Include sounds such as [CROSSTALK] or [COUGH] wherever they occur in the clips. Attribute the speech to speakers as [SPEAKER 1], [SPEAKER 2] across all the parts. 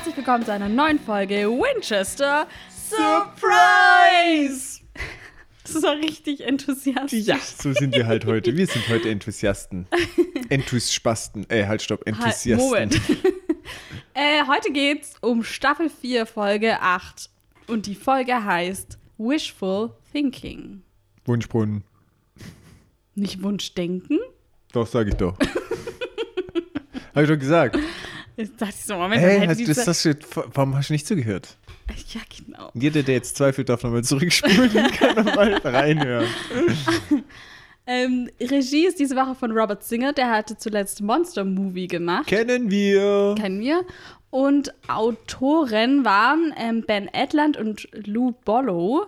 [SPEAKER 1] herzlich willkommen zu einer neuen Folge Winchester Surprise! Das war richtig enthusiastisch.
[SPEAKER 2] Ja, so sind wir halt heute. Wir sind heute Enthusiasten. [LAUGHS] Enthusiasten. Äh, halt, stopp. Enthusiasten.
[SPEAKER 1] Halt, Moment. [LAUGHS] äh, heute geht's um Staffel 4, Folge 8. Und die Folge heißt Wishful Thinking.
[SPEAKER 2] Wunschbrunnen.
[SPEAKER 1] Nicht Wunschdenken?
[SPEAKER 2] Doch, sag ich doch. [LAUGHS] Hab ich doch gesagt.
[SPEAKER 1] Jetzt dachte ich so, Moment,
[SPEAKER 2] Hey,
[SPEAKER 1] die
[SPEAKER 2] du das, das, warum hast du nicht zugehört? [LAUGHS]
[SPEAKER 1] Ja, genau.
[SPEAKER 2] Jeder, der jetzt zweifelt, darf nochmal zurückspulen, [LAUGHS] kann nochmal reinhören. [LAUGHS]
[SPEAKER 1] Ähm, Regie ist diese Woche von Robert Singer, der hatte zuletzt Monster Movie gemacht.
[SPEAKER 2] Kennen wir.
[SPEAKER 1] kennen wir. Und Autoren waren ähm, Ben Edland und Lou Bollo.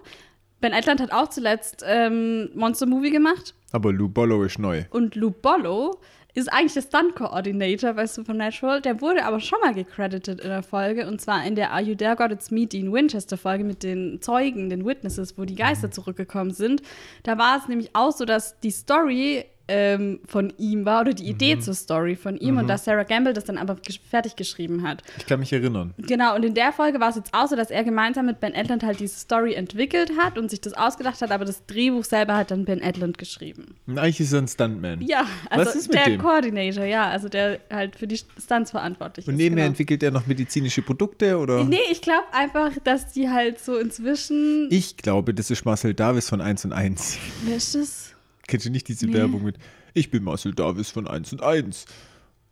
[SPEAKER 1] Ben Edland hat auch zuletzt ähm, Monster Movie gemacht.
[SPEAKER 2] Aber Lou Bollo ist neu.
[SPEAKER 1] Und Lou Bollo ist eigentlich der Stunt-Coordinator bei Supernatural. Der wurde aber schon mal gecredited in der Folge. Und zwar in der Are You There God It's Me Dean Winchester Folge mit den Zeugen, den Witnesses, wo die Geister zurückgekommen sind. Da war es nämlich auch so, dass die Story ähm, von ihm war oder die Idee zur Story von ihm und dass Sarah Gamble das dann aber gesch- fertig geschrieben hat.
[SPEAKER 2] Ich kann mich erinnern.
[SPEAKER 1] Genau, und in der Folge war es jetzt auch so, dass er gemeinsam mit Ben Edlund halt diese Story entwickelt hat und sich das ausgedacht hat, aber das Drehbuch selber hat dann Ben Edlund geschrieben.
[SPEAKER 2] Und eigentlich ist er ein Stuntman.
[SPEAKER 1] Ja, also
[SPEAKER 2] Was ist mit
[SPEAKER 1] der
[SPEAKER 2] dem?
[SPEAKER 1] Coordinator, ja, also der halt für die Stunts verantwortlich
[SPEAKER 2] Und
[SPEAKER 1] ist.
[SPEAKER 2] nebenher
[SPEAKER 1] genau.
[SPEAKER 2] entwickelt er noch medizinische Produkte, oder?
[SPEAKER 1] Nee, ich glaube einfach, dass die halt so inzwischen.
[SPEAKER 2] Ich glaube, das ist Marcel Davis von 1 und 1.
[SPEAKER 1] Wer ist das?
[SPEAKER 2] Kennst du nicht diese
[SPEAKER 1] Nee.
[SPEAKER 2] Werbung mit Ich bin Marcel Davis von 1 und 1?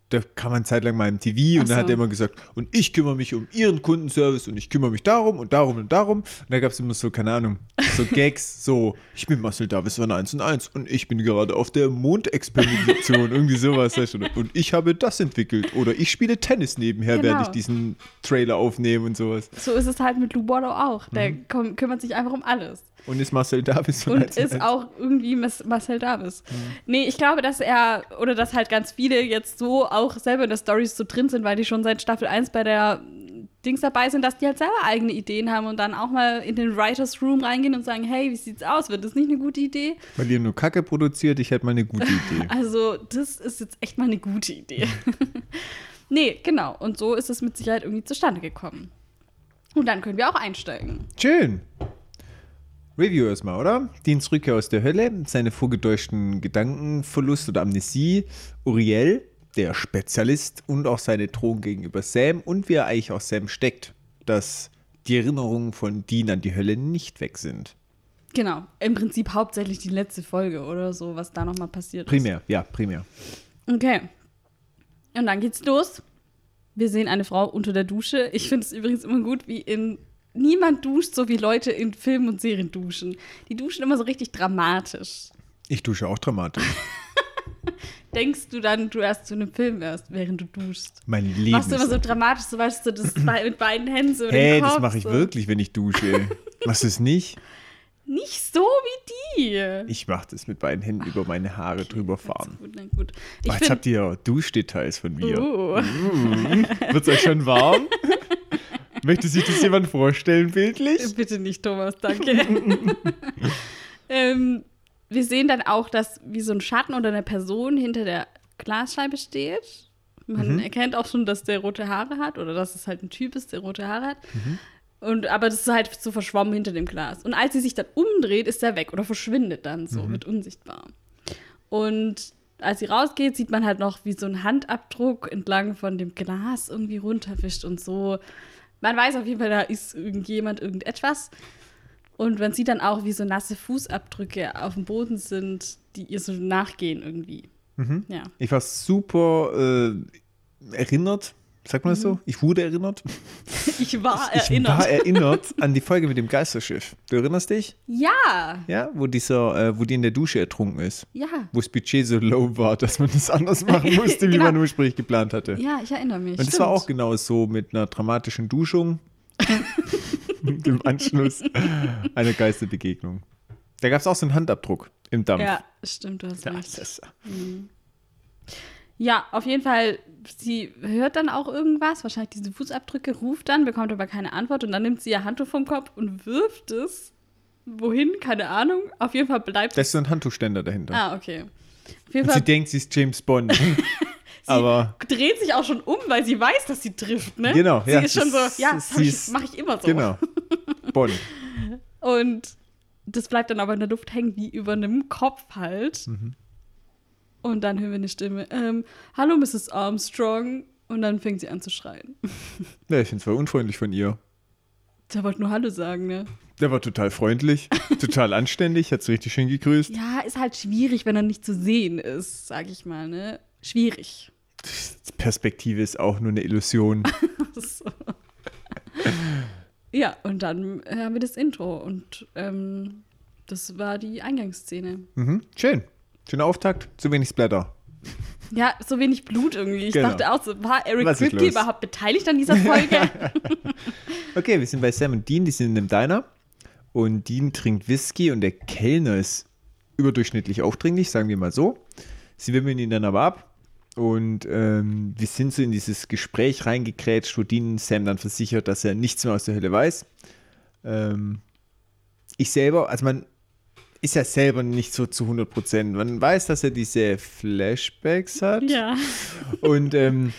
[SPEAKER 2] Da kam man zeitlang mal im TV und dann hat
[SPEAKER 1] so.
[SPEAKER 2] er immer gesagt, und ich kümmere mich um Ihren Kundenservice und ich kümmere mich darum und darum und darum. Und da gab es immer so, keine Ahnung, so [LAUGHS] Gags, so, ich bin Marcel Davis von 1 und 1 und ich bin gerade auf der Mondexpedition, [LAUGHS] irgendwie sowas. weißt du. Und ich habe das entwickelt. Oder ich spiele Tennis nebenher,
[SPEAKER 1] Genau.
[SPEAKER 2] während ich diesen Trailer aufnehme und sowas.
[SPEAKER 1] So ist es halt mit Lou Bordo auch. Der
[SPEAKER 2] Mhm.
[SPEAKER 1] kümmert sich einfach um alles.
[SPEAKER 2] Und ist Marcel Davis von
[SPEAKER 1] Und
[SPEAKER 2] 1 und
[SPEAKER 1] ist
[SPEAKER 2] 1.
[SPEAKER 1] auch irgendwie Marcel Davis.
[SPEAKER 2] Mhm.
[SPEAKER 1] Nee, ich glaube, dass er, oder dass halt ganz viele jetzt so auch selber in der Stories so drin sind, weil die schon seit Staffel 1 bei der Dings dabei sind, dass die halt selber eigene Ideen haben und dann auch mal in den Writers Room reingehen und sagen, hey, wie sieht's aus? Wird das nicht eine gute Idee?
[SPEAKER 2] Weil ihr nur Kacke produziert, ich hätte mal eine gute Idee. [LAUGHS]
[SPEAKER 1] Also, das ist jetzt echt mal eine gute Idee. [LAUGHS] nee, genau. Und so ist es mit Sicherheit irgendwie zustande gekommen. Und dann können wir auch einsteigen.
[SPEAKER 2] Schön. Review erstmal, oder? Deans Rückkehr aus der Hölle, seine vorgetäuschten Gedankenverlust oder Amnesie, Uriel, der Spezialist und auch seine Drohung gegenüber Sam und wie er eigentlich auch Sam steckt, dass die Erinnerungen von Dean an die Hölle nicht weg sind.
[SPEAKER 1] Genau. Im Prinzip hauptsächlich die letzte Folge oder so, was da nochmal passiert ist.
[SPEAKER 2] Primär, ja, primär.
[SPEAKER 1] Okay. Und dann geht's los. Wir sehen eine Frau unter der Dusche. Ich finde es übrigens immer gut, wie in niemand duscht, so wie Leute in Filmen und Serien duschen. Die duschen immer so richtig dramatisch.
[SPEAKER 2] Ich dusche auch dramatisch. [LAUGHS]
[SPEAKER 1] Denkst du dann, du erst zu einem Film wärst, während du duschst?
[SPEAKER 2] Mein Leben.
[SPEAKER 1] Machst du immer so dramatisch, so weißt du, das [LAUGHS] mit beiden Händen so
[SPEAKER 2] hey,
[SPEAKER 1] den Kopf.
[SPEAKER 2] das mache ich
[SPEAKER 1] so.
[SPEAKER 2] wirklich, wenn ich dusche. Machst du es nicht?
[SPEAKER 1] Nicht so wie die.
[SPEAKER 2] Ich mache das mit beiden Händen über meine Haare drüber
[SPEAKER 1] Das
[SPEAKER 2] fahren.
[SPEAKER 1] gut, na gut. Ich
[SPEAKER 2] Oh, jetzt habt ihr Duschdetails von mir.
[SPEAKER 1] Uh.
[SPEAKER 2] Wird euch schon warm? [LAUGHS] Möchte sich das jemand vorstellen, bildlich?
[SPEAKER 1] Bitte nicht, Thomas, danke. [LAUGHS] ähm, wir sehen dann auch, dass wie so ein Schatten oder eine Person hinter der Glasscheibe steht. Man erkennt auch schon, dass der rote Haare hat oder dass es halt ein Typ ist, der rote Haare hat. Und, aber das ist halt so verschwommen hinter dem Glas. Und als sie sich dann umdreht, ist er weg oder verschwindet dann so, wird unsichtbar. Und als sie rausgeht, sieht man halt noch, wie so ein Handabdruck entlang von dem Glas irgendwie runterwischt und so. Man weiß auf jeden Fall, da ist irgendjemand, irgendetwas. Und man sieht dann auch, wie so nasse Fußabdrücke auf dem Boden sind, die ihr so nachgehen irgendwie. Ja.
[SPEAKER 2] Ich war super äh, erinnert, sagt man das so? Ich wurde erinnert. [LAUGHS]
[SPEAKER 1] Ich war
[SPEAKER 2] Ich
[SPEAKER 1] erinnert.
[SPEAKER 2] war erinnert [LAUGHS] an die Folge mit dem Geisterschiff. Du erinnerst dich?
[SPEAKER 1] ja,
[SPEAKER 2] Ja, wo dieser, äh, wo die in der Dusche ertrunken ist.
[SPEAKER 1] ja.
[SPEAKER 2] Wo das Budget so low war, dass man das anders [LAUGHS] machen musste, wie
[SPEAKER 1] Genau.
[SPEAKER 2] man ursprünglich geplant hatte.
[SPEAKER 1] Ja, ich erinnere mich.
[SPEAKER 2] Und es war auch genau so mit einer dramatischen Duschung und im Anschluss einer Geisterbegegnung. Da gab es auch so einen Handabdruck im Dampf.
[SPEAKER 1] Ja, stimmt, du hast
[SPEAKER 2] Ja,
[SPEAKER 1] recht.
[SPEAKER 2] das,
[SPEAKER 1] Ja, auf jeden Fall, sie hört dann auch irgendwas, wahrscheinlich diese Fußabdrücke, ruft dann, bekommt aber keine Antwort und dann nimmt sie ihr Handtuch vom Kopf und wirft es. Wohin? Keine Ahnung. Auf jeden Fall bleibt
[SPEAKER 2] da ist ein Handtuchständer dahinter.
[SPEAKER 1] Ah, okay. Auf jeden
[SPEAKER 2] Und
[SPEAKER 1] Fall
[SPEAKER 2] sie denkt, sie ist James Bond. [LAUGHS] [LAUGHS] aber
[SPEAKER 1] dreht sich auch schon um, weil sie weiß, dass sie trifft, ne?
[SPEAKER 2] Genau,
[SPEAKER 1] sie
[SPEAKER 2] ja.
[SPEAKER 1] ist schon so, ja, das
[SPEAKER 2] Sie ist-
[SPEAKER 1] mache ich immer so.
[SPEAKER 2] genau. [LAUGHS] Bonn.
[SPEAKER 1] Und das bleibt dann aber in der Luft hängen, wie über einem Kopf halt.
[SPEAKER 2] Mhm.
[SPEAKER 1] Und dann hören wir eine Stimme, ähm, hallo Mrs. Armstrong. Und dann fängt sie an zu schreien. [LAUGHS]
[SPEAKER 2] Ja, ich finde es voll unfreundlich von ihr.
[SPEAKER 1] Der wollte nur Hallo sagen, ne?
[SPEAKER 2] Der war total freundlich, total anständig, hat so richtig schön gegrüßt.
[SPEAKER 1] Ja, ist halt schwierig, wenn er nicht zu sehen ist, sag ich mal, ne? Schwierig.
[SPEAKER 2] Die Perspektive ist auch nur eine Illusion. [LAUGHS]
[SPEAKER 1] So. ja, und dann äh, haben wir das Intro und ähm, das war die Eingangsszene.
[SPEAKER 2] Mhm. Schön. Schöner Auftakt, zu wenig Splatter.
[SPEAKER 1] Ja, so wenig Blut irgendwie. Ich
[SPEAKER 2] Genau.
[SPEAKER 1] dachte auch so, war Eric Kripke überhaupt beteiligt an dieser Folge? [LAUGHS]
[SPEAKER 2] Okay, wir sind bei Sam und Dean, die sind in einem Diner. Und Dean trinkt Whisky und der Kellner ist überdurchschnittlich aufdringlich, sagen wir mal so. Sie wimmeln ihn dann aber ab. Und ähm, wir sind so in dieses Gespräch reingekrätscht, wo Dean Sam dann versichert, dass er nichts mehr aus der Hölle weiß. Ähm, ich selber, also man ist ja selber nicht so zu 100 Prozent. Man weiß, dass er diese Flashbacks hat.
[SPEAKER 1] ja.
[SPEAKER 2] Und ähm,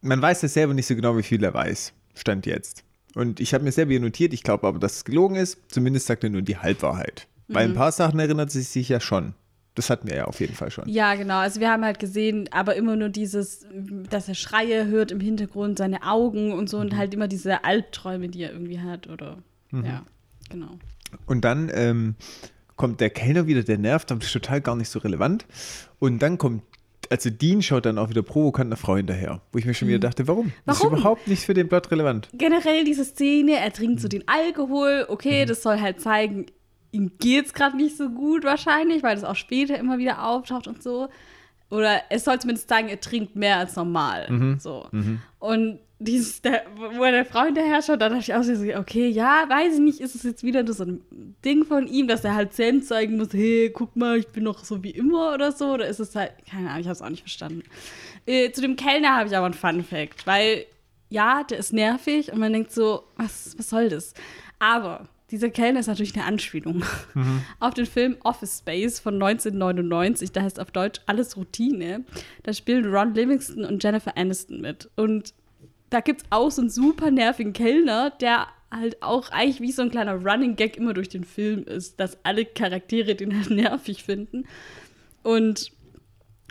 [SPEAKER 2] man weiß ja selber nicht so genau, wie viel er weiß. Stand jetzt. Und ich habe mir selber hier notiert, ich glaube aber, dass es gelogen ist. Zumindest sagt er nur die Halbwahrheit. Weil ein paar Sachen erinnert sie sich ja schon. Das hatten wir ja auf jeden Fall schon.
[SPEAKER 1] Ja, genau. Also wir haben halt gesehen, aber immer nur dieses, dass er Schreie hört im Hintergrund, seine Augen und so
[SPEAKER 2] Mhm.
[SPEAKER 1] und halt immer diese Albträume, die er irgendwie hat oder ja, genau.
[SPEAKER 2] Und dann ähm, kommt der Kellner wieder, der nervt, das ist total gar nicht so relevant. Und dann kommt, also Dean schaut dann auch wieder provokant einer Frau hinterher. Wo ich mir schon wieder dachte, warum? Das ist
[SPEAKER 1] Warum?
[SPEAKER 2] überhaupt nicht für den Plot relevant.
[SPEAKER 1] Generell diese Szene, er trinkt
[SPEAKER 2] Mhm.
[SPEAKER 1] so den Alkohol, okay, das soll halt zeigen, ihm geht's gerade nicht so gut wahrscheinlich, weil das auch später immer wieder auftaucht und so. Oder es soll zumindest sagen, er trinkt mehr als normal.
[SPEAKER 2] Mhm.
[SPEAKER 1] So. Und dieses, der, wo er der Frau hinterher schaut, da dachte ich auch so, okay, ja, weiß ich nicht, ist es jetzt wieder so ein Ding von ihm, dass er halt Sam zeigen muss, hey, guck mal, ich bin noch so wie immer oder so, oder ist es halt, keine Ahnung, ich habe es auch nicht verstanden. Äh, zu dem Kellner habe ich aber einen Fun Fact, weil ja, der ist nervig und man denkt so, was, was soll das? Aber dieser Kellner ist natürlich eine Anspielung [LAUGHS] auf den Film Office Space von 1999. Da heißt auf Deutsch Alles Routine. Da spielen Ron Livingston und Jennifer Aniston mit. Und da gibt es auch so einen super nervigen Kellner, der halt auch eigentlich wie so ein kleiner Running Gag immer durch den Film ist, dass alle Charaktere den halt [LAUGHS] nervig finden. Und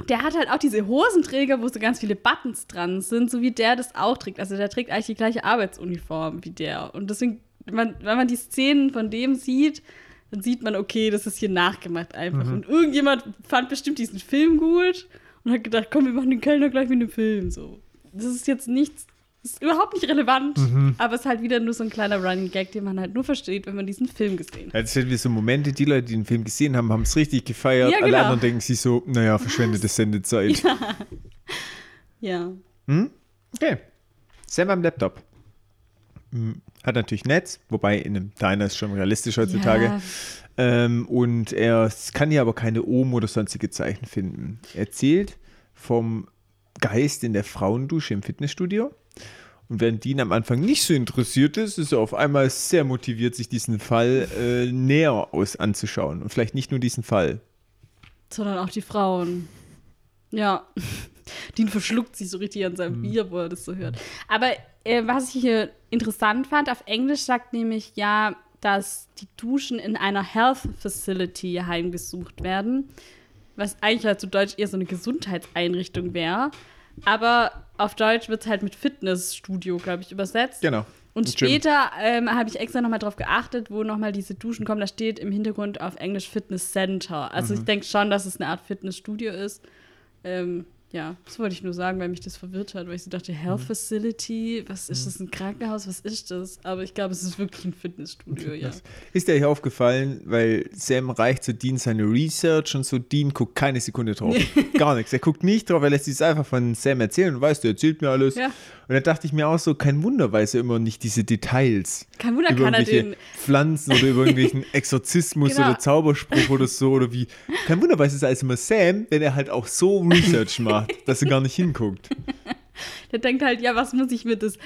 [SPEAKER 1] der hat halt auch diese Hosenträger, wo so ganz viele Buttons dran sind, so wie der das auch trägt. Also der trägt eigentlich die gleiche Arbeitsuniform wie der. Und deswegen, man, wenn man die Szenen von dem sieht, dann sieht man, okay, das ist hier nachgemacht einfach. Und irgendjemand fand bestimmt diesen Film gut und hat gedacht, komm, wir machen den Kellner gleich mit dem Film. So. Das ist jetzt nichts, ist überhaupt nicht relevant, aber es ist halt wieder nur so ein kleiner Running Gag, den man halt nur versteht, wenn man diesen Film gesehen hat.
[SPEAKER 2] Ja, Das sind wie so Momente, die Leute, die den Film gesehen haben, haben es richtig gefeiert.
[SPEAKER 1] Ja,
[SPEAKER 2] Alle
[SPEAKER 1] genau.
[SPEAKER 2] anderen denken sich so, naja, verschwendete [LAUGHS] Sendezeit.
[SPEAKER 1] Ja.
[SPEAKER 2] Okay. Sam am Laptop. Hm, Hat natürlich Netz, wobei in einem Diner ist schon realistisch heutzutage.
[SPEAKER 1] Ja.
[SPEAKER 2] Ähm, und er kann hier aber keine Ohm oder sonstige Zeichen finden. Er erzählt vom Geist in der Frauendusche im Fitnessstudio. Und während Dean am Anfang nicht so interessiert ist, ist er auf einmal sehr motiviert, sich diesen Fall äh, näher aus anzuschauen. Und vielleicht nicht nur diesen Fall.
[SPEAKER 1] sondern auch die Frauen. Ja. [LAUGHS] Dean verschluckt sich so richtig an seinem Bier, wo er das so hört. Aber äh, was ich hier interessant fand, auf Englisch sagt nämlich ja, dass die Duschen in einer Health Facility heimgesucht werden. Was eigentlich halt zu Deutsch eher so eine Gesundheitseinrichtung wäre. Aber auf Deutsch wird es halt mit Fitnessstudio, glaube ich, übersetzt.
[SPEAKER 2] Genau.
[SPEAKER 1] Und später ähm, habe ich extra nochmal drauf geachtet, wo nochmal diese Duschen kommen. Da steht im Hintergrund auf Englisch Fitness Center. Also
[SPEAKER 2] Mhm.
[SPEAKER 1] ich denke schon, dass es eine Art Fitnessstudio ist. Ähm, ja, das wollte ich nur sagen, weil mich das verwirrt hat, weil ich so dachte, Health
[SPEAKER 2] Mhm.
[SPEAKER 1] Facility, was ist das, ein Krankenhaus, was ist das? Aber ich glaube, es ist wirklich ein Fitnessstudio, ja.
[SPEAKER 2] Ist dir hier aufgefallen, weil Sam reicht zu Dean seine Research und so, Dean guckt keine Sekunde drauf. [LAUGHS] Gar nichts. Er guckt nicht drauf, er lässt sich einfach von Sam erzählen und weißt, der erzählt mir alles.
[SPEAKER 1] Ja.
[SPEAKER 2] Und da dachte ich mir auch so, kein Wunder weiß er immer nicht diese Details.
[SPEAKER 1] Kein Wunder
[SPEAKER 2] über
[SPEAKER 1] kann er
[SPEAKER 2] irgendwelche
[SPEAKER 1] den.
[SPEAKER 2] Pflanzen oder über irgendwelchen [LAUGHS] Exorzismus
[SPEAKER 1] Genau.
[SPEAKER 2] oder Zauberspruch oder so oder wie. Kein Wunder weiß es alles immer Sam, wenn er halt auch so [LAUGHS] Research macht, dass er gar nicht hinguckt. [LAUGHS]
[SPEAKER 1] Der denkt halt, ja, was muss ich mir das.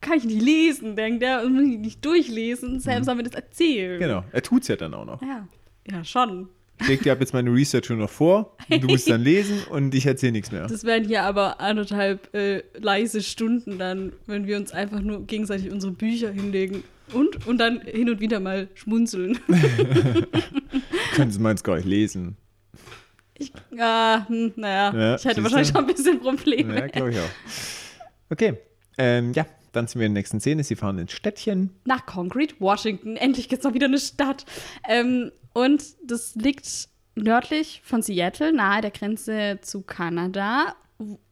[SPEAKER 1] Kann ich nicht lesen, denkt er, und muss ich nicht durchlesen. Sam soll mir das erzählen.
[SPEAKER 2] Genau, er tut's ja dann auch noch.
[SPEAKER 1] Ja, ja, schon.
[SPEAKER 2] Ich leg dir ab jetzt meine Research schon noch vor. Du musst dann [LAUGHS] lesen und ich erzähle nichts mehr.
[SPEAKER 1] Das wären hier aber anderthalb äh, leise Stunden dann, wenn wir uns einfach nur gegenseitig unsere Bücher hinlegen und, und dann hin und wieder mal schmunzeln. [LAUGHS]
[SPEAKER 2] Können Sie meins gar nicht lesen.
[SPEAKER 1] Ich, ah, hm, naja,
[SPEAKER 2] Ja,
[SPEAKER 1] ich hätte wahrscheinlich schon ein bisschen Probleme.
[SPEAKER 2] Ja, glaube ich auch. Okay. Ähm, ja, dann sind wir in der nächsten Szene. Sie fahren ins Städtchen.
[SPEAKER 1] Nach Concrete, Washington. Endlich gibt es noch wieder eine Stadt. Ähm, und das liegt nördlich von Seattle, nahe der Grenze zu Kanada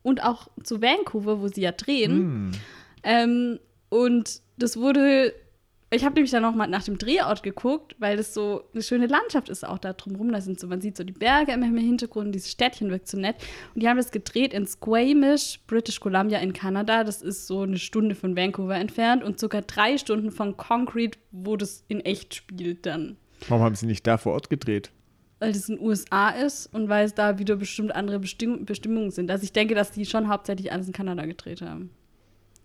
[SPEAKER 1] und auch zu Vancouver, wo sie ja drehen.
[SPEAKER 2] Hm.
[SPEAKER 1] Ähm, und das wurde, ich habe nämlich dann noch mal nach dem Drehort geguckt, weil das so eine schöne Landschaft ist auch da drumherum. Da sind so, man sieht so die Berge immer im Hintergrund, dieses Städtchen wirkt so nett. Und die haben das gedreht in Squamish, British Columbia in Kanada. Das ist so eine Stunde von Vancouver entfernt und sogar drei Stunden von Concrete, wo das in echt spielt dann.
[SPEAKER 2] Warum haben Sie nicht da vor Ort gedreht?
[SPEAKER 1] Weil das in den USA ist und weil es da wieder bestimmt andere Bestimm Bestimmungen sind. Also ich denke, dass die schon hauptsächlich alles in Kanada gedreht haben.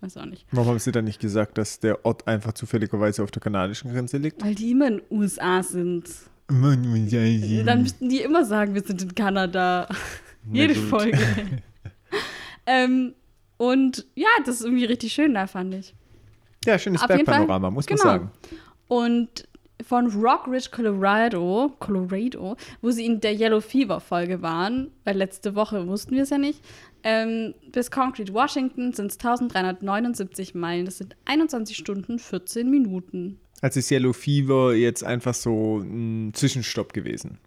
[SPEAKER 1] Weiß auch nicht.
[SPEAKER 2] Warum haben Sie dann nicht gesagt, dass der Ort einfach zufälligerweise auf der kanadischen Grenze liegt?
[SPEAKER 1] Weil die immer in den USA sind.
[SPEAKER 2] Dann
[SPEAKER 1] müssten die immer sagen, wir sind in Kanada. Jede
[SPEAKER 2] gut.
[SPEAKER 1] Folge. [LAUGHS] ähm, und ja, das ist irgendwie richtig schön da, fand ich.
[SPEAKER 2] Ja, schönes. Bergpanorama, muss man
[SPEAKER 1] Genau.
[SPEAKER 2] sagen.
[SPEAKER 1] Und von Rock Ridge, Colorado, Colorado, wo sie in der Yellow Fever Folge waren, weil letzte Woche wussten wir es ja nicht, ähm, bis Concrete, Washington sind es 1379 Meilen. Das sind 21 Stunden, 14 Minuten.
[SPEAKER 2] Also ist Yellow Fever jetzt einfach so ein Zwischenstopp gewesen.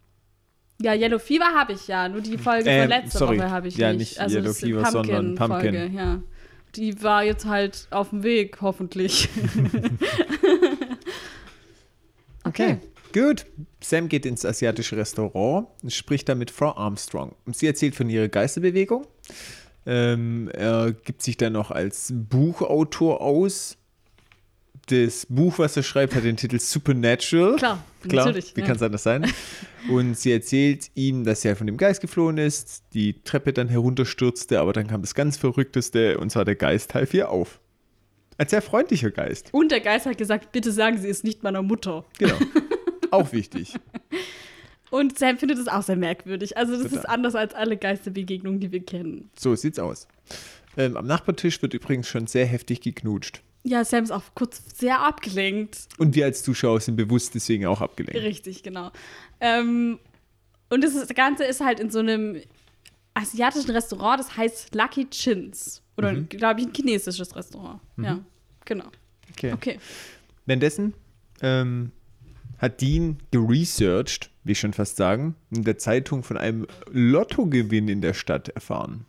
[SPEAKER 1] Ja, Yellow Fever habe ich ja, nur die Folge
[SPEAKER 2] Ähm,
[SPEAKER 1] von letzter
[SPEAKER 2] sorry.
[SPEAKER 1] Woche habe ich
[SPEAKER 2] Ja,
[SPEAKER 1] nicht.
[SPEAKER 2] nicht
[SPEAKER 1] also
[SPEAKER 2] Yellow
[SPEAKER 1] das ist die
[SPEAKER 2] Fever, sondern
[SPEAKER 1] Pumpkin-Folge,
[SPEAKER 2] Pumpkin.
[SPEAKER 1] Ja. Die war jetzt halt auf dem Weg, hoffentlich. [LAUGHS] [LAUGHS]
[SPEAKER 2] Okay. Gut. Sam geht ins asiatische Restaurant und spricht da mit Frau Armstrong. Und sie erzählt von ihrer Geisterbewegung. Ähm, er gibt sich dann noch als Buchautor aus. Das Buch, was er schreibt, hat den Titel Supernatural.
[SPEAKER 1] Klar,
[SPEAKER 2] Klar,
[SPEAKER 1] natürlich,
[SPEAKER 2] wie
[SPEAKER 1] ja.
[SPEAKER 2] kann es anders sein? Und sie erzählt ihm, dass er von dem Geist geflohen ist, die Treppe dann herunterstürzte, aber dann kam das ganz Verrückteste und zwar der Geist half ihr auf. Ein sehr freundlicher Geist.
[SPEAKER 1] Und der Geist hat gesagt, bitte sagen Sie es nicht meiner Mutter.
[SPEAKER 2] Genau. [LAUGHS] auch wichtig. [LAUGHS]
[SPEAKER 1] Und Sam findet es auch sehr merkwürdig. Also das
[SPEAKER 2] Total.
[SPEAKER 1] ist anders als alle Geisterbegegnungen, die wir kennen.
[SPEAKER 2] So sieht's aus. Ähm, am Nachbartisch wird übrigens schon sehr heftig geknutscht.
[SPEAKER 1] Ja, Sam ist auch kurz sehr abgelenkt.
[SPEAKER 2] Und wir als Zuschauer sind bewusst deswegen auch abgelenkt.
[SPEAKER 1] Richtig, genau. Ähm, und das, ist, das Ganze ist halt in so einem asiatischen Restaurant, das heißt Lucky Chins. Oder,
[SPEAKER 2] Mhm.
[SPEAKER 1] glaube ich, ein chinesisches Restaurant. Ja, genau.
[SPEAKER 2] Okay.
[SPEAKER 1] Okay.
[SPEAKER 2] Währenddessen ähm, hat Dean geresearched, wie ich schon fast sagen, in der Zeitung von einem Lottogewinn in der Stadt erfahren.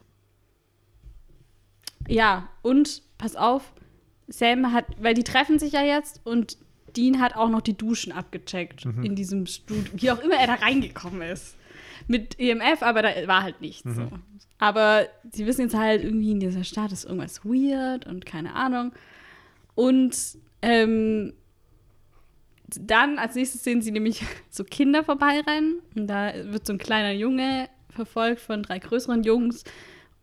[SPEAKER 1] Ja, und pass auf, Sam hat, weil die treffen sich ja jetzt und Dean hat auch noch die Duschen abgecheckt
[SPEAKER 2] Mhm.
[SPEAKER 1] in diesem Studio, wie auch immer er da reingekommen ist. Mit EMF, aber da war halt nichts.
[SPEAKER 2] Mhm.
[SPEAKER 1] So. Aber sie wissen jetzt halt, irgendwie in dieser Stadt ist irgendwas weird und keine Ahnung. Und ähm, dann als nächstes sehen sie nämlich [LAUGHS] so Kinder vorbeirennen. Und da wird so ein kleiner Junge verfolgt von drei größeren Jungs.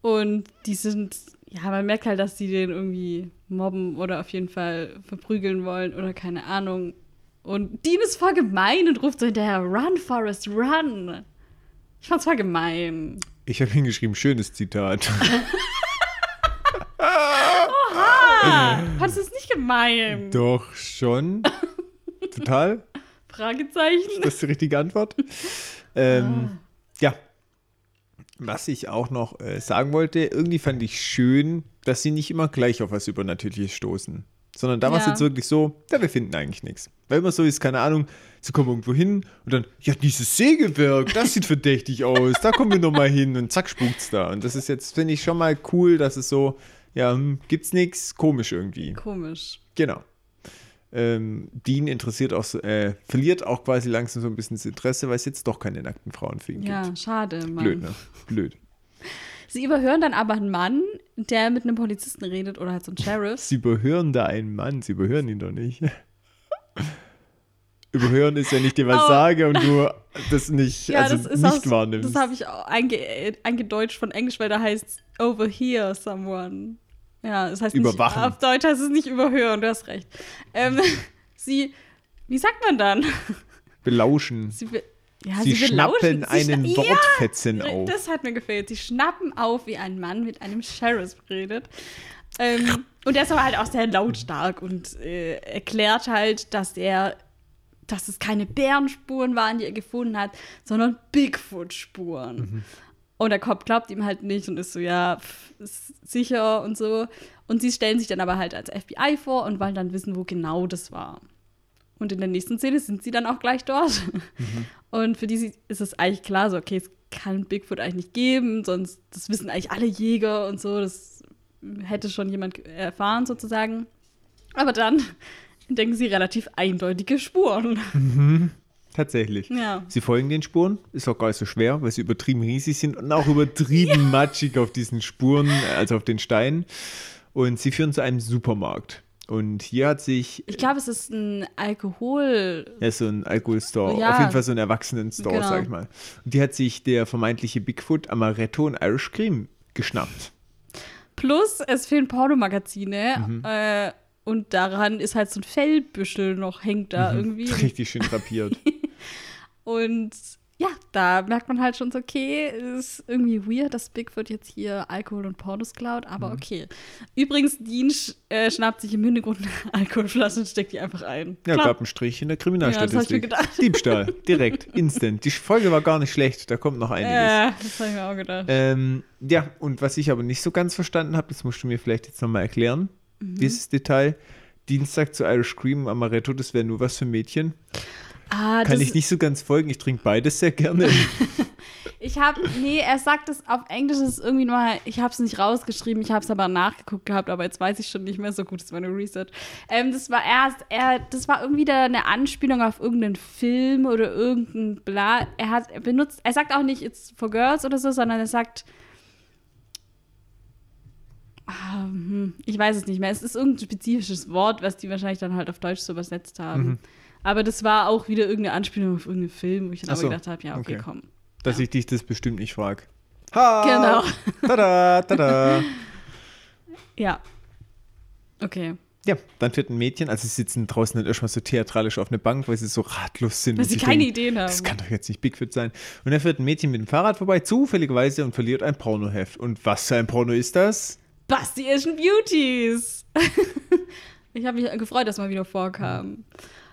[SPEAKER 1] Und die sind, ja, man merkt halt, dass die den irgendwie mobben oder auf jeden Fall verprügeln wollen oder keine Ahnung. Und Dean ist voll gemein und ruft so hinterher, run, Forrest, run. Ich fand's voll gemein.
[SPEAKER 2] Ich habe hingeschrieben, schönes Zitat. [LAUGHS]
[SPEAKER 1] Ah, fandest du es nicht gemein?
[SPEAKER 2] Doch schon. [LAUGHS] Total.
[SPEAKER 1] Fragezeichen.
[SPEAKER 2] Das ist die richtige Antwort. Ähm, Ja. Was ich auch noch äh, sagen wollte, irgendwie fand ich schön, dass sie nicht immer gleich auf was Übernatürliches stoßen. Sondern da war es
[SPEAKER 1] Ja.
[SPEAKER 2] jetzt wirklich so, ja, wir finden eigentlich nichts. Weil immer so ist, keine Ahnung, sie kommen irgendwo hin und dann, ja, dieses Sägewerk, das sieht verdächtig aus, da kommen wir nochmal hin und zack, spukt's da. Und das ist jetzt, finde ich, schon mal cool, dass es so, ja, hm, gibt's nichts, komisch irgendwie.
[SPEAKER 1] Komisch.
[SPEAKER 2] Genau. Ähm, Dean interessiert auch, äh, verliert auch quasi langsam so ein bisschen das Interesse, weil es jetzt doch keine nackten Frauen für ihn
[SPEAKER 1] Ja,
[SPEAKER 2] gibt.
[SPEAKER 1] schade, Mann.
[SPEAKER 2] Blöd, ne? Blöd.
[SPEAKER 1] Sie überhören dann aber einen Mann, der mit einem Polizisten redet oder halt so ein [LAUGHS] Sheriff.
[SPEAKER 2] Sie überhören da einen Mann, sie überhören ihn doch nicht. [LAUGHS] Überhören ist, wenn ich dir was
[SPEAKER 1] Oh.
[SPEAKER 2] sage und du das nicht,
[SPEAKER 1] Ja,
[SPEAKER 2] also
[SPEAKER 1] das ist
[SPEAKER 2] nicht
[SPEAKER 1] aus,
[SPEAKER 2] wahrnimmst.
[SPEAKER 1] Das habe ich auch einge eingedeutscht von Englisch, weil da heißt overhear someone. Ja, das heißt
[SPEAKER 2] Überwachen.
[SPEAKER 1] Nicht, auf Deutsch heißt es nicht überhören, du hast recht. Ähm, [LAUGHS] sie, wie sagt man dann?
[SPEAKER 2] Belauschen.
[SPEAKER 1] Sie, be- Ja,
[SPEAKER 2] Sie schnappen
[SPEAKER 1] belauschen- sie
[SPEAKER 2] einen
[SPEAKER 1] schna-
[SPEAKER 2] Wortfetzen
[SPEAKER 1] ja,
[SPEAKER 2] auf.
[SPEAKER 1] Das hat mir gefällt. Sie schnappen auf, wie ein Mann mit einem Sheriff redet. Ähm, und der ist aber halt auch sehr lautstark und äh, erklärt halt, dass er, dass es keine Bärenspuren waren, die er gefunden hat, sondern Bigfoot-Spuren.
[SPEAKER 2] Mhm.
[SPEAKER 1] Und der Cop glaubt ihm halt nicht und ist so, ja, pff, ist sicher und so. Und sie stellen sich dann aber halt als FBI vor und wollen dann wissen, wo genau das war. Und in der nächsten Szene sind sie dann auch gleich dort. Und für die ist es eigentlich klar, so, okay, es kann Bigfoot eigentlich nicht geben, sonst, das wissen eigentlich alle Jäger und so, das hätte schon jemand erfahren sozusagen. Aber dann [LAUGHS] entdecken sie relativ eindeutige Spuren.
[SPEAKER 2] Tatsächlich.
[SPEAKER 1] Ja.
[SPEAKER 2] Sie folgen den Spuren, ist auch gar nicht so schwer, weil sie übertrieben riesig sind und auch übertrieben [LAUGHS] matschig auf diesen Spuren, also auf den Steinen. Und sie führen zu einem Supermarkt. Und hier hat sich
[SPEAKER 1] Ich glaube, es ist ein Alkohol.
[SPEAKER 2] Ja, so ein Alkoholstore.
[SPEAKER 1] Ja.
[SPEAKER 2] Auf jeden Fall so ein Erwachsenen-Store,
[SPEAKER 1] Genau.
[SPEAKER 2] sag ich mal. Und die hat sich der vermeintliche Bigfoot Amaretto und Irish Cream geschnappt.
[SPEAKER 1] Plus, es fehlen Pornomagazine. Äh, und daran ist halt so ein Fellbüschel noch, hängt da irgendwie. [LAUGHS]
[SPEAKER 2] Richtig schön drapiert. [LAUGHS]
[SPEAKER 1] Und ja, da merkt man halt schon so, okay, ist irgendwie weird, dass Bigfoot jetzt hier Alkohol und Pornos klaut, aber
[SPEAKER 2] Mhm.
[SPEAKER 1] okay. Übrigens, Dean sch äh, schnappt sich im Hintergrund eine [LAUGHS] Alkoholflasche und steckt die einfach ein.
[SPEAKER 2] Ja,
[SPEAKER 1] Klar.
[SPEAKER 2] gab einen Strich in der
[SPEAKER 1] Ja,
[SPEAKER 2] Kriminalstatistik.
[SPEAKER 1] gedacht.
[SPEAKER 2] Diebstahl, direkt, instant. Die Folge war gar nicht schlecht, da kommt noch einiges.
[SPEAKER 1] Äh, das habe ich mir auch gedacht.
[SPEAKER 2] Ähm, ja, und was ich aber nicht so ganz verstanden habe, das musst du mir vielleicht jetzt nochmal erklären,
[SPEAKER 1] Mhm.
[SPEAKER 2] dieses Detail. Dienstag zu Irish Cream Amaretto, das wäre nur was für Mädchen.
[SPEAKER 1] ah,
[SPEAKER 2] Kann ich nicht so ganz folgen, ich trinke beides sehr gerne. [LAUGHS]
[SPEAKER 1] Ich habe, nee, er sagt es auf Englisch, ist irgendwie nur, ich habe es nicht rausgeschrieben, ich habe es aber nachgeguckt gehabt, aber jetzt weiß ich schon nicht mehr so gut, das war eine Research. Ähm, das war erst, er, das war irgendwie da eine Anspielung auf irgendeinen Film oder irgendein Bla. Er hat, er benutzt, er sagt auch nicht it's for girls oder so, sondern er sagt, ich weiß es nicht mehr, es ist irgendein spezifisches Wort, was die wahrscheinlich dann halt auf Deutsch so übersetzt haben.
[SPEAKER 2] Mhm.
[SPEAKER 1] Aber das war auch wieder irgendeine Anspielung auf irgendeinen Film, wo ich dann
[SPEAKER 2] Ach
[SPEAKER 1] aber
[SPEAKER 2] so,
[SPEAKER 1] gedacht habe, ja, okay,
[SPEAKER 2] okay.
[SPEAKER 1] komm.
[SPEAKER 2] dass ich dich das bestimmt nicht frage. Ha!
[SPEAKER 1] Genau. [LAUGHS]
[SPEAKER 2] Tada, tada.
[SPEAKER 1] Ja. Okay.
[SPEAKER 2] Ja, dann fährt ein Mädchen, also sie sitzen draußen dann erstmal so theatralisch auf eine Bank, weil sie so ratlos sind.
[SPEAKER 1] Weil sie keine
[SPEAKER 2] denken,
[SPEAKER 1] Ideen haben.
[SPEAKER 2] Das kann doch jetzt nicht Bigfoot sein. Und dann fährt ein Mädchen mit dem Fahrrad vorbei, zufälligerweise, und verliert ein Pornoheft. Und was für ein Porno ist das?
[SPEAKER 1] Basti Asian Beauties. [LAUGHS] ich habe mich gefreut, dass mal wieder vorkam.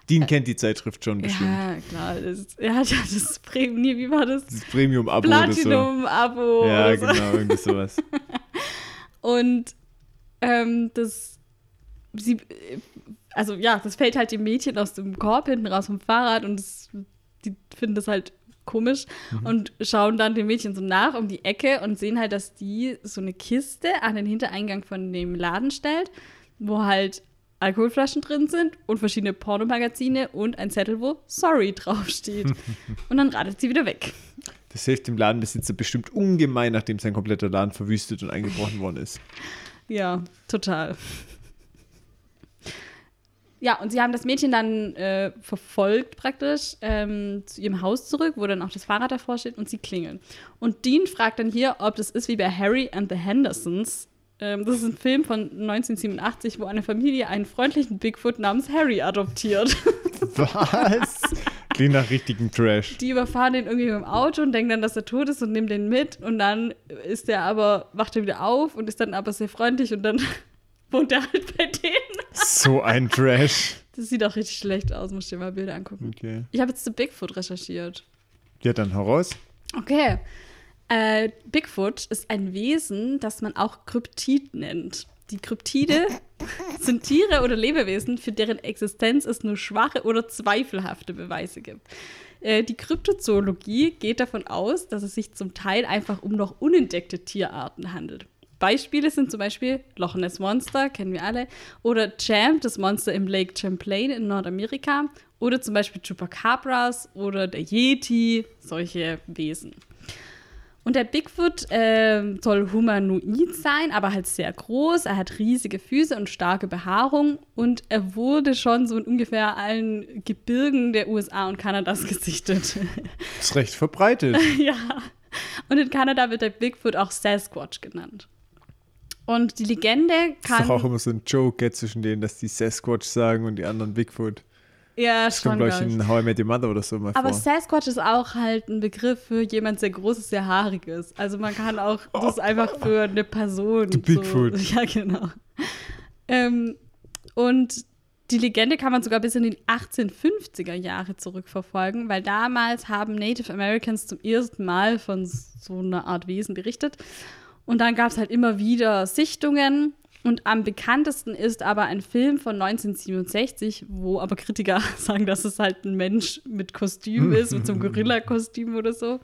[SPEAKER 2] Dean kennt die Zeitschrift schon bestimmt.
[SPEAKER 1] Ja, klar. Das, er hat ja [LAUGHS] das Premium, wie war das?
[SPEAKER 2] Das Premium-Abo oder so.
[SPEAKER 1] Platinum-Abo.
[SPEAKER 2] Ja,
[SPEAKER 1] oder so.
[SPEAKER 2] genau, irgendwie sowas. [LAUGHS]
[SPEAKER 1] Und ähm, das, sie, also ja, das fällt halt dem Mädchen aus dem Korb hinten raus vom Fahrrad und das, die finden das halt komisch und schauen dann dem Mädchen so nach um die Ecke und sehen halt, dass die so eine Kiste an den Hintereingang von dem Laden stellt, wo halt Alkoholflaschen drin sind und verschiedene Pornomagazine und ein Zettel, wo Sorry draufsteht. [LAUGHS] und dann radet sie wieder weg.
[SPEAKER 2] Das hilft dem Ladenbesitzer bestimmt ungemein, nachdem sein kompletter Laden verwüstet und eingebrochen worden ist.
[SPEAKER 1] Ja, total. Ja, und sie haben das Mädchen dann äh, verfolgt praktisch ähm, zu ihrem Haus zurück, wo dann auch das Fahrrad davor steht und sie klingeln. Und Dean fragt dann hier, ob das ist wie bei Harry and the Hendersons. Ähm, das ist ein Film von 1987, wo eine Familie einen freundlichen Bigfoot namens Harry adoptiert.
[SPEAKER 2] Was? Klingt nach richtigem Trash.
[SPEAKER 1] Die überfahren den irgendwie mit dem Auto und denken dann, dass er tot ist und nehmen den mit. Und dann ist er aber, wacht er wieder auf und ist dann aber sehr freundlich und dann [LAUGHS] wohnt er halt bei denen.
[SPEAKER 2] So ein Trash.
[SPEAKER 1] Das sieht auch richtig schlecht aus, muss ich dir mal Bilder angucken.
[SPEAKER 2] Okay.
[SPEAKER 1] Ich habe jetzt zu Bigfoot recherchiert.
[SPEAKER 2] Ja, dann heraus.
[SPEAKER 1] Okay. Äh, Bigfoot ist ein Wesen, das man auch Kryptid nennt. Die Kryptide [LAUGHS] sind Tiere oder Lebewesen, für deren Existenz es nur schwache oder zweifelhafte Beweise gibt. Äh, die Kryptozoologie geht davon aus, dass es sich zum Teil einfach um noch unentdeckte Tierarten handelt. Beispiele sind zum Beispiel Loch Ness Monster, kennen wir alle, oder Champ, das Monster im Lake Champlain in Nordamerika, oder zum Beispiel Chupacabras oder der Yeti, solche Wesen. Und der Bigfoot ähm, soll humanoid sein, aber halt sehr groß. Er hat riesige Füße und starke Behaarung. Und er wurde schon so in ungefähr allen Gebirgen der USA und Kanadas [LAUGHS] gesichtet.
[SPEAKER 2] Ist recht verbreitet. [LAUGHS]
[SPEAKER 1] ja. Und in Kanada wird der Bigfoot auch Sasquatch genannt. Und die Legende
[SPEAKER 2] ist doch auch
[SPEAKER 1] kann.
[SPEAKER 2] immer so ein Joke zwischen denen, dass die Sasquatch sagen und die anderen Bigfoot.
[SPEAKER 1] Ja,
[SPEAKER 2] Das kommt,
[SPEAKER 1] schon.
[SPEAKER 2] glaube ich,
[SPEAKER 1] glaub ich.
[SPEAKER 2] in How I Met Your Mother oder so mal
[SPEAKER 1] Aber
[SPEAKER 2] vor.
[SPEAKER 1] Sasquatch ist auch halt ein Begriff für jemand sehr Großes, sehr Haariges. Also man kann auch das einfach für eine Person.
[SPEAKER 2] The Bigfoot.
[SPEAKER 1] So, [LAUGHS] ja, genau. Ähm, und die Legende kann man sogar bis in die 1850er Jahre zurückverfolgen, weil damals haben Native Americans zum ersten Mal von so einer Art Wesen berichtet. Und dann gab es halt immer wieder Sichtungen. Und am bekanntesten ist aber ein Film von 1967, wo aber Kritiker [LAUGHS] sagen, dass es halt ein Mensch mit Kostüm ist, mit so einem Gorilla-Kostüm oder so.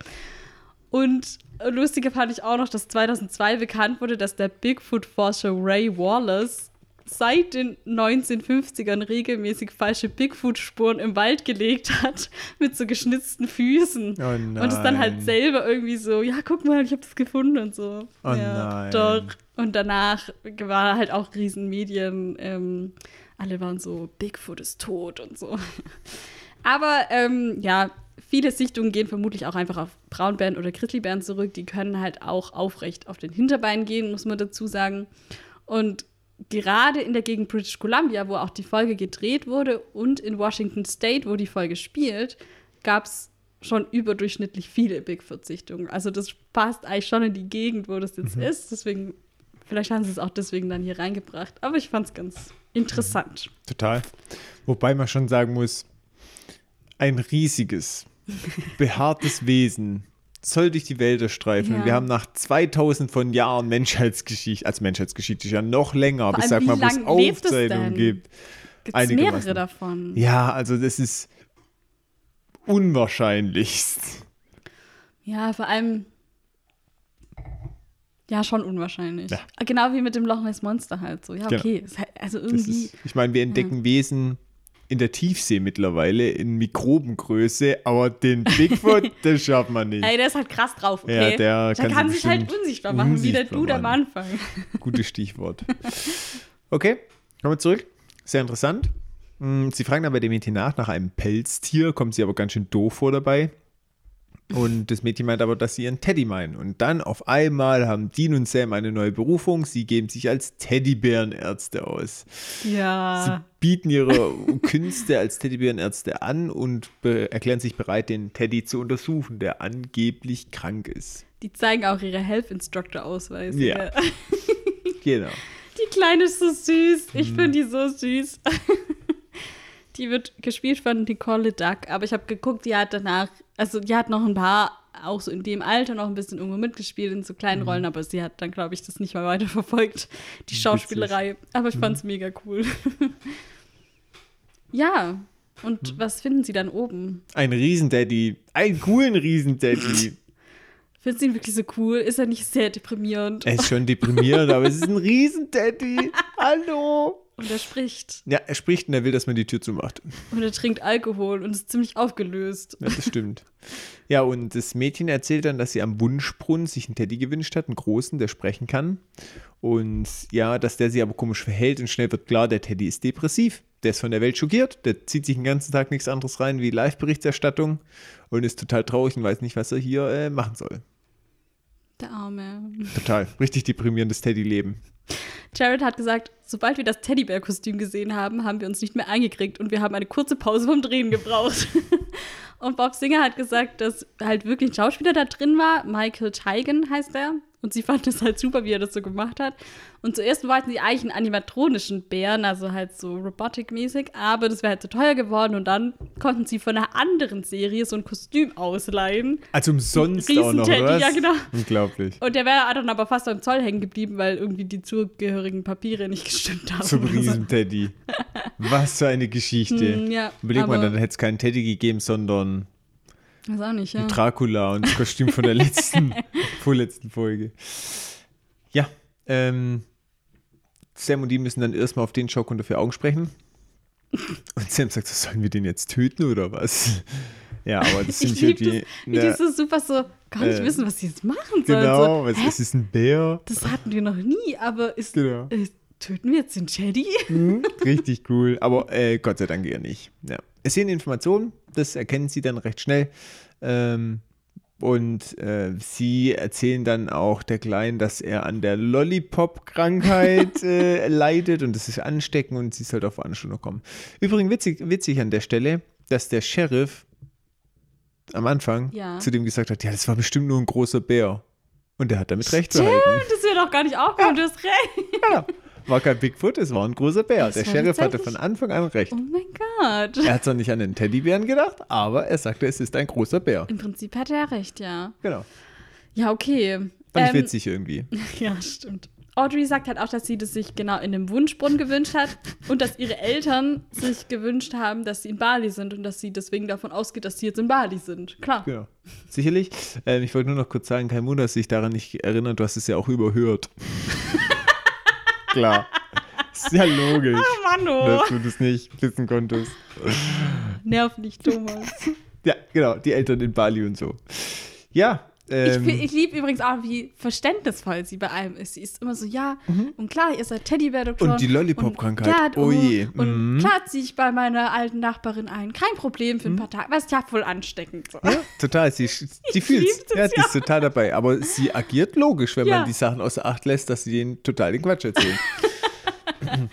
[SPEAKER 1] Und lustiger fand ich auch noch, dass 2002 bekannt wurde, dass der Bigfoot-Forscher Ray Wallace seit den 1950ern regelmäßig falsche Bigfoot-Spuren im Wald gelegt hat [LAUGHS] mit so geschnitzten Füßen.
[SPEAKER 2] Oh
[SPEAKER 1] Und es dann halt selber irgendwie so, ja, guck mal, ich habe das gefunden und so.
[SPEAKER 2] Oh
[SPEAKER 1] ja,
[SPEAKER 2] nein.
[SPEAKER 1] Doch. Und danach war halt auch Riesenmedien, ähm, alle waren so, Bigfoot ist tot und so. [LAUGHS] Aber ähm, ja, viele Sichtungen gehen vermutlich auch einfach auf Braunbären oder Grizzlybären zurück. Die können halt auch aufrecht auf den Hinterbeinen gehen, muss man dazu sagen. Und gerade in der Gegend British Columbia, wo auch die Folge gedreht wurde, und in Washington State, wo die Folge spielt, gab es schon überdurchschnittlich viele Bigfoot-Sichtungen. Also das passt eigentlich schon in die Gegend, wo das jetzt ist. Deswegen, vielleicht haben sie es auch deswegen dann hier reingebracht. Aber ich fand es ganz interessant.
[SPEAKER 2] Total. Wobei man schon sagen muss, ein riesiges, behaartes Wesen soll durch die Wälder streifen.
[SPEAKER 1] Ja.
[SPEAKER 2] Wir haben nach 2000 von Jahren Menschheitsgeschichte, als Menschheitsgeschichte ist ja noch länger, aber ich sag mal, wo es Aufzeichnungen gibt.
[SPEAKER 1] Gibt es mehrere davon?
[SPEAKER 2] Ja, also das ist unwahrscheinlichst.
[SPEAKER 1] Ja, vor allem. Ja, schon unwahrscheinlich.
[SPEAKER 2] Ja.
[SPEAKER 1] Genau wie mit dem Loch Ness Monster halt so. Ja,
[SPEAKER 2] Genau.
[SPEAKER 1] okay. Halt- Also irgendwie.
[SPEAKER 2] ist, ich meine, wir entdecken Wesen in der Tiefsee mittlerweile in Mikrobengröße, aber den Bigfoot, [LAUGHS] das schafft man nicht.
[SPEAKER 1] Ey, der ist halt krass drauf, okay?
[SPEAKER 2] Ja, der
[SPEAKER 1] der
[SPEAKER 2] kann
[SPEAKER 1] kann, sich halt unsichtbar machen, wie der
[SPEAKER 2] unsichtbar
[SPEAKER 1] Dude am. Anfang. [LAUGHS]
[SPEAKER 2] Gutes Stichwort. Okay, kommen wir zurück. Sehr interessant. Hm, Sie fragen dann bei dem Mädchen nach, nach einem Pelztier, kommt sie aber ganz schön doof vor dabei. Und das Mädchen meint aber, dass sie ihren Teddy meinen. Und dann auf einmal haben Dean und Sam eine neue Berufung. Sie geben sich als Teddybärenärzte aus. Sie
[SPEAKER 1] Ja.
[SPEAKER 2] bieten ihre Künste als Teddybärenärzte an und erklären sich bereit, den Teddy zu untersuchen, der angeblich krank ist.
[SPEAKER 1] Die zeigen auch ihre Health Instructor Ausweise.
[SPEAKER 2] Ja. [LAUGHS] Genau.
[SPEAKER 1] Die Kleine ist so süß. Ich
[SPEAKER 2] Mhm.
[SPEAKER 1] finde die so süß. [LAUGHS] die wird gespielt von Nicole Duck, aber ich habe geguckt, die hat danach, also die hat noch ein paar, auch so in dem Alter noch ein bisschen irgendwo mitgespielt in so kleinen
[SPEAKER 2] Mhm.
[SPEAKER 1] Rollen, aber sie hat dann, glaube ich, das nicht mehr weiter verfolgt, die Schauspielerei. Aber ich fand es mega cool. [LAUGHS] ja, und
[SPEAKER 2] Mhm.
[SPEAKER 1] was finden Sie dann oben?
[SPEAKER 2] Ein Riesendaddy. Einen coolen Riesendaddy. [LAUGHS]
[SPEAKER 1] Finden Sie ihn wirklich so cool? Ist er nicht sehr deprimierend?
[SPEAKER 2] Er ist schon deprimierend, aber es ist ein [LAUGHS] Riesendaddy. Hallo.
[SPEAKER 1] Und er spricht.
[SPEAKER 2] Ja, er spricht und er will, dass man die Tür zumacht.
[SPEAKER 1] Und er trinkt Alkohol und ist ziemlich aufgelöst.
[SPEAKER 2] Ja, das stimmt. Ja, und das Mädchen erzählt dann, dass sie am Wunschbrunnen sich einen Teddy gewünscht hat, einen großen, der sprechen kann. Und ja, dass der sich aber komisch verhält und schnell wird klar, der Teddy ist depressiv. Der ist von der Welt schockiert, der zieht sich den ganzen Tag nichts anderes rein wie Live-Berichterstattung und ist total traurig und weiß nicht, was er hier äh, machen soll.
[SPEAKER 1] Der Arme.
[SPEAKER 2] Total. Richtig deprimierendes Teddy-Leben.
[SPEAKER 1] Jared hat gesagt, sobald wir das Teddybär-Kostüm gesehen haben, haben wir uns nicht mehr eingekriegt und wir haben eine kurze Pause vom Drehen gebraucht. [LAUGHS] und Bob Singer hat gesagt, dass halt wirklich ein Schauspieler da drin war. Michael Teigen heißt er. Und sie fand es halt super, wie er das so gemacht hat. Und zuerst wollten sie eigentlich einen animatronischen Bären, also halt so robotic-mäßig, aber das wäre halt zu teuer geworden. Und dann konnten sie von einer anderen Serie so ein Kostüm ausleihen.
[SPEAKER 2] Also umsonst auch noch, was?
[SPEAKER 1] ja, genau.
[SPEAKER 2] Unglaublich.
[SPEAKER 1] Und der wäre dann aber fast am Zoll hängen geblieben, weil irgendwie die zugehörigen Papiere nicht gestimmt haben. [LAUGHS]
[SPEAKER 2] Zum. Riesenteddy. Was für eine Geschichte.
[SPEAKER 1] Hm, ja,
[SPEAKER 2] Überleg mal, dann hätte es keinen Teddy gegeben, sondern
[SPEAKER 1] Weiß auch nicht, ja.
[SPEAKER 2] Dracula und das Kostüm von der letzten, [LAUGHS] vorletzten Folge. Ja, ähm, Sam und die müssen dann erstmal auf den Schock unter vier Augen sprechen. Und Sam sagt, so, sollen wir den jetzt töten oder was? Ja, aber das sind irgendwie.
[SPEAKER 1] das, wie die so super so gar nicht
[SPEAKER 2] Äh,
[SPEAKER 1] wissen, was sie jetzt machen sollen.
[SPEAKER 2] genau,
[SPEAKER 1] so,
[SPEAKER 2] es ist ein Bär.
[SPEAKER 1] Das hatten wir noch nie, aber ist,
[SPEAKER 2] Genau.
[SPEAKER 1] äh, töten wir jetzt den Teddy?
[SPEAKER 2] Mhm, [LAUGHS] Richtig cool, aber äh, Gott sei Dank eher nicht. Ja. Es sind Informationen, das erkennen sie dann recht schnell. Ähm, Und äh, sie erzählen dann auch der Kleinen, dass er an der Lollipop-Krankheit [LAUGHS] äh, leidet und das ist ansteckend und sie soll auf Veranstaltung kommen. Übrigens witzig, witzig an der Stelle, dass der Sheriff am Anfang
[SPEAKER 1] Ja.
[SPEAKER 2] zu dem gesagt hat, ja, das war bestimmt nur ein großer Bär. Und der hat damit recht
[SPEAKER 1] Stimmt,
[SPEAKER 2] behalten.
[SPEAKER 1] das mir doch gar nicht aufgekommen, du hast recht.
[SPEAKER 2] Ja, [LAUGHS] war kein Bigfoot, es war ein großer Bär.
[SPEAKER 1] Das
[SPEAKER 2] Der Sheriff hatte von Anfang an recht.
[SPEAKER 1] Oh mein Gott.
[SPEAKER 2] Er hat zwar nicht an den Teddybären gedacht, aber er sagte, es ist ein großer Bär.
[SPEAKER 1] Im Prinzip hat er recht, ja.
[SPEAKER 2] Genau.
[SPEAKER 1] Ja, okay.
[SPEAKER 2] Fand ich
[SPEAKER 1] Ähm,
[SPEAKER 2] witzig irgendwie. [LAUGHS]
[SPEAKER 1] Ja, stimmt. Audrey sagt halt auch, dass sie das sich genau in dem Wunschbrunnen gewünscht hat [LAUGHS] und dass ihre Eltern sich gewünscht haben, dass sie in Bali sind und dass sie deswegen davon ausgeht, dass sie jetzt in Bali sind. Klar.
[SPEAKER 2] Genau. Sicherlich. Ähm, ich wollte nur noch kurz sagen, kein Wunder, dass sich daran nicht erinnert, du hast es ja auch überhört. [LAUGHS] Klar. Ist ja logisch,
[SPEAKER 1] Mano.
[SPEAKER 2] dass du das nicht wissen konntest.
[SPEAKER 1] Nerv nicht, Thomas.
[SPEAKER 2] Ja, genau, die Eltern in Bali und so. Ja, ähm,
[SPEAKER 1] ich ich liebe übrigens auch, wie verständnisvoll sie bei allem ist. Sie ist immer so, ja, und klar, ihr seid Teddybär-Doktor.
[SPEAKER 2] Mhm. Und die Lollipop-Krankheit.
[SPEAKER 1] Ja,
[SPEAKER 2] Oh je.
[SPEAKER 1] Und
[SPEAKER 2] Mhm.
[SPEAKER 1] klar ziehe ich bei meiner alten Nachbarin ein. Kein Problem für ein paar Tage. Was ist ja voll ansteckend. So.
[SPEAKER 2] ja, total, sie, [LAUGHS] sie fühlt
[SPEAKER 1] lieb's,
[SPEAKER 2] Ja, die ist total dabei. Aber sie agiert logisch, wenn
[SPEAKER 1] Ja.
[SPEAKER 2] man die Sachen außer Acht lässt, dass sie denen total den Quatsch erzählen. [LAUGHS]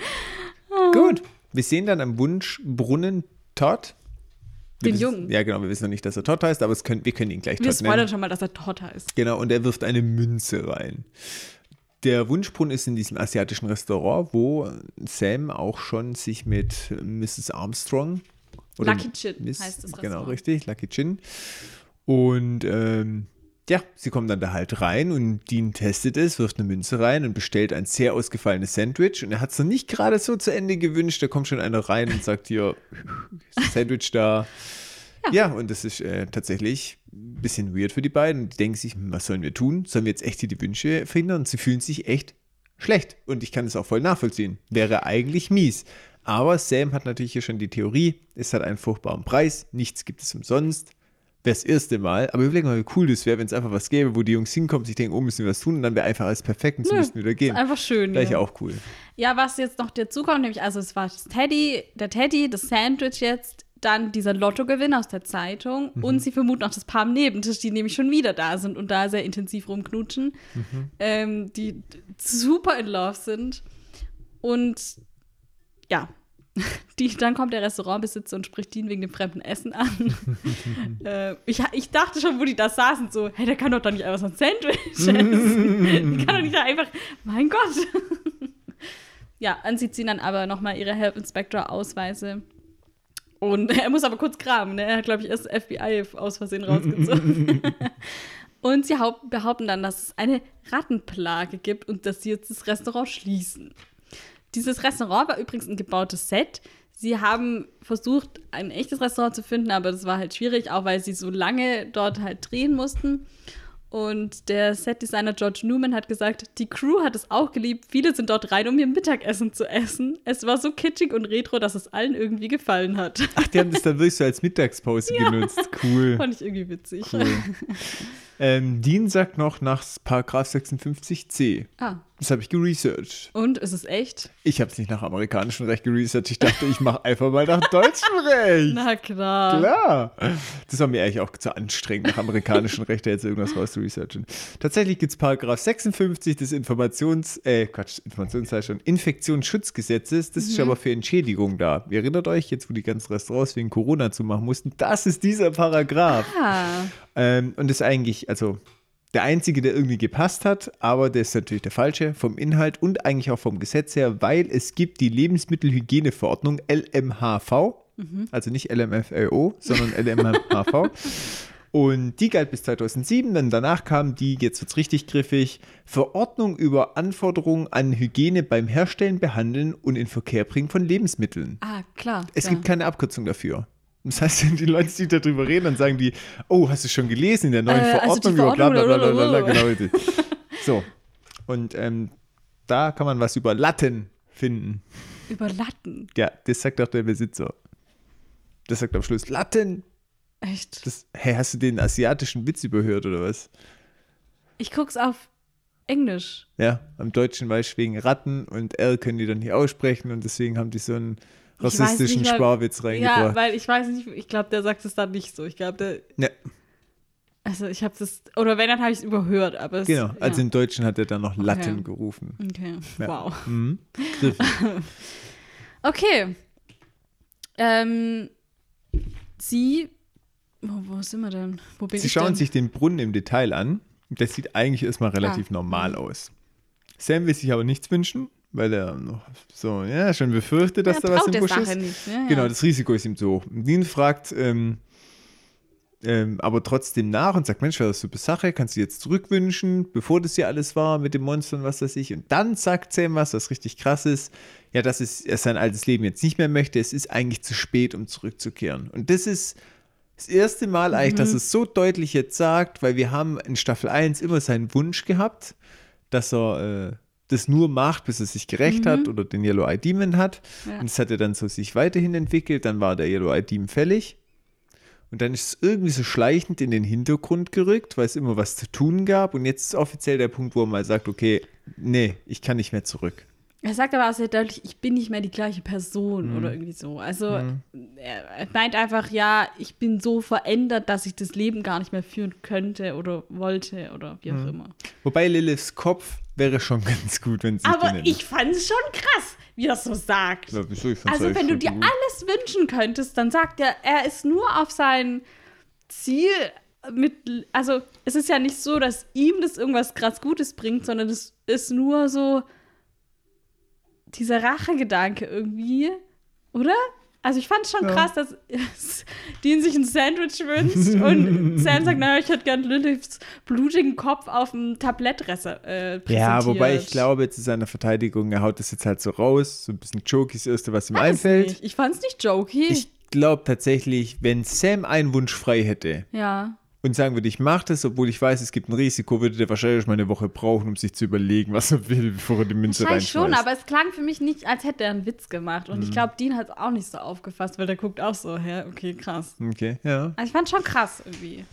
[SPEAKER 2] Gut, wir sehen dann am Wunschbrunnen Todd. Wir
[SPEAKER 1] Den
[SPEAKER 2] wissen-
[SPEAKER 1] Jungen.
[SPEAKER 2] Ja, genau, wir wissen noch nicht, dass er Todd heißt, aber es können, wir können ihn gleich
[SPEAKER 1] Wir
[SPEAKER 2] Todd
[SPEAKER 1] spoilern
[SPEAKER 2] nennen.
[SPEAKER 1] schon mal, dass er Todd heißt.
[SPEAKER 2] Genau, und er wirft eine Münze rein. Der Wunschbrunnen ist in diesem asiatischen Restaurant, wo Sam auch schon sich mit Mrs. Armstrong
[SPEAKER 1] Lucky Chin
[SPEAKER 2] Miss,
[SPEAKER 1] heißt das
[SPEAKER 2] Genau,
[SPEAKER 1] Restaurant.
[SPEAKER 2] richtig, Lucky Chin. Und ähm, ja, sie kommen dann da halt rein und Dean testet es, wirft eine Münze rein und bestellt ein sehr ausgefallenes Sandwich. Und er hat es noch nicht gerade so zu Ende gewünscht. Da kommt schon einer rein und sagt hier, Sandwich da. Ja, und das ist äh, tatsächlich ein bisschen weird für die beiden. Die denken sich, hm, was sollen wir tun? Sollen wir jetzt echt hier die Wünsche verhindern? Und sie fühlen sich echt schlecht. Und ich kann es auch voll nachvollziehen. Wäre eigentlich mies. Aber Sam hat natürlich hier schon die Theorie, es hat einen furchtbaren Preis, nichts gibt es umsonst. Wäre das erste Mal. Aber überlegen mal, wie cool das wäre, wenn es einfach was gäbe, wo die Jungs hinkommen, sich denken, oh, müssen wir was tun und dann wäre einfach alles perfekt und sie
[SPEAKER 1] Nö,
[SPEAKER 2] müssten wieder gehen.
[SPEAKER 1] Ist einfach schön.
[SPEAKER 2] Wäre ich
[SPEAKER 1] ja.
[SPEAKER 2] auch cool.
[SPEAKER 1] Ja, was jetzt noch dazukommt, nämlich, also es war das Teddy, der Teddy, das Sandwich jetzt, dann dieser Lottogewinn aus der Zeitung
[SPEAKER 2] Mhm.
[SPEAKER 1] und sie vermuten auch das Paar am Nebentisch, die nämlich schon wieder da sind und da sehr intensiv rumknutschen,
[SPEAKER 2] Mhm.
[SPEAKER 1] ähm, die super in love sind. Und ja, [LAUGHS] die, dann kommt der Restaurantbesitzer und spricht ihn wegen dem fremden Essen an. [LAUGHS] äh, ich, ich dachte schon, wo die da saßen, so, hey, der kann doch da nicht einfach so ein Sandwich [LAUGHS] essen. die kann doch nicht da einfach, mein Gott. ja, an sie ziehen dann aber nochmal ihre Help Inspector-Ausweise. Und er muss aber kurz kramen, ne? Er hat, glaube ich, erst FBI aus Versehen rausgezogen. und sie haupt- behaupten dann, dass es eine Rattenplage gibt und dass sie jetzt das Restaurant schließen. Dieses Restaurant war übrigens ein gebautes Set. Sie haben versucht, ein echtes Restaurant zu finden, aber das war halt schwierig, auch weil sie so lange dort halt drehen mussten. Und der Setdesigner George Newman hat gesagt, die Crew hat es auch geliebt. Viele sind dort rein, um ihr Mittagessen zu essen. Es war so kitschig und retro, dass es allen irgendwie gefallen hat.
[SPEAKER 2] Ach, die haben das dann wirklich so als Mittagspause [LAUGHS] genutzt. Cool.
[SPEAKER 1] Fand ich irgendwie witzig.
[SPEAKER 2] cool. [LAUGHS] ähm, Dean sagt noch nach Paragraph 56c.
[SPEAKER 1] Ah,
[SPEAKER 2] Das habe ich geresearched.
[SPEAKER 1] und ist es echt?
[SPEAKER 2] Ich habe es nicht nach amerikanischem Recht geresearched. Ich dachte, ich mache einfach mal nach deutschem Recht. [LAUGHS]
[SPEAKER 1] Na klar.
[SPEAKER 2] Klar. Das war mir eigentlich auch zu anstrengend, nach amerikanischem Recht da jetzt irgendwas rauszuresearchen. Tatsächlich gibt es Paragraph 56 des Informations, äh, Quatsch, Informations heißt schon, Infektionsschutzgesetzes. Das ist aber für Entschädigung da. Ihr erinnert euch, jetzt wo die ganzen Restaurants wegen Corona zumachen mussten, das ist dieser Paragraph.
[SPEAKER 1] Ah,
[SPEAKER 2] Ähm, und das ist eigentlich, also der einzige, der irgendwie gepasst hat, aber der ist natürlich der falsche vom Inhalt und eigentlich auch vom Gesetz her, weil es gibt die Lebensmittelhygieneverordnung LMHV, also nicht LMFAO, sondern LMHV. Und die galt bis 2007, dann danach kam die, jetzt wird es richtig griffig, Verordnung über Anforderungen an Hygiene beim Herstellen, Behandeln und in Verkehr bringen von Lebensmitteln.
[SPEAKER 1] ah klar.
[SPEAKER 2] Es
[SPEAKER 1] ja.
[SPEAKER 2] gibt keine Abkürzung dafür. Das heißt, die Leute, die darüber reden, dann sagen die, oh, hast du schon gelesen in der neuen
[SPEAKER 1] Äh, also die
[SPEAKER 2] Verordnung über bla bla bla bla bla,
[SPEAKER 1] Verordnung,
[SPEAKER 2] genau. So. Und ähm, da kann man was über Latten finden.
[SPEAKER 1] Über Latten.
[SPEAKER 2] Ja, das sagt auch der Besitzer. Das sagt am Schluss Latten.
[SPEAKER 1] Echt?
[SPEAKER 2] Das, hey, hast du den asiatischen Witz überhört oder was?
[SPEAKER 1] Ich guck's auf Englisch.
[SPEAKER 2] Ja, am Deutschen weiß ich wegen Ratten und R können die dann nicht aussprechen und deswegen haben die so
[SPEAKER 1] weiß
[SPEAKER 2] rassistischen
[SPEAKER 1] nicht, weil-
[SPEAKER 2] Sparwitz
[SPEAKER 1] Ja,
[SPEAKER 2] reingebracht.
[SPEAKER 1] weil ich weiß nicht, ich glaube, der sagt es dann nicht so. Ich glaube, der.
[SPEAKER 2] Ja,
[SPEAKER 1] Also ich habe das, oder wenn, dann habe ich es überhört, aber es,
[SPEAKER 2] Genau,
[SPEAKER 1] ja.
[SPEAKER 2] also im Deutschen hat er dann noch Latten
[SPEAKER 1] Okay.
[SPEAKER 2] gerufen.
[SPEAKER 1] Okay,
[SPEAKER 2] Ja.
[SPEAKER 1] wow.
[SPEAKER 2] Mhm. [LAUGHS]
[SPEAKER 1] Okay. Ähm, sie, wo, wo sind wir denn? Wo bin
[SPEAKER 2] Sie schauen
[SPEAKER 1] denn?
[SPEAKER 2] sich den Brunnen im Detail an. Das sieht eigentlich erstmal relativ
[SPEAKER 1] Ah.
[SPEAKER 2] normal aus. Sam will sich aber nichts wünschen, weil er noch so, ja, schon befürchtet, dass
[SPEAKER 1] Er
[SPEAKER 2] da was im Busch ist.
[SPEAKER 1] nicht, ja, ja.
[SPEAKER 2] Genau, das Risiko ist ihm zu hoch. Dean fragt ähm, ähm, aber trotzdem nach und sagt, Mensch, was ist das für eine Sache? Kannst du dir jetzt zurückwünschen, bevor das hier alles war mit dem Monster und was weiß ich? Und dann sagt Sam was, was richtig krass ist. Ja, dass es, er sein altes Leben jetzt nicht mehr möchte. Es ist eigentlich zu spät, um zurückzukehren. Und das ist das erste Mal eigentlich,
[SPEAKER 1] Mhm.
[SPEAKER 2] dass es so deutlich jetzt sagt, weil wir haben in Staffel 1 immer seinen Wunsch gehabt, dass er äh, das nur macht, bis er sich gerecht hat oder den Yellow Eye Demon hat.
[SPEAKER 1] Mhm. Ja.
[SPEAKER 2] Und das hat er dann so sich weiterhin entwickelt. Dann war der Yellow Eye Demon fällig. Und dann ist es irgendwie so schleichend in den Hintergrund gerückt, weil es immer was zu tun gab. Und jetzt ist offiziell der Punkt, wo er mal sagt, okay, nee, ich kann nicht mehr zurück.
[SPEAKER 1] Er sagt aber auch sehr deutlich, ich bin nicht mehr die gleiche Person
[SPEAKER 2] Mhm.
[SPEAKER 1] oder irgendwie so. Also er, er meint einfach, ja, ich bin so verändert, dass ich das Leben gar nicht mehr führen könnte oder wollte oder wie auch
[SPEAKER 2] Mhm.
[SPEAKER 1] immer.
[SPEAKER 2] Wobei Liliths Kopf wäre schon [LAUGHS] ganz gut, wenn sie
[SPEAKER 1] Aber ich fand es schon krass, wie er es so sagt.
[SPEAKER 2] Ja, wieso? Ich fand's
[SPEAKER 1] Also wenn du dir
[SPEAKER 2] gut.
[SPEAKER 1] alles wünschen könntest, dann sagt er, er ist nur auf sein Ziel mit, also es ist ja nicht so, dass ihm das irgendwas krass Gutes bringt, sondern es ist nur so dieser Rachegedanke irgendwie, oder? Also ich fand schon
[SPEAKER 2] Ja.
[SPEAKER 1] krass, dass [LAUGHS] Dean sich ein Sandwich wünscht und [LAUGHS] Sam sagt, naja, ich hätte gern Liliths blutigen Kopf auf dem Tablett äh, präsentiert.
[SPEAKER 2] Ja, wobei ich glaube, zu seiner Verteidigung, er haut das jetzt halt so raus. So ein bisschen Jokey ist das Erste, was ihm
[SPEAKER 1] Weiß
[SPEAKER 2] einfällt.
[SPEAKER 1] Nicht. Ich fand's nicht jokey.
[SPEAKER 2] Ich glaube tatsächlich, wenn Sam einen Wunsch frei hätte
[SPEAKER 1] ja.
[SPEAKER 2] Und sagen würde, ich mache das, obwohl ich weiß, es gibt ein Risiko, würde der wahrscheinlich mal eine Woche brauchen, um sich zu überlegen, was er will, bevor er die Münze reinschmeißt.
[SPEAKER 1] schon, aber es klang für mich nicht, als hätte er einen Witz gemacht. Und ich
[SPEAKER 2] Mhm.
[SPEAKER 1] glaube, Dean hat es auch nicht so aufgefasst, weil der guckt auch so, hä, okay, krass.
[SPEAKER 2] Okay, ja.
[SPEAKER 1] Also ich fand schon krass irgendwie.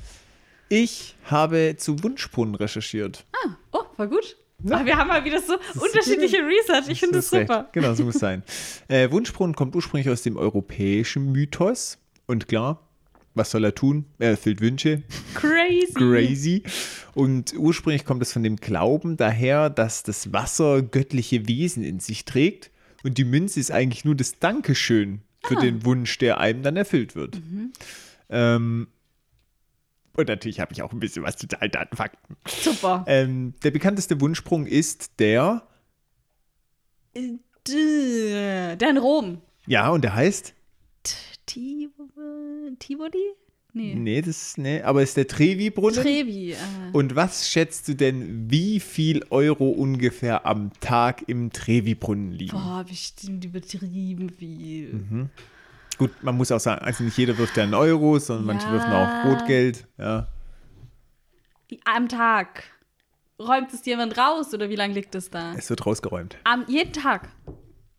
[SPEAKER 2] Ich habe zu Wunschbrunnen recherchiert.
[SPEAKER 1] Ah, oh, voll gut. Aber wir haben mal wieder so unterschiedliche Research. Ich finde das super.
[SPEAKER 2] recht. Genau, so muss es sein. [LAUGHS] Äh, Wunschbrunnen kommt ursprünglich aus dem europäischen Mythos. Und klar, was soll er tun? Er erfüllt Wünsche.
[SPEAKER 1] Crazy.
[SPEAKER 2] Crazy. Und ursprünglich kommt es von dem Glauben daher, dass das Wasser göttliche Wesen in sich trägt. Und die Münze ist eigentlich nur das Dankeschön für
[SPEAKER 1] Ah.
[SPEAKER 2] den Wunsch, der einem dann erfüllt wird.
[SPEAKER 1] Mhm.
[SPEAKER 2] Ähm, und natürlich habe ich auch ein bisschen was zu Zahlen, Daten, Fakten.
[SPEAKER 1] Super.
[SPEAKER 2] Ähm, der bekannteste Wunschsprung ist der,
[SPEAKER 1] Äh, Der in Rom.
[SPEAKER 2] ja, und der heißt,
[SPEAKER 1] Ti- Tivoli? Nee.
[SPEAKER 2] nee, das, nee, aber ist der Trevi-Brunnen.
[SPEAKER 1] Trevi. Äh.
[SPEAKER 2] Und was schätzt du denn, wie viel Euro ungefähr am Tag im Trevi-Brunnen liegen?
[SPEAKER 1] Boah, bestimmt übertrieben viel.
[SPEAKER 2] Mhm. Gut, man muss auch sagen, also nicht jeder wirft ja einen Euro, sondern manche
[SPEAKER 1] Ja.
[SPEAKER 2] wirfen auch Rotgeld. Ja.
[SPEAKER 1] Am Tag. Räumt es jemand raus oder wie lange liegt es da?
[SPEAKER 2] Es wird rausgeräumt.
[SPEAKER 1] Am, jeden Tag.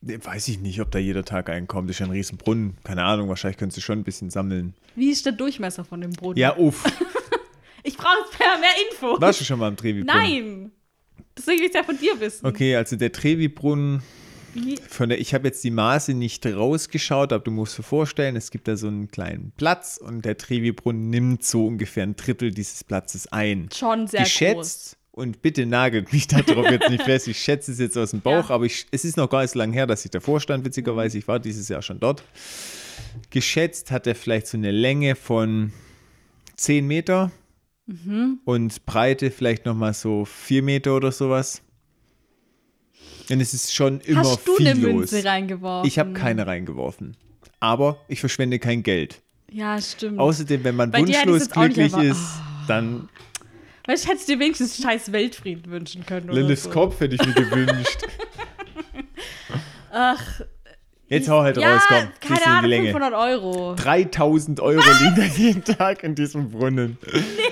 [SPEAKER 2] Nee, Weiß ich nicht, ob da jeder Tag einkommt. Das ist ja ein Riesenbrunnen. Keine Ahnung, wahrscheinlich könntest du schon ein bisschen sammeln.
[SPEAKER 1] Wie ist der Durchmesser von dem Brunnen?
[SPEAKER 2] Ja, uff. [LAUGHS]
[SPEAKER 1] Ich brauche jetzt mehr, Info.
[SPEAKER 2] Warst du schon mal am Trevi-Brunnen?
[SPEAKER 1] Nein. Deswegen will ich es ja von dir wissen.
[SPEAKER 2] Okay, also der Trevi-Brunnen, von der, ich habe jetzt die Maße nicht rausgeschaut, aber du musst dir vorstellen, es gibt da so einen kleinen Platz und der Trevi-Brunnen nimmt so ungefähr ein Drittel dieses Platzes ein.
[SPEAKER 1] schon sehr
[SPEAKER 2] geschätzt und bitte nagelt mich darauf jetzt nicht fest. Ich schätze es jetzt aus dem Bauch,
[SPEAKER 1] Ja.
[SPEAKER 2] aber ich, es ist noch gar nicht so lange her, dass ich davor stand, witzigerweise. Ich war dieses Jahr schon dort. Geschätzt hat er vielleicht so eine Länge von 10 Meter
[SPEAKER 1] Mhm.
[SPEAKER 2] und Breite vielleicht nochmal so 4 Meter oder sowas. Denn es ist schon immer
[SPEAKER 1] Hast du
[SPEAKER 2] viel
[SPEAKER 1] eine
[SPEAKER 2] los.
[SPEAKER 1] Münze reingeworfen?
[SPEAKER 2] Ich habe keine reingeworfen. Aber ich verschwende kein Geld.
[SPEAKER 1] Ja, stimmt.
[SPEAKER 2] Außerdem, wenn man
[SPEAKER 1] Bei
[SPEAKER 2] wunschlos glücklich ist, dann
[SPEAKER 1] Weißt du, hättest dir wenigstens scheiß Weltfrieden wünschen können.
[SPEAKER 2] Liliths
[SPEAKER 1] so.
[SPEAKER 2] Kopf hätte ich mir gewünscht. [LAUGHS]
[SPEAKER 1] Ach,
[SPEAKER 2] Jetzt hau halt
[SPEAKER 1] ja,
[SPEAKER 2] raus, komm.
[SPEAKER 1] Keine
[SPEAKER 2] in die
[SPEAKER 1] Ahnung,
[SPEAKER 2] Länge.
[SPEAKER 1] 500 Euro.
[SPEAKER 2] 3000 Euro liegen da jeden Tag in diesem Brunnen.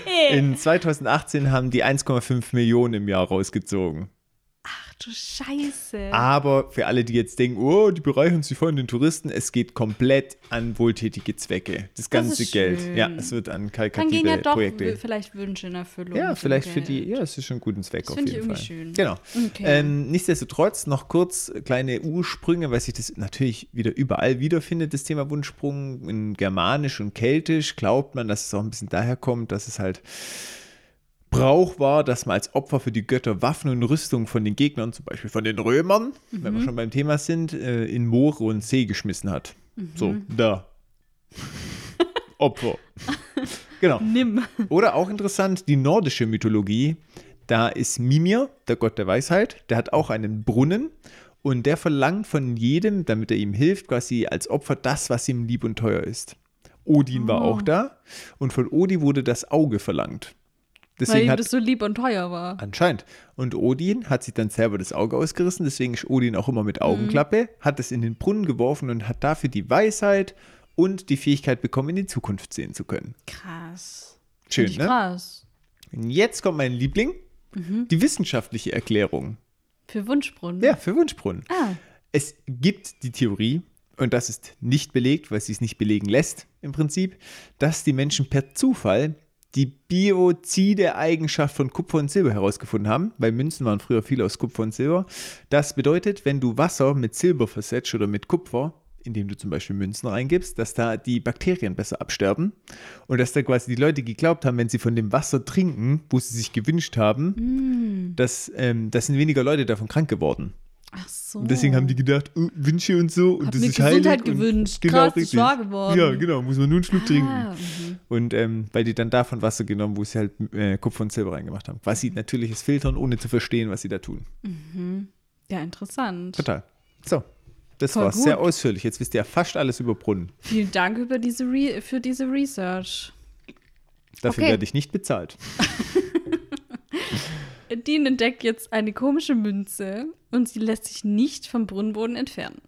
[SPEAKER 1] Nee.
[SPEAKER 2] In 2018 haben die 1,5 Millionen im Jahr rausgezogen.
[SPEAKER 1] Du Scheiße.
[SPEAKER 2] Aber für alle, die jetzt denken, oh, die bereichern sich voll an den Touristen, es geht komplett an wohltätige Zwecke. Das ganze
[SPEAKER 1] ist
[SPEAKER 2] Geld.
[SPEAKER 1] schön.
[SPEAKER 2] Ja, es wird an
[SPEAKER 1] Dann
[SPEAKER 2] karitative
[SPEAKER 1] gehen ja doch
[SPEAKER 2] Projekte.
[SPEAKER 1] vielleicht Wünsche in Erfüllung.
[SPEAKER 2] Ja, vielleicht für die, ja, es ist schon einen guten Zweck
[SPEAKER 1] Das
[SPEAKER 2] auf
[SPEAKER 1] finde
[SPEAKER 2] jeden
[SPEAKER 1] ich
[SPEAKER 2] Fall.
[SPEAKER 1] irgendwie schön.
[SPEAKER 2] Genau.
[SPEAKER 1] Okay.
[SPEAKER 2] Ähm, nichtsdestotrotz noch kurz kleine Ursprünge, weil sich das natürlich wieder überall wiederfindet, das Thema Wunschsprung. In Germanisch und Keltisch glaubt man, dass es auch ein bisschen daher kommt, dass es halt Brauch war, dass man als Opfer für die Götter Waffen und Rüstung von den Gegnern, zum Beispiel von den Römern, wenn
[SPEAKER 1] Mhm.
[SPEAKER 2] wir schon beim Thema sind, äh, in Moore und See geschmissen hat. So,
[SPEAKER 1] Mhm.
[SPEAKER 2] da. Opfer. genau.
[SPEAKER 1] Nimm.
[SPEAKER 2] Oder auch interessant, die nordische Mythologie. Da ist Mimir, der Gott der Weisheit, der hat auch einen Brunnen und der verlangt von jedem, damit er ihm hilft, quasi als Opfer das, was ihm lieb und teuer ist. Odin war
[SPEAKER 1] Oh.
[SPEAKER 2] auch da und von Odin wurde das Auge verlangt.
[SPEAKER 1] Weil
[SPEAKER 2] Deswegen
[SPEAKER 1] ihm
[SPEAKER 2] hat
[SPEAKER 1] das so lieb und teuer war.
[SPEAKER 2] Anscheinend. Und Odin hat sich dann selber das Auge ausgerissen, deswegen ist Odin auch immer mit Augenklappe, hat es in den Brunnen geworfen und hat dafür die Weisheit und die Fähigkeit bekommen, in die Zukunft sehen zu können.
[SPEAKER 1] Krass.
[SPEAKER 2] Schön, ne?
[SPEAKER 1] Krass.
[SPEAKER 2] Und jetzt kommt mein Liebling, die wissenschaftliche Erklärung.
[SPEAKER 1] Für Wunschbrunnen.
[SPEAKER 2] Ja, für Wunschbrunnen.
[SPEAKER 1] Ah,
[SPEAKER 2] Es gibt die Theorie, und das ist nicht belegt, weil sie es nicht belegen lässt im Prinzip, dass die Menschen per Zufall die biozide Eigenschaft von Kupfer und Silber herausgefunden haben, weil Münzen waren früher viel aus Kupfer und Silber. Das bedeutet, wenn du Wasser mit Silber versetzt oder mit Kupfer, indem du zum Beispiel Münzen reingibst, dass da die Bakterien besser absterben und dass da quasi die Leute geglaubt haben, wenn sie von dem Wasser trinken, wo sie sich gewünscht haben, dass, ähm, das sind weniger Leute davon krank geworden.
[SPEAKER 1] Ach so.
[SPEAKER 2] Und deswegen haben die gedacht, oh, Wünsche und so. Und
[SPEAKER 1] Hab
[SPEAKER 2] das
[SPEAKER 1] mir
[SPEAKER 2] ist
[SPEAKER 1] Gesundheit
[SPEAKER 2] heilig und-
[SPEAKER 1] gewünscht.
[SPEAKER 2] Genau,
[SPEAKER 1] Krass, ist
[SPEAKER 2] richtig.
[SPEAKER 1] wahr geworden.
[SPEAKER 2] Ja, genau, muss man nur einen Schluck
[SPEAKER 1] ah,
[SPEAKER 2] trinken.
[SPEAKER 1] mhm.
[SPEAKER 2] Und ähm, weil die dann davon Wasser genommen, wo sie halt äh, Kupfer und Silber reingemacht haben. Quasi natürliches Filtern, ohne zu verstehen, was sie da tun.
[SPEAKER 1] Ja, interessant.
[SPEAKER 2] Total. So, das
[SPEAKER 1] Voll
[SPEAKER 2] war sehr
[SPEAKER 1] gut.
[SPEAKER 2] ausführlich. Jetzt wisst ihr ja fast alles über Brunnen.
[SPEAKER 1] Vielen Dank über diese Re für diese Research.
[SPEAKER 2] Dafür
[SPEAKER 1] Okay.
[SPEAKER 2] werde ich nicht bezahlt. [LAUGHS]
[SPEAKER 1] Dean entdeckt jetzt eine komische Münze und sie lässt sich nicht vom Brunnenboden entfernen.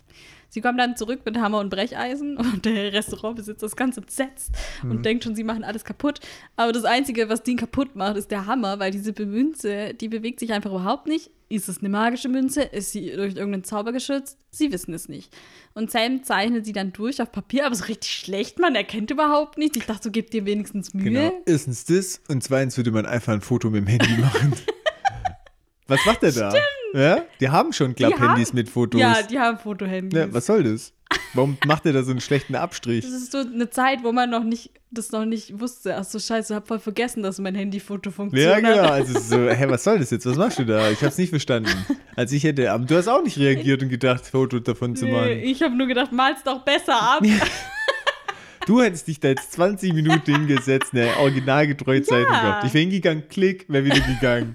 [SPEAKER 1] Sie kommen dann zurück mit Hammer und Brecheisen und der Restaurantbesitzer ist ganz entsetzt und denkt schon, sie machen alles kaputt. Aber das Einzige, was Dean kaputt macht, ist der Hammer, weil diese Münze, die bewegt sich einfach überhaupt nicht. Ist es eine magische Münze? Ist sie durch irgendeinen Zauber geschützt? Sie wissen es nicht. Und Sam zeichnet sie dann durch auf Papier, aber so richtig schlecht, man erkennt überhaupt nicht. Ich dachte, so gebt dir wenigstens Mühe.
[SPEAKER 2] Genau. Erstens das und zweitens würde man einfach ein Foto mit dem Handy machen. [LAUGHS] was macht der da? Ja? Die haben schon Klapp-Handys
[SPEAKER 1] haben-
[SPEAKER 2] mit Fotos.
[SPEAKER 1] Ja, die haben Fotohandys.
[SPEAKER 2] Ja, was soll das? Warum macht er da so einen schlechten Abstrich?
[SPEAKER 1] Das ist so eine Zeit, wo man noch nicht, das noch nicht wusste. Ach so, scheiße, hab voll vergessen, dass mein Handyfoto
[SPEAKER 2] Ja,
[SPEAKER 1] funktioniert.
[SPEAKER 2] genau. Also so, hä, was soll das jetzt? Was machst du da? Ich hab's nicht verstanden. Also ich hätte, aber du hast auch nicht reagiert und gedacht, Foto davon zu
[SPEAKER 1] Nee,
[SPEAKER 2] machen.
[SPEAKER 1] ich habe nur gedacht, mal's doch besser ab.
[SPEAKER 2] Du hättest dich da jetzt 20 Minuten hingesetzt, eine originalgetreue Zeitung
[SPEAKER 1] Ja.
[SPEAKER 2] gehabt. Ich wäre hingegangen, klick, wäre wieder gegangen.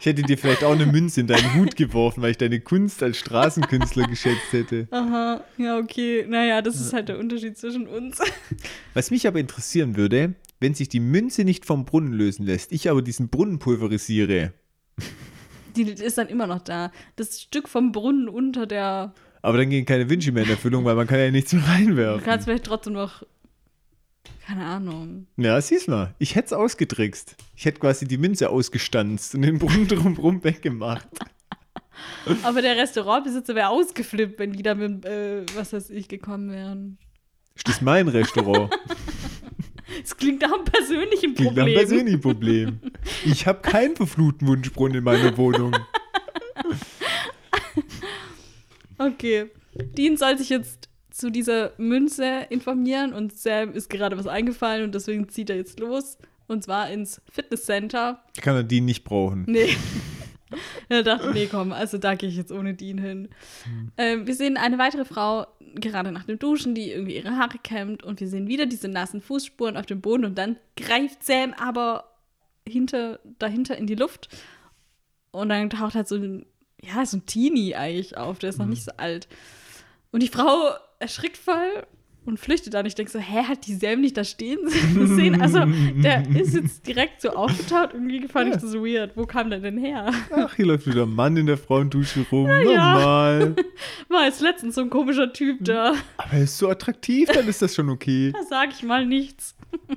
[SPEAKER 2] Ich hätte dir vielleicht auch eine Münze in deinen Hut geworfen, weil ich deine Kunst als Straßenkünstler geschätzt hätte.
[SPEAKER 1] Aha, ja, okay. Naja, das ist halt der Unterschied zwischen uns.
[SPEAKER 2] Was mich aber interessieren würde, wenn sich die Münze nicht vom Brunnen lösen lässt, ich aber diesen Brunnen pulverisiere,
[SPEAKER 1] Die ist dann immer noch da. Das Stück vom Brunnen unter der.
[SPEAKER 2] aber dann gehen keine Wünsche mehr in Erfüllung, weil man kann ja nichts mehr
[SPEAKER 1] Du
[SPEAKER 2] reinwerfen.
[SPEAKER 1] kannst vielleicht trotzdem noch. Keine Ahnung.
[SPEAKER 2] Ja, siehst mal, ich hätte es ausgetrickst. Ich hätte quasi die Münze ausgestanzt und den Brunnen [LAUGHS] drumherum weggemacht.
[SPEAKER 1] Aber der Restaurantbesitzer wäre ausgeflippt, wenn die da mit, äh, was weiß ich, gekommen wären.
[SPEAKER 2] Ist das mein Restaurant? [LAUGHS]
[SPEAKER 1] Es klingt nach einem persönlichen
[SPEAKER 2] Klingt nach
[SPEAKER 1] Problem.
[SPEAKER 2] einem persönlichen Problem. Ich habe keinen verfluchten Wunschbrunnen in meiner Wohnung. [LAUGHS]
[SPEAKER 1] Okay. Dean soll sich jetzt zu dieser Münze informieren und Sam ist gerade was eingefallen und deswegen zieht er jetzt los. Und zwar ins Fitnesscenter.
[SPEAKER 2] Ich kann er die nicht brauchen.
[SPEAKER 1] Nee. [LAUGHS] er dachte, nee, komm, also da gehe ich jetzt ohne Dean hin. Ähm, wir sehen eine weitere Frau gerade nach dem Duschen, die irgendwie ihre Haare kämmt und wir sehen wieder diese nassen Fußspuren auf dem Boden und dann greift Sam aber hinter, dahinter in die Luft und dann taucht halt so ein, ja, so ein Teenie eigentlich auf, der ist noch nicht so alt. Und die Frau erschrickt voll und flüchtet dann. Ich denke so, hä, hat die Sam nicht da stehen [LAUGHS] sehen? Also, der ist jetzt direkt so aufgetaucht. Irgendwie fand ich das weird. Wo kam der denn her?
[SPEAKER 2] Ach, hier läuft wieder ein Mann in der Frauendusche rum.
[SPEAKER 1] ja.
[SPEAKER 2] Normal. [LAUGHS]
[SPEAKER 1] War jetzt letztens so ein komischer Typ da.
[SPEAKER 2] Aber er ist so attraktiv, dann ist das schon okay.
[SPEAKER 1] Da sage ich mal nichts. [LAUGHS]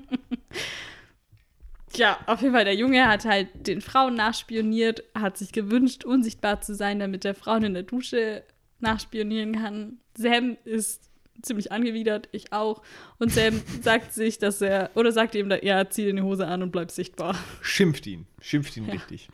[SPEAKER 1] Ja, auf jeden Fall, der Junge hat halt den Frauen nachspioniert, hat sich gewünscht, unsichtbar zu sein, damit der Frauen in der Dusche nachspionieren kann. Sam ist ziemlich angewidert, ich auch. Und Sam [LAUGHS] sagt sich, dass er, oder sagt ihm, ja, zieh dir die Hose an und bleib sichtbar.
[SPEAKER 2] Schimpft ihn, schimpft ihn
[SPEAKER 1] Ja.
[SPEAKER 2] richtig.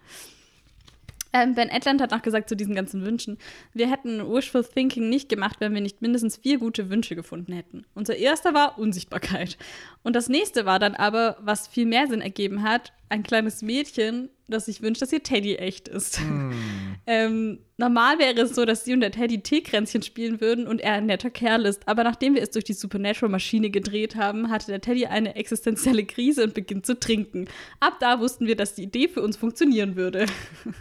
[SPEAKER 1] Ähm, ben Edland hat noch gesagt zu diesen ganzen Wünschen, wir hätten Wishful Thinking nicht gemacht, wenn wir nicht mindestens vier gute Wünsche gefunden hätten. Unser erster war Unsichtbarkeit. Und das nächste war dann aber, was viel mehr Sinn ergeben hat, ein kleines Mädchen, das sich wünscht, dass ihr Teddy echt ist. [LAUGHS] ähm, normal wäre es so, dass sie und der Teddy Teekränzchen spielen würden und er ein netter Kerl ist. Aber nachdem wir es durch die Supernatural-Maschine gedreht haben, hatte der Teddy eine existenzielle Krise und beginnt zu trinken. Ab da wussten wir, dass die Idee für uns funktionieren würde.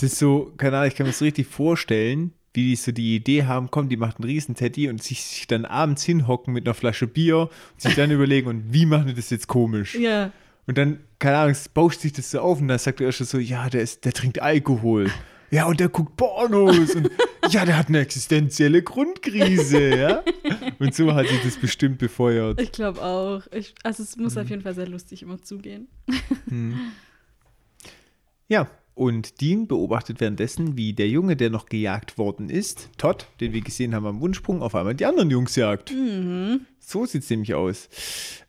[SPEAKER 2] Das ist so, keine Ahnung, ich kann mir das richtig vorstellen, wie die so die Idee haben, komm, die macht einen Riesenteddy und sich, sich dann abends hinhocken mit einer Flasche Bier und sich dann [LAUGHS] überlegen, und wie machen wir das jetzt komisch?
[SPEAKER 1] Ja.
[SPEAKER 2] Und dann, keine Ahnung, es bauscht sich das so auf und dann sagt er erst so, ja, der, ist, der trinkt Alkohol. Ja, und der guckt Pornos und [LAUGHS] ja, der hat eine existenzielle Grundkrise, ja. Und so hat sich das bestimmt befeuert.
[SPEAKER 1] Ich glaube auch. Ich, also es muss auf jeden Fall sehr lustig immer zugehen. [LAUGHS]
[SPEAKER 2] Ja, und Dean beobachtet währenddessen, wie der Junge, der noch gejagt worden ist, Todd, den wir gesehen haben am Wunschsprung, auf einmal die anderen Jungs jagt. So sieht es nämlich aus.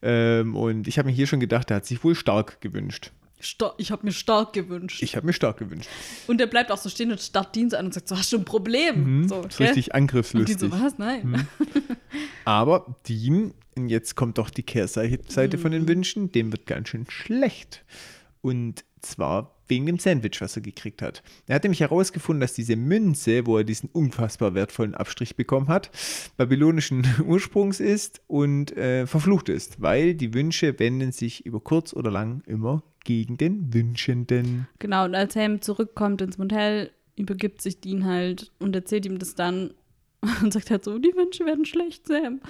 [SPEAKER 2] Ähm, und ich habe mir hier schon gedacht, er hat sich wohl stark gewünscht.
[SPEAKER 1] Sta ich habe mir stark gewünscht.
[SPEAKER 2] Ich habe mir stark gewünscht.
[SPEAKER 1] und der bleibt auch so stehen und starrt Dienst an und sagt so, hast du ein Problem? So,
[SPEAKER 2] Das ist
[SPEAKER 1] gell?
[SPEAKER 2] richtig
[SPEAKER 1] Und die
[SPEAKER 2] angriffslustig.
[SPEAKER 1] so, was? Nein. [LAUGHS]
[SPEAKER 2] Aber Dean, und jetzt kommt doch die Kehrseite Seite von den Wünschen, dem wird ganz schön schlecht. Und zwar wegen dem Sandwich, was er gekriegt hat. Er hat nämlich herausgefunden, dass diese Münze, wo er diesen unfassbar wertvollen Abstrich bekommen hat, babylonischen [LAUGHS] Ursprungs ist und äh, verflucht ist, weil die Wünsche wenden sich über kurz oder lang immer gegen den Wünschenden.
[SPEAKER 1] Genau, und als Sam zurückkommt ins Motel, übergibt sich Dean halt und erzählt ihm das dann [LAUGHS] und sagt halt so, die Wünsche werden schlecht, Sam.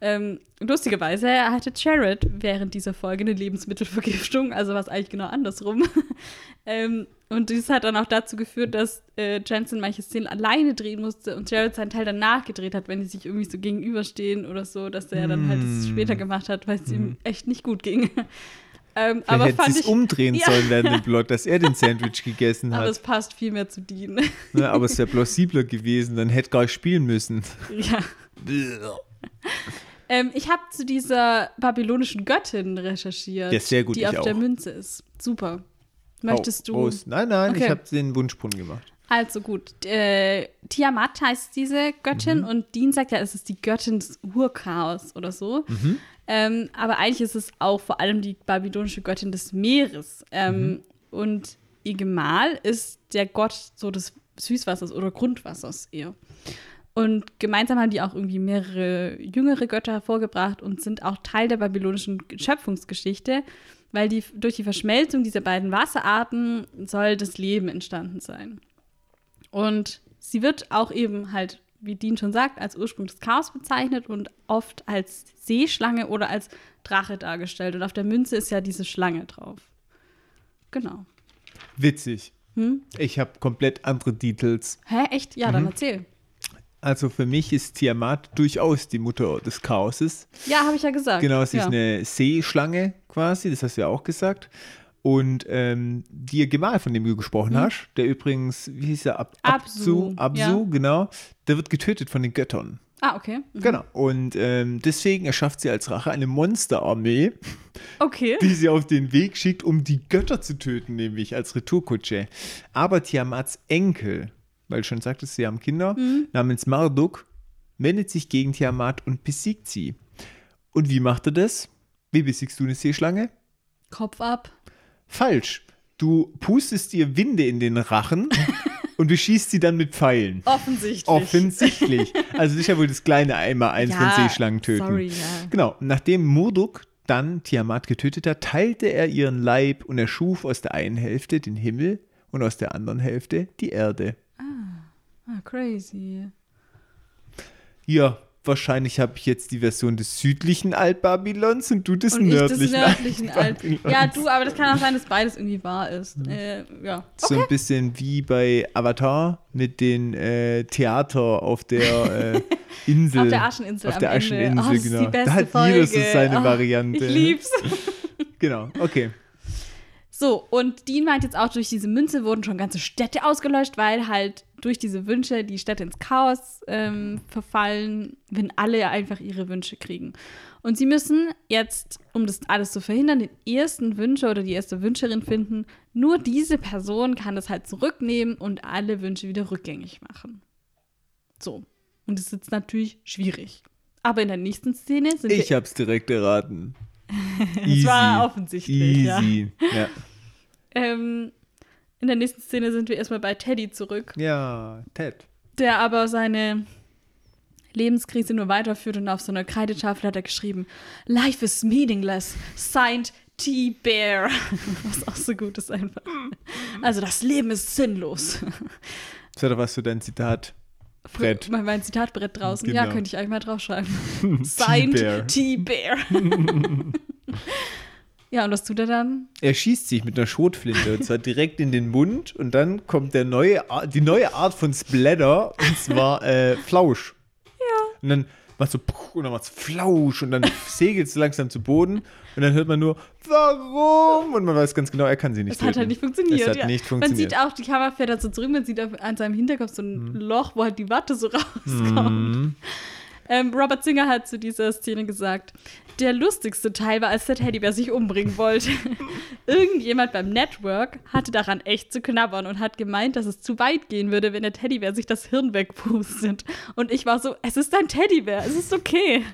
[SPEAKER 1] Ähm, lustigerweise hatte Jared während dieser Folge eine Lebensmittelvergiftung, also war es eigentlich genau andersrum. [LAUGHS] ähm, und dies hat dann auch dazu geführt, dass äh, Jensen manche Szenen alleine drehen musste und Jared seinen Teil dann nachgedreht hat, wenn die sich irgendwie so gegenüberstehen oder so, dass er dann halt es später gemacht hat, weil es ihm echt nicht gut ging. Ähm,
[SPEAKER 2] Vielleicht
[SPEAKER 1] aber
[SPEAKER 2] hätte
[SPEAKER 1] fand ich,
[SPEAKER 2] umdrehen
[SPEAKER 1] Ja.
[SPEAKER 2] sollen während dem [LAUGHS] Plot, dass er den Sandwich gegessen
[SPEAKER 1] aber
[SPEAKER 2] hat.
[SPEAKER 1] es passt viel mehr zu Dean. [LAUGHS]
[SPEAKER 2] Ne, aber es wäre plausibler gewesen, dann hätte gar nicht spielen müssen.
[SPEAKER 1] ja. [LAUGHS] Ähm, ich habe zu dieser babylonischen Göttin recherchiert,
[SPEAKER 2] Ja, sehr gut,
[SPEAKER 1] die
[SPEAKER 2] ich
[SPEAKER 1] auf der
[SPEAKER 2] auch.
[SPEAKER 1] Münze ist. Super. Möchtest
[SPEAKER 2] Oh,
[SPEAKER 1] du?
[SPEAKER 2] Prost. Nein, nein, ich
[SPEAKER 1] Okay.
[SPEAKER 2] habe den Wunschbrunnen gemacht.
[SPEAKER 1] Also gut. Äh, Tiamat heißt diese Göttin
[SPEAKER 2] Mhm.
[SPEAKER 1] und Dean sagt ja, es ist die Göttin des Urchaos oder so.
[SPEAKER 2] Mhm.
[SPEAKER 1] Ähm, aber eigentlich ist es auch vor allem die babylonische Göttin des Meeres. Ähm,
[SPEAKER 2] Mhm.
[SPEAKER 1] Und ihr Gemahl ist der Gott so des Süßwassers oder Grundwassers eher. Und gemeinsam haben die auch irgendwie mehrere jüngere Götter hervorgebracht und sind auch Teil der babylonischen Schöpfungsgeschichte, weil die, durch die Verschmelzung dieser beiden Wasserarten soll das Leben entstanden sein. Und sie wird auch eben halt, wie Dean schon sagt, als Ursprung des Chaos bezeichnet und oft als Seeschlange oder als Drache dargestellt. Und auf der Münze ist ja diese Schlange drauf. Genau.
[SPEAKER 2] Witzig.
[SPEAKER 1] Hm?
[SPEAKER 2] Ich habe komplett andere Details.
[SPEAKER 1] Hä, echt? Ja,
[SPEAKER 2] Mhm.
[SPEAKER 1] dann erzähl.
[SPEAKER 2] Also für mich ist Tiamat durchaus die Mutter des Chaoses.
[SPEAKER 1] Ja, habe ich ja gesagt.
[SPEAKER 2] Genau, sie
[SPEAKER 1] ja.
[SPEAKER 2] ist eine Seeschlange quasi, das hast du ja auch gesagt. Und ähm, die Gemahl, von dem du gesprochen hast, der übrigens, wie hieß er, Ab
[SPEAKER 1] Mhm. Absu,
[SPEAKER 2] Absu, Absu
[SPEAKER 1] ja.
[SPEAKER 2] genau, der wird getötet von den Göttern.
[SPEAKER 1] Ah, okay. Mhm.
[SPEAKER 2] Genau. Und ähm, deswegen erschafft sie als Rache eine Monsterarmee,
[SPEAKER 1] Okay.
[SPEAKER 2] die sie auf den Weg schickt, um die Götter zu töten, nämlich als Retourkutsche. Aber Tiamats Enkel, weil du schon sagtest, sie haben Kinder, namens Marduk, wendet sich gegen Tiamat und besiegt sie. Und wie macht er das? Wie besiegst du eine Seeschlange?
[SPEAKER 1] Kopf ab.
[SPEAKER 2] Falsch. Du pustest ihr Winde in den Rachen [LAUGHS] und beschießt sie dann mit Pfeilen.
[SPEAKER 1] Offensichtlich.
[SPEAKER 2] Offensichtlich. Also ja wohl das kleine Einmal eins
[SPEAKER 1] Ja,
[SPEAKER 2] von Seeschlangen töten.
[SPEAKER 1] sorry, ja.
[SPEAKER 2] Genau. Nachdem Murduk dann Tiamat getötet hat, teilte er ihren Leib und erschuf aus der einen Hälfte den Himmel und aus der anderen Hälfte die Erde.
[SPEAKER 1] Ah, crazy.
[SPEAKER 2] Ja, wahrscheinlich habe ich jetzt die Version des südlichen Altbabylons und du des
[SPEAKER 1] Und des
[SPEAKER 2] nördlichen,
[SPEAKER 1] nördlichen Alt.
[SPEAKER 2] Altbabylons.
[SPEAKER 1] Ja, du, aber das kann auch sein, dass beides irgendwie wahr ist. Äh, ja.
[SPEAKER 2] So ein bisschen wie bei Avatar mit den äh, Theater auf der äh, [LAUGHS] Insel.
[SPEAKER 1] Auf der Ascheninsel.
[SPEAKER 2] Auf der. Ascheninsel,
[SPEAKER 1] oh,
[SPEAKER 2] genau. Da hat
[SPEAKER 1] Folge.
[SPEAKER 2] jeder so seine
[SPEAKER 1] Oh,
[SPEAKER 2] Variante.
[SPEAKER 1] Ich lieb's. [LAUGHS]
[SPEAKER 2] Genau, okay.
[SPEAKER 1] So, und Dean meint jetzt auch, durch diese Münze wurden schon ganze Städte ausgelöscht, weil halt durch diese Wünsche die Städte ins Chaos ähm, verfallen, wenn alle einfach ihre Wünsche kriegen. Und sie müssen jetzt, um das alles zu verhindern, den ersten Wünscher oder die erste Wünscherin finden. Nur diese Person kann das halt zurücknehmen und alle Wünsche wieder rückgängig machen. So. Und das ist jetzt natürlich schwierig. Aber in der nächsten Szene sind
[SPEAKER 2] Ich
[SPEAKER 1] wir.
[SPEAKER 2] hab's direkt erraten. [LAUGHS]
[SPEAKER 1] Es war offensichtlich, ja.
[SPEAKER 2] Easy. Ja.
[SPEAKER 1] Ähm, in der nächsten Szene sind wir erstmal bei Teddy zurück,
[SPEAKER 2] ja, Ted.
[SPEAKER 1] der aber seine Lebenskrise nur weiterführt und auf so einer Kreidetafel hat er geschrieben: Life is meaningless, signed T-Bear. [LAUGHS] Was auch so gut ist einfach. Also das Leben ist sinnlos.
[SPEAKER 2] Das war doch was für dein Zitat. Brett.
[SPEAKER 1] Mein, mein Zitatbrett draußen.
[SPEAKER 2] Genau.
[SPEAKER 1] Ja, könnte ich eigentlich mal draufschreiben. [LAUGHS] Signed T-Bear. [LAUGHS] ja, und was tut er dann?
[SPEAKER 2] Er schießt sich mit einer Schrotflinte und zwar direkt in den Mund und dann kommt der neue, Ar- die neue Art von Splatter und zwar äh, Flausch. Ja. Und dann macht so puh, und dann macht's Flausch und dann segelt es langsam zu Boden und dann hört man nur Warum und man weiß ganz genau, er kann sie nicht
[SPEAKER 1] Es hat halt nicht funktioniert.
[SPEAKER 2] Es hat
[SPEAKER 1] ja.
[SPEAKER 2] nicht
[SPEAKER 1] Man
[SPEAKER 2] funktioniert.
[SPEAKER 1] sieht auch, die Kamera fährt da so zurück, man sieht an seinem Hinterkopf so ein Loch, wo halt die Watte so [LAUGHS] rauskommt.
[SPEAKER 2] Mhm.
[SPEAKER 1] Ähm, Robert Singer hat zu dieser Szene gesagt, der lustigste Teil war, als der Teddybär sich umbringen wollte. [LAUGHS] Irgendjemand beim Network hatte daran echt zu knabbern und hat gemeint, dass es zu weit gehen würde, wenn der Teddybär sich das Hirn wegpustet. Und ich war so, es ist ein Teddybär, es ist okay.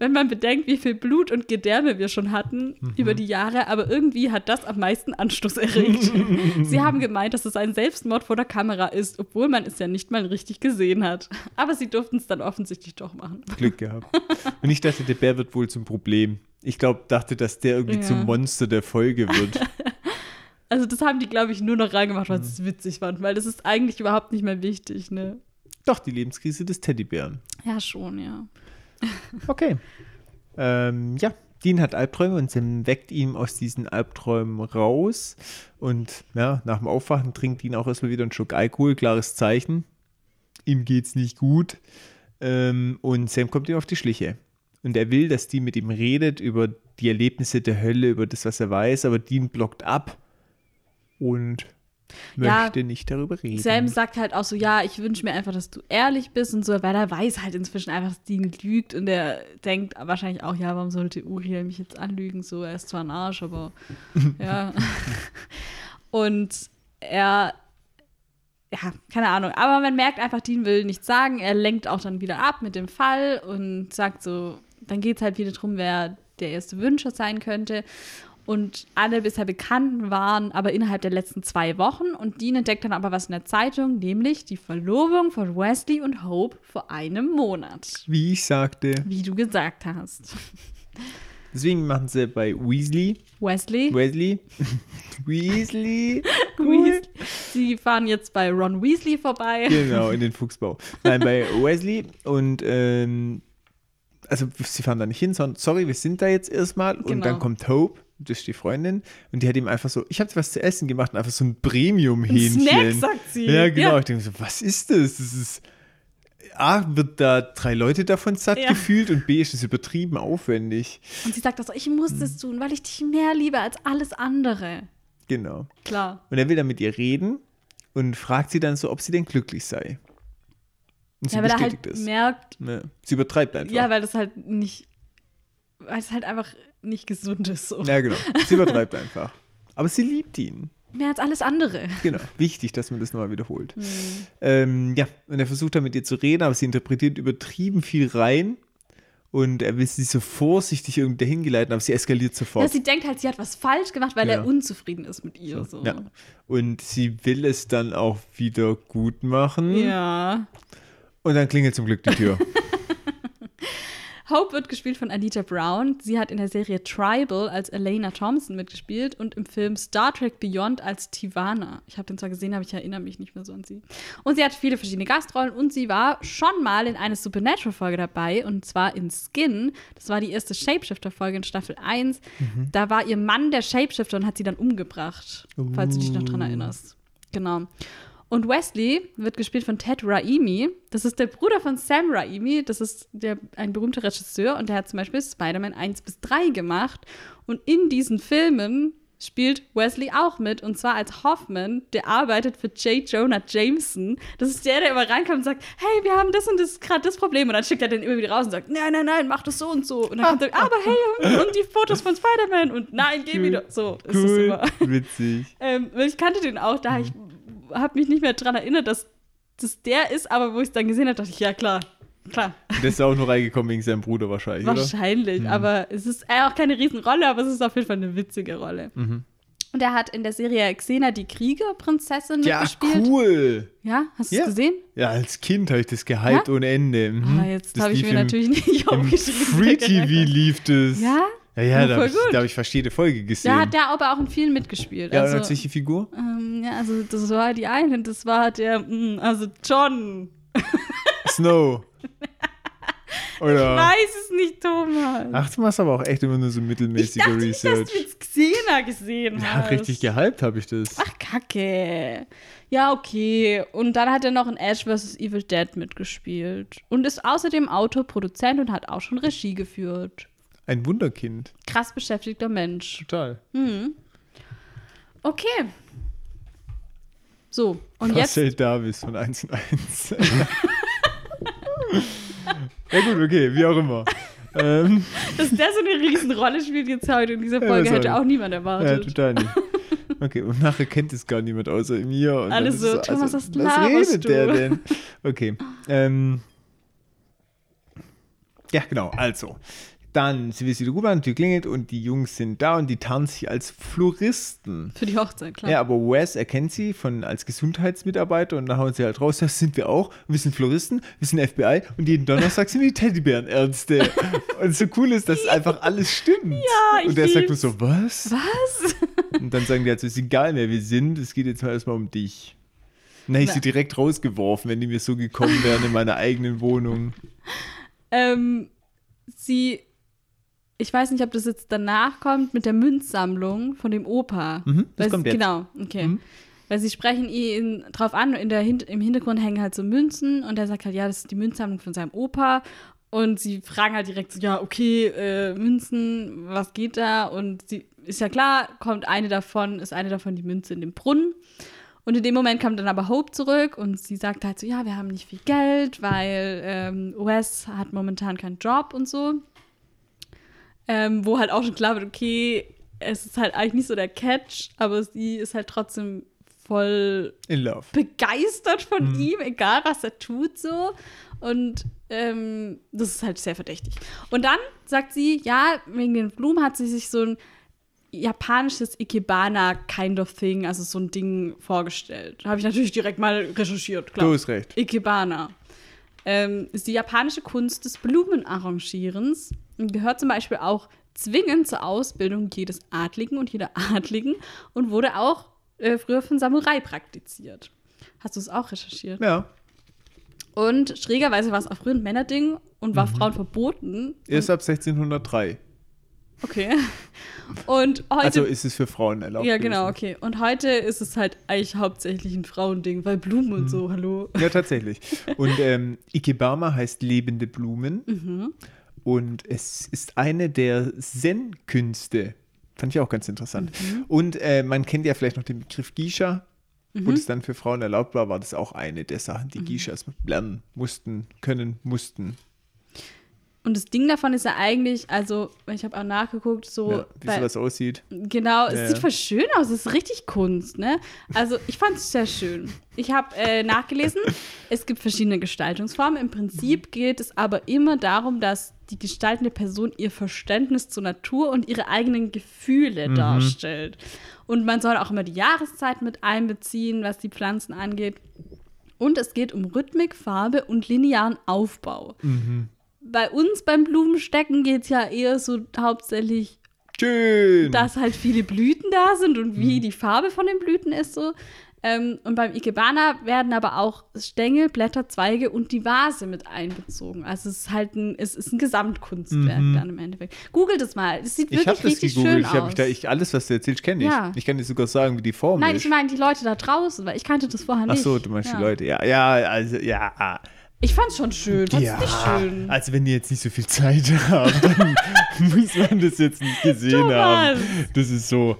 [SPEAKER 1] Wenn man bedenkt, wie viel Blut und Gedärme wir schon hatten über die Jahre, aber irgendwie hat das am meisten Anstoß erregt. [LAUGHS] Sie haben gemeint, dass es ein Selbstmord vor der Kamera ist, obwohl man es ja nicht mal richtig gesehen hat. Aber sie durften es dann offensichtlich doch machen.
[SPEAKER 2] Glück gehabt. Und ich dachte, der Bär wird wohl zum Problem. Ich glaube, dachte, dass der irgendwie
[SPEAKER 1] Ja.
[SPEAKER 2] zum Monster der Folge wird. [LAUGHS]
[SPEAKER 1] Also das haben die, glaube ich, nur noch reingemacht, weil sie es witzig fanden, weil das ist eigentlich überhaupt nicht mehr wichtig, ne?
[SPEAKER 2] Doch, die Lebenskrise des Teddybären.
[SPEAKER 1] Ja, schon, ja. [LAUGHS]
[SPEAKER 2] Okay. Ähm, ja, Dean hat Albträume und Sam weckt ihn aus diesen Albträumen raus. Und ja, nach dem Aufwachen trinkt ihn auch erstmal wieder einen Schluck Alkohol, klares Zeichen. Ihm geht's nicht gut. Ähm, und Sam kommt ihm auf die Schliche. Und er will, dass Dean mit ihm redet über die Erlebnisse der Hölle, über das, was er weiß, aber Dean blockt ab und
[SPEAKER 1] Ja,
[SPEAKER 2] möchte nicht darüber reden.
[SPEAKER 1] Sam sagt halt auch so, ja, ich wünsche mir einfach, dass du ehrlich bist und so, weil er weiß halt inzwischen einfach, dass Dean lügt und er denkt wahrscheinlich auch, ja, warum sollte Uriel mich jetzt anlügen? So, er ist zwar ein Arsch, aber [LAUGHS] ja. Und er, ja, keine Ahnung, aber man merkt einfach, Dean will nichts sagen. Er lenkt auch dann wieder ab mit dem Fall und sagt so, dann geht es halt wieder drum, wer der erste Wünscher sein könnte. Und alle bisher Bekannten waren aber innerhalb der letzten zwei Wochen. Und Dean entdeckt dann aber was in der Zeitung, nämlich die Verlobung von Wesley und Hope vor einem Monat.
[SPEAKER 2] Wie ich sagte.
[SPEAKER 1] Wie du gesagt hast.
[SPEAKER 2] Deswegen machen sie bei Weasley.
[SPEAKER 1] Wesley,
[SPEAKER 2] Wesley. Weasley. [LAUGHS] [LAUGHS]
[SPEAKER 1] Weasley. Sie fahren jetzt bei Ron Weasley vorbei.
[SPEAKER 2] Genau, in den Fuchsbau. Nein, bei [LAUGHS] Wesley und ähm, also sie fahren da nicht hin, sondern sorry, wir sind da jetzt erstmal und
[SPEAKER 1] Genau.
[SPEAKER 2] dann kommt Hope, das ist die Freundin, und die hat ihm einfach so, ich habe was zu essen gemacht und einfach so ein Premium-Hähnchen.
[SPEAKER 1] Snack, sagt sie.
[SPEAKER 2] Ja, genau.
[SPEAKER 1] Ja.
[SPEAKER 2] Ich denke so, was ist das? Das ist A, wird da drei Leute davon satt
[SPEAKER 1] Ja.
[SPEAKER 2] gefühlt und B, ist es übertrieben aufwendig.
[SPEAKER 1] Und sie sagt das so, ich muss das tun, weil ich dich mehr liebe als alles andere.
[SPEAKER 2] Genau.
[SPEAKER 1] Klar.
[SPEAKER 2] Und er will dann mit ihr reden und fragt sie dann so, ob sie denn glücklich sei. Und sie
[SPEAKER 1] Ja, weil er
[SPEAKER 2] bestätigt
[SPEAKER 1] halt
[SPEAKER 2] es.
[SPEAKER 1] merkt,
[SPEAKER 2] Ja, sie übertreibt einfach.
[SPEAKER 1] ja, weil das halt nicht, weil es halt einfach nicht gesund ist. So.
[SPEAKER 2] Ja, genau. Sie übertreibt einfach. Aber sie liebt ihn.
[SPEAKER 1] Mehr als alles andere.
[SPEAKER 2] Genau. Wichtig, dass man das nochmal wiederholt.
[SPEAKER 1] Mhm.
[SPEAKER 2] Ähm, ja, und er versucht dann mit ihr zu reden, aber sie interpretiert übertrieben viel rein. Und er will sie so vorsichtig irgendwie dahin geleiten, aber sie eskaliert
[SPEAKER 1] Ja,
[SPEAKER 2] sofort.
[SPEAKER 1] sie denkt halt, sie hat was falsch gemacht, weil
[SPEAKER 2] Ja.
[SPEAKER 1] er unzufrieden ist mit ihr. So.
[SPEAKER 2] Ja. Und sie will es dann auch wieder gut machen.
[SPEAKER 1] ja.
[SPEAKER 2] Und dann klingelt zum Glück die Tür. [LAUGHS]
[SPEAKER 1] Hope wird gespielt von Anita Brown. Sie hat in der Serie Tribal als Elena Thompson mitgespielt und im Film Star Trek Beyond als Tivana. Ich habe den zwar gesehen, aber ich erinnere mich nicht mehr so an sie. Und sie hat viele verschiedene Gastrollen und sie war schon mal in einer Supernatural-Folge dabei und zwar in Skin. Das war die erste Shapeshifter-Folge in Staffel 1. Da war ihr Mann der Shapeshifter und hat sie dann umgebracht, falls du dich noch dran erinnerst. Genau. Und Wesley wird gespielt von Ted Raimi. Das ist der Bruder von Sam Raimi. Das ist der, ein berühmter Regisseur und der hat zum Beispiel Spider-Man 1 bis 3 gemacht. Und in diesen Filmen spielt Wesley auch mit und zwar als Hoffman, der arbeitet für J. Jonah Jameson. Das ist der, der immer reinkommt und sagt, hey, wir haben das und das gerade das Problem und dann schickt er den immer wieder raus und sagt, nein, nein, nein, mach das so und so und dann kommt er, aber hey, und die Fotos von Spider-Man und nein, geh wieder. So ist
[SPEAKER 2] Cool,
[SPEAKER 1] immer.
[SPEAKER 2] witzig.
[SPEAKER 1] Ähm, ich kannte den auch, da ich habe mich nicht mehr dran erinnert, dass das der ist, aber wo ich es dann gesehen habe, dachte ich, ja klar, klar,
[SPEAKER 2] Der ist auch nur reingekommen wegen seinem Bruder wahrscheinlich, oder?
[SPEAKER 1] wahrscheinlich. Aber es ist äh, auch keine Riesenrolle, aber es ist auf jeden Fall eine witzige Rolle.
[SPEAKER 2] Mhm.
[SPEAKER 1] Und er hat in der Serie Xena die Kriegerprinzessin
[SPEAKER 2] Ja,
[SPEAKER 1] mitgespielt.
[SPEAKER 2] cool.
[SPEAKER 1] Ja, hast du
[SPEAKER 2] Ja.
[SPEAKER 1] es gesehen?
[SPEAKER 2] Ja, als Kind habe ich das gehypt
[SPEAKER 1] Ja?
[SPEAKER 2] ohne Ende. Mhm.
[SPEAKER 1] Ah, jetzt habe ich mir
[SPEAKER 2] im-
[SPEAKER 1] natürlich nicht aufgeschrieben.
[SPEAKER 2] Free TV [LAUGHS] lief das.
[SPEAKER 1] Ja?
[SPEAKER 2] Ja, ja,
[SPEAKER 1] Ja,
[SPEAKER 2] da habe ich, da hab ich fast jede Folge gesehen.
[SPEAKER 1] Da hat der aber auch in vielen mitgespielt.
[SPEAKER 2] ja, und
[SPEAKER 1] also,
[SPEAKER 2] als welche Figur?
[SPEAKER 1] ähm, ja, also das war die eine, das war der, mm, also John. [LAUGHS]
[SPEAKER 2] Snow. Oder?
[SPEAKER 1] Weiß es nicht, Thomas.
[SPEAKER 2] Ach, du machst aber auch echt immer nur so
[SPEAKER 1] ich
[SPEAKER 2] mittelmäßige
[SPEAKER 1] dachte nicht, dass
[SPEAKER 2] Research.
[SPEAKER 1] du jetzt Xena gesehen
[SPEAKER 2] ja,
[SPEAKER 1] hast.
[SPEAKER 2] richtig gehypt habe ich das.
[SPEAKER 1] Ach, kacke. Ja, okay. Und dann hat er noch in Ash vs. Evil Dead mitgespielt. Und ist außerdem Autor, Produzent und hat auch schon Regie geführt.
[SPEAKER 2] Ein Wunderkind.
[SPEAKER 1] Krass beschäftigter Mensch.
[SPEAKER 2] Total.
[SPEAKER 1] Hm. Okay. So, und jetzt.
[SPEAKER 2] Marcel Davis von 1 und 1. [LAUGHS] ja gut, okay, wie auch immer. ähm,
[SPEAKER 1] Dass der so eine Riesenrolle spielt jetzt heute in dieser
[SPEAKER 2] Ja,
[SPEAKER 1] Folge,
[SPEAKER 2] das
[SPEAKER 1] hätte
[SPEAKER 2] auch
[SPEAKER 1] niemand
[SPEAKER 2] ja,
[SPEAKER 1] erwartet.
[SPEAKER 2] total nicht. Okay, und nachher kennt es gar niemand außer mir. Und
[SPEAKER 1] Alle
[SPEAKER 2] dann ist
[SPEAKER 1] so,
[SPEAKER 2] es
[SPEAKER 1] Thomas, was
[SPEAKER 2] was
[SPEAKER 1] laberst
[SPEAKER 2] redet
[SPEAKER 1] du?
[SPEAKER 2] der denn? Okay. Ähm, ja, genau, also. Dann, sie wissen, die U-Bahn, die klingelt und die Jungs sind da und die tarnen sich als Floristen.
[SPEAKER 1] Für die Hochzeit, klar.
[SPEAKER 2] Ja, aber Wes erkennt sie von, als Gesundheitsmitarbeiter und dann hauen sie halt raus, das sind wir auch. Wir sind Floristen, wir sind FBI und jeden Donnerstag sind wir die Teddybärenärzte. [LAUGHS] und so cool ist, dass einfach alles stimmt.
[SPEAKER 1] Ja, ich
[SPEAKER 2] Und der sagt nur
[SPEAKER 1] lieb's.
[SPEAKER 2] so, was?
[SPEAKER 1] Was?
[SPEAKER 2] Und dann sagen die halt so, ist egal, wer wir sind, es geht jetzt mal erstmal um dich. Dann hätte ich sie direkt rausgeworfen, wenn die mir so gekommen wären in meiner eigenen Wohnung.
[SPEAKER 1] ähm, sie. Ich weiß nicht, ob das jetzt danach kommt mit der Münzsammlung von dem Opa.
[SPEAKER 2] Mhm, das
[SPEAKER 1] Weil
[SPEAKER 2] kommt
[SPEAKER 1] sie,
[SPEAKER 2] jetzt.
[SPEAKER 1] Genau, okay.
[SPEAKER 2] Mhm.
[SPEAKER 1] Weil sie sprechen ihn drauf an, in der im Hintergrund hängen halt so Münzen und er sagt halt, ja, das ist die Münzsammlung von seinem Opa. Und sie fragen halt direkt so, ja, okay, äh, Münzen, was geht da? Und sie ist ja klar, kommt eine davon, ist eine davon die Münze in dem Brunnen. Und in dem Moment kommt dann aber Hope zurück und sie sagt halt so, ja, wir haben nicht viel Geld, weil ähm, Wes hat momentan keinen Job und so. Ähm, wo halt auch schon klar wird, okay, es ist halt eigentlich nicht so der Catch, aber sie ist halt trotzdem voll
[SPEAKER 2] In Love.
[SPEAKER 1] begeistert von
[SPEAKER 2] Mhm.
[SPEAKER 1] ihm, egal was er tut so. Und ähm, das ist halt sehr verdächtig. Und dann sagt sie, ja, wegen den Blumen hat sie sich so ein japanisches Ikebana kind of thing, also so ein Ding vorgestellt. Habe ich natürlich direkt mal recherchiert, klar.
[SPEAKER 2] Du hast recht.
[SPEAKER 1] Ikebana ähm, ist die japanische Kunst des Blumenarrangierens gehört zum Beispiel auch zwingend zur Ausbildung jedes Adligen und jeder Adligen und wurde auch äh, früher von Samurai praktiziert. Hast du es auch recherchiert?
[SPEAKER 2] Ja.
[SPEAKER 1] Und schrägerweise war es auch früher ein Männerding und war Frauen verboten.
[SPEAKER 2] Erst ab 1603.
[SPEAKER 1] Okay. [LAUGHS] Und heute.
[SPEAKER 2] Also ist es für Frauen erlaubt.
[SPEAKER 1] ja, genau,
[SPEAKER 2] gewesen.
[SPEAKER 1] okay. Und heute ist es halt eigentlich hauptsächlich ein Frauending, weil Blumen und so, hallo.
[SPEAKER 2] Ja, tatsächlich. [LAUGHS] Und ähm, Ikebama heißt lebende Blumen.
[SPEAKER 1] Mhm.
[SPEAKER 2] Und es ist eine der Zen-Künste. Fand ich auch ganz interessant.
[SPEAKER 1] Mhm.
[SPEAKER 2] Und äh, man kennt ja vielleicht noch den Begriff Gisha. Wo es dann für Frauen erlaubt war, war das auch eine der Sachen,
[SPEAKER 1] Mhm.
[SPEAKER 2] die Gishas lernen mussten, können, mussten.
[SPEAKER 1] Und das Ding davon ist ja eigentlich, also, ich habe auch nachgeguckt, so.
[SPEAKER 2] Ja, wie sowas aussieht.
[SPEAKER 1] Genau, es
[SPEAKER 2] Ja,
[SPEAKER 1] sieht
[SPEAKER 2] ja.
[SPEAKER 1] voll schön aus. Es ist richtig Kunst, ne? Also, ich fand es sehr schön. Ich habe äh, nachgelesen, es gibt verschiedene Gestaltungsformen. Im Prinzip geht es aber immer darum, dass die gestaltende Person ihr Verständnis zur Natur und ihre eigenen Gefühle
[SPEAKER 2] Mhm.
[SPEAKER 1] darstellt. Und man soll auch immer die Jahreszeit mit einbeziehen, was die Pflanzen angeht. Und es geht um Rhythmik, Farbe und linearen Aufbau.
[SPEAKER 2] Mhm.
[SPEAKER 1] Bei uns beim Blumenstecken geht es ja eher so hauptsächlich
[SPEAKER 2] Schön.
[SPEAKER 1] dass halt viele Blüten da sind und wie
[SPEAKER 2] Mhm.
[SPEAKER 1] die Farbe von den Blüten ist so. Ähm, und beim Ikebana werden aber auch Stängel, Blätter, Zweige und die Vase mit einbezogen. Also es ist halt ein, es ist ein Gesamtkunstwerk
[SPEAKER 2] Mhm.
[SPEAKER 1] dann im Endeffekt. Google das mal. Es sieht
[SPEAKER 2] ich
[SPEAKER 1] wirklich
[SPEAKER 2] das
[SPEAKER 1] richtig
[SPEAKER 2] gegoogelt.
[SPEAKER 1] schön
[SPEAKER 2] Ich
[SPEAKER 1] aus.
[SPEAKER 2] mich da, ich, alles, was du erzählst, kenne ich.
[SPEAKER 1] Ja.
[SPEAKER 2] Ich kann dir sogar sagen, wie die Form
[SPEAKER 1] Nein,
[SPEAKER 2] ist.
[SPEAKER 1] ich meine die Leute da draußen, weil ich kannte das vorher
[SPEAKER 2] Ach
[SPEAKER 1] nicht.
[SPEAKER 2] so, du meinst
[SPEAKER 1] ja.
[SPEAKER 2] die Leute. Ja, ja, also, ja.
[SPEAKER 1] Ich fand's schon schön. Fand's
[SPEAKER 2] ja,
[SPEAKER 1] nicht schön.
[SPEAKER 2] also wenn die jetzt nicht so viel Zeit [LAUGHS] haben, dann [LAUGHS] muss man das jetzt nicht gesehen
[SPEAKER 1] Thomas.
[SPEAKER 2] haben. Das ist so.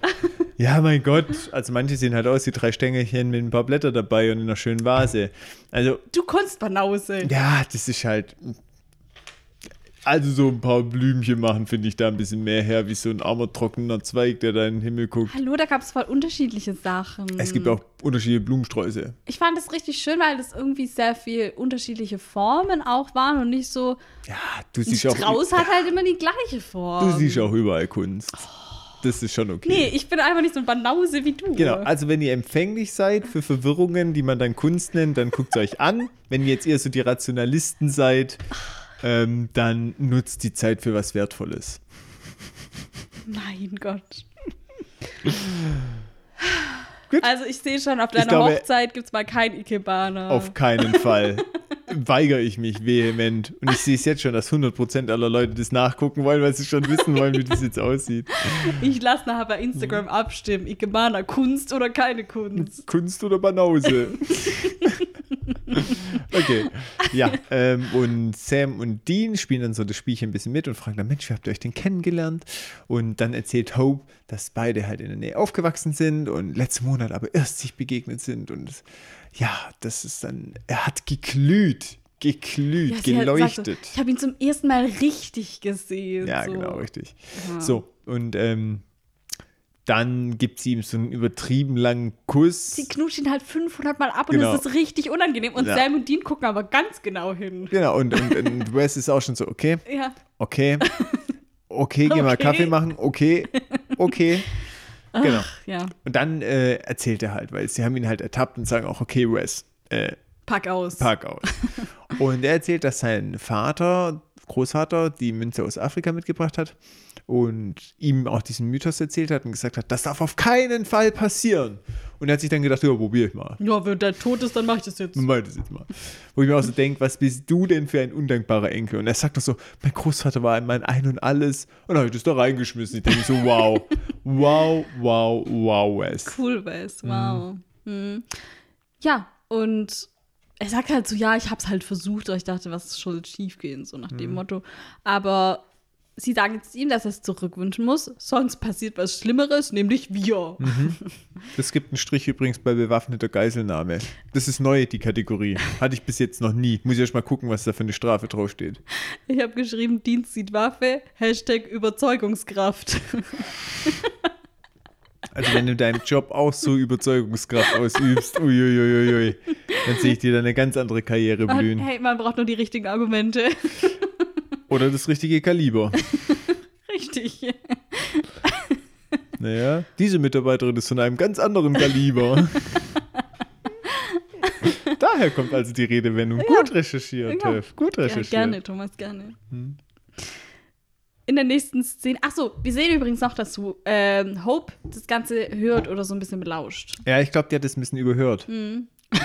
[SPEAKER 2] Ja, mein Gott. Also manche sehen halt aus wie drei Stängelchen mit ein paar Blätter dabei und in einer schönen Vase. Also,
[SPEAKER 1] Du Kunstbanause.
[SPEAKER 2] ja, das ist halt. Also so ein paar Blümchen machen, finde ich da ein bisschen mehr her, wie so ein armer, trockener Zweig, der da in den Himmel guckt.
[SPEAKER 1] Hallo, da gab es voll unterschiedliche Sachen.
[SPEAKER 2] Es gibt auch unterschiedliche Blumensträuße.
[SPEAKER 1] Ich fand das richtig schön, weil das irgendwie sehr viel unterschiedliche Formen auch waren und nicht so.
[SPEAKER 2] Ja, du siehst auch.
[SPEAKER 1] Strauß hat halt immer die gleiche Form.
[SPEAKER 2] Du siehst auch überall Kunst. Das ist schon okay.
[SPEAKER 1] Nee, ich bin einfach nicht so ein Banause wie du.
[SPEAKER 2] Genau, also wenn ihr empfänglich seid für Verwirrungen, die man dann Kunst nennt, dann guckt es euch an. Wenn ihr jetzt eher so die Rationalisten seid, ähm, dann nutzt die Zeit für was Wertvolles.
[SPEAKER 1] Mein Gott.
[SPEAKER 2] Gut.
[SPEAKER 1] Also ich sehe schon, auf deiner
[SPEAKER 2] glaube-
[SPEAKER 1] Hochzeit gibt es mal kein Ikebana.
[SPEAKER 2] Auf keinen Fall. Weigere ich mich vehement. Und ich sehe es jetzt schon, dass 100% aller Leute das nachgucken wollen, weil sie schon wissen wollen, wie das jetzt aussieht.
[SPEAKER 1] Ich lasse nachher bei Instagram abstimmen. Ikebana, Kunst oder keine Kunst?
[SPEAKER 2] Kunst oder Banause? [LAUGHS] [LAUGHS] okay. Ja, ähm, und Sam und Dean spielen dann so das Spielchen ein bisschen mit und fragen dann, Mensch, wie habt ihr euch denn kennengelernt? Und dann erzählt Hope, dass beide halt in der Nähe aufgewachsen sind und letzten Monat aber erst sich begegnet sind. Und ja, das ist dann, er hat geglüht, geglüht,
[SPEAKER 1] Ja, sie halt
[SPEAKER 2] geleuchtet.
[SPEAKER 1] So, ich habe ihn zum ersten Mal richtig gesehen.
[SPEAKER 2] Ja,
[SPEAKER 1] so.
[SPEAKER 2] genau, richtig.
[SPEAKER 1] Ja.
[SPEAKER 2] So, und ähm, dann gibt sie ihm so einen übertrieben langen Kuss.
[SPEAKER 1] Sie knutscht ihn halt 500 Mal ab
[SPEAKER 2] Genau.
[SPEAKER 1] und es ist richtig unangenehm. Und
[SPEAKER 2] Ja.
[SPEAKER 1] Sam und Dean gucken aber ganz genau hin.
[SPEAKER 2] Genau, und, und, und Wes ist auch schon so, okay,
[SPEAKER 1] Ja.
[SPEAKER 2] okay, okay, geh mal
[SPEAKER 1] Okay.
[SPEAKER 2] Kaffee machen, okay, okay. [LAUGHS] Genau.
[SPEAKER 1] Ja.
[SPEAKER 2] Und dann äh, erzählt er halt, weil sie haben ihn halt ertappt und sagen auch, okay, Wes, äh,
[SPEAKER 1] Pack aus.
[SPEAKER 2] Park aus. [LAUGHS] und er erzählt, dass sein Vater, Großvater, die Münze aus Afrika mitgebracht hat und ihm auch diesen Mythos erzählt hat und gesagt hat, das darf auf keinen Fall passieren. Und er hat sich dann gedacht, ja, probier ich mal.
[SPEAKER 1] Ja, wenn der tot ist, dann mach ich das jetzt.
[SPEAKER 2] Man meint es jetzt mal. Wo ich mir auch so denke, was bist du denn für ein undankbarer Enkel? Und er sagt doch so, mein Großvater war mein Ein und Alles. Und dann habe ich das da reingeschmissen. Ich denke so, wow, wow, wow, wow, Wes.
[SPEAKER 1] Cool, Wes. Wow. Mhm. Ja, und er sagt halt so, ja, ich hab's halt versucht, aber ich dachte, was soll schief gehen, so nach dem Motto. Aber sie sagen jetzt ihm, dass er es zurückwünschen muss, sonst passiert was Schlimmeres, nämlich wir. [LAUGHS]
[SPEAKER 2] Das gibt einen Strich übrigens bei bewaffneter Geiselnahme. Das ist neu, die Kategorie. Hatte ich bis jetzt noch nie. Muss ich erst mal gucken, was da für eine Strafe draufsteht.
[SPEAKER 1] Ich habe geschrieben, Dienst sieht Waffe, Hashtag Überzeugungskraft. [LAUGHS]
[SPEAKER 2] Also wenn du deinen Job auch so Überzeugungskraft ausübst, uiuiuiui, dann sehe ich dir da eine ganz andere Karriere blühen.
[SPEAKER 1] Hey, man braucht nur die richtigen Argumente. [LAUGHS]
[SPEAKER 2] Oder das richtige Kaliber. [LAUGHS]
[SPEAKER 1] Richtig.
[SPEAKER 2] Naja, diese Mitarbeiterin ist von einem ganz anderen Kaliber. [LAUGHS] Daher kommt also die Redewendung. Gut recherchiert,
[SPEAKER 1] Ja.
[SPEAKER 2] Gut
[SPEAKER 1] Ja,
[SPEAKER 2] recherchiert.
[SPEAKER 1] gerne, Thomas, gerne. In der nächsten Szene. Ach so, wir sehen übrigens noch, dass ähm, Hope das Ganze hört oder so ein bisschen belauscht.
[SPEAKER 2] Ja, ich glaube, die hat das ein bisschen überhört.
[SPEAKER 1] Hm. [LAUGHS]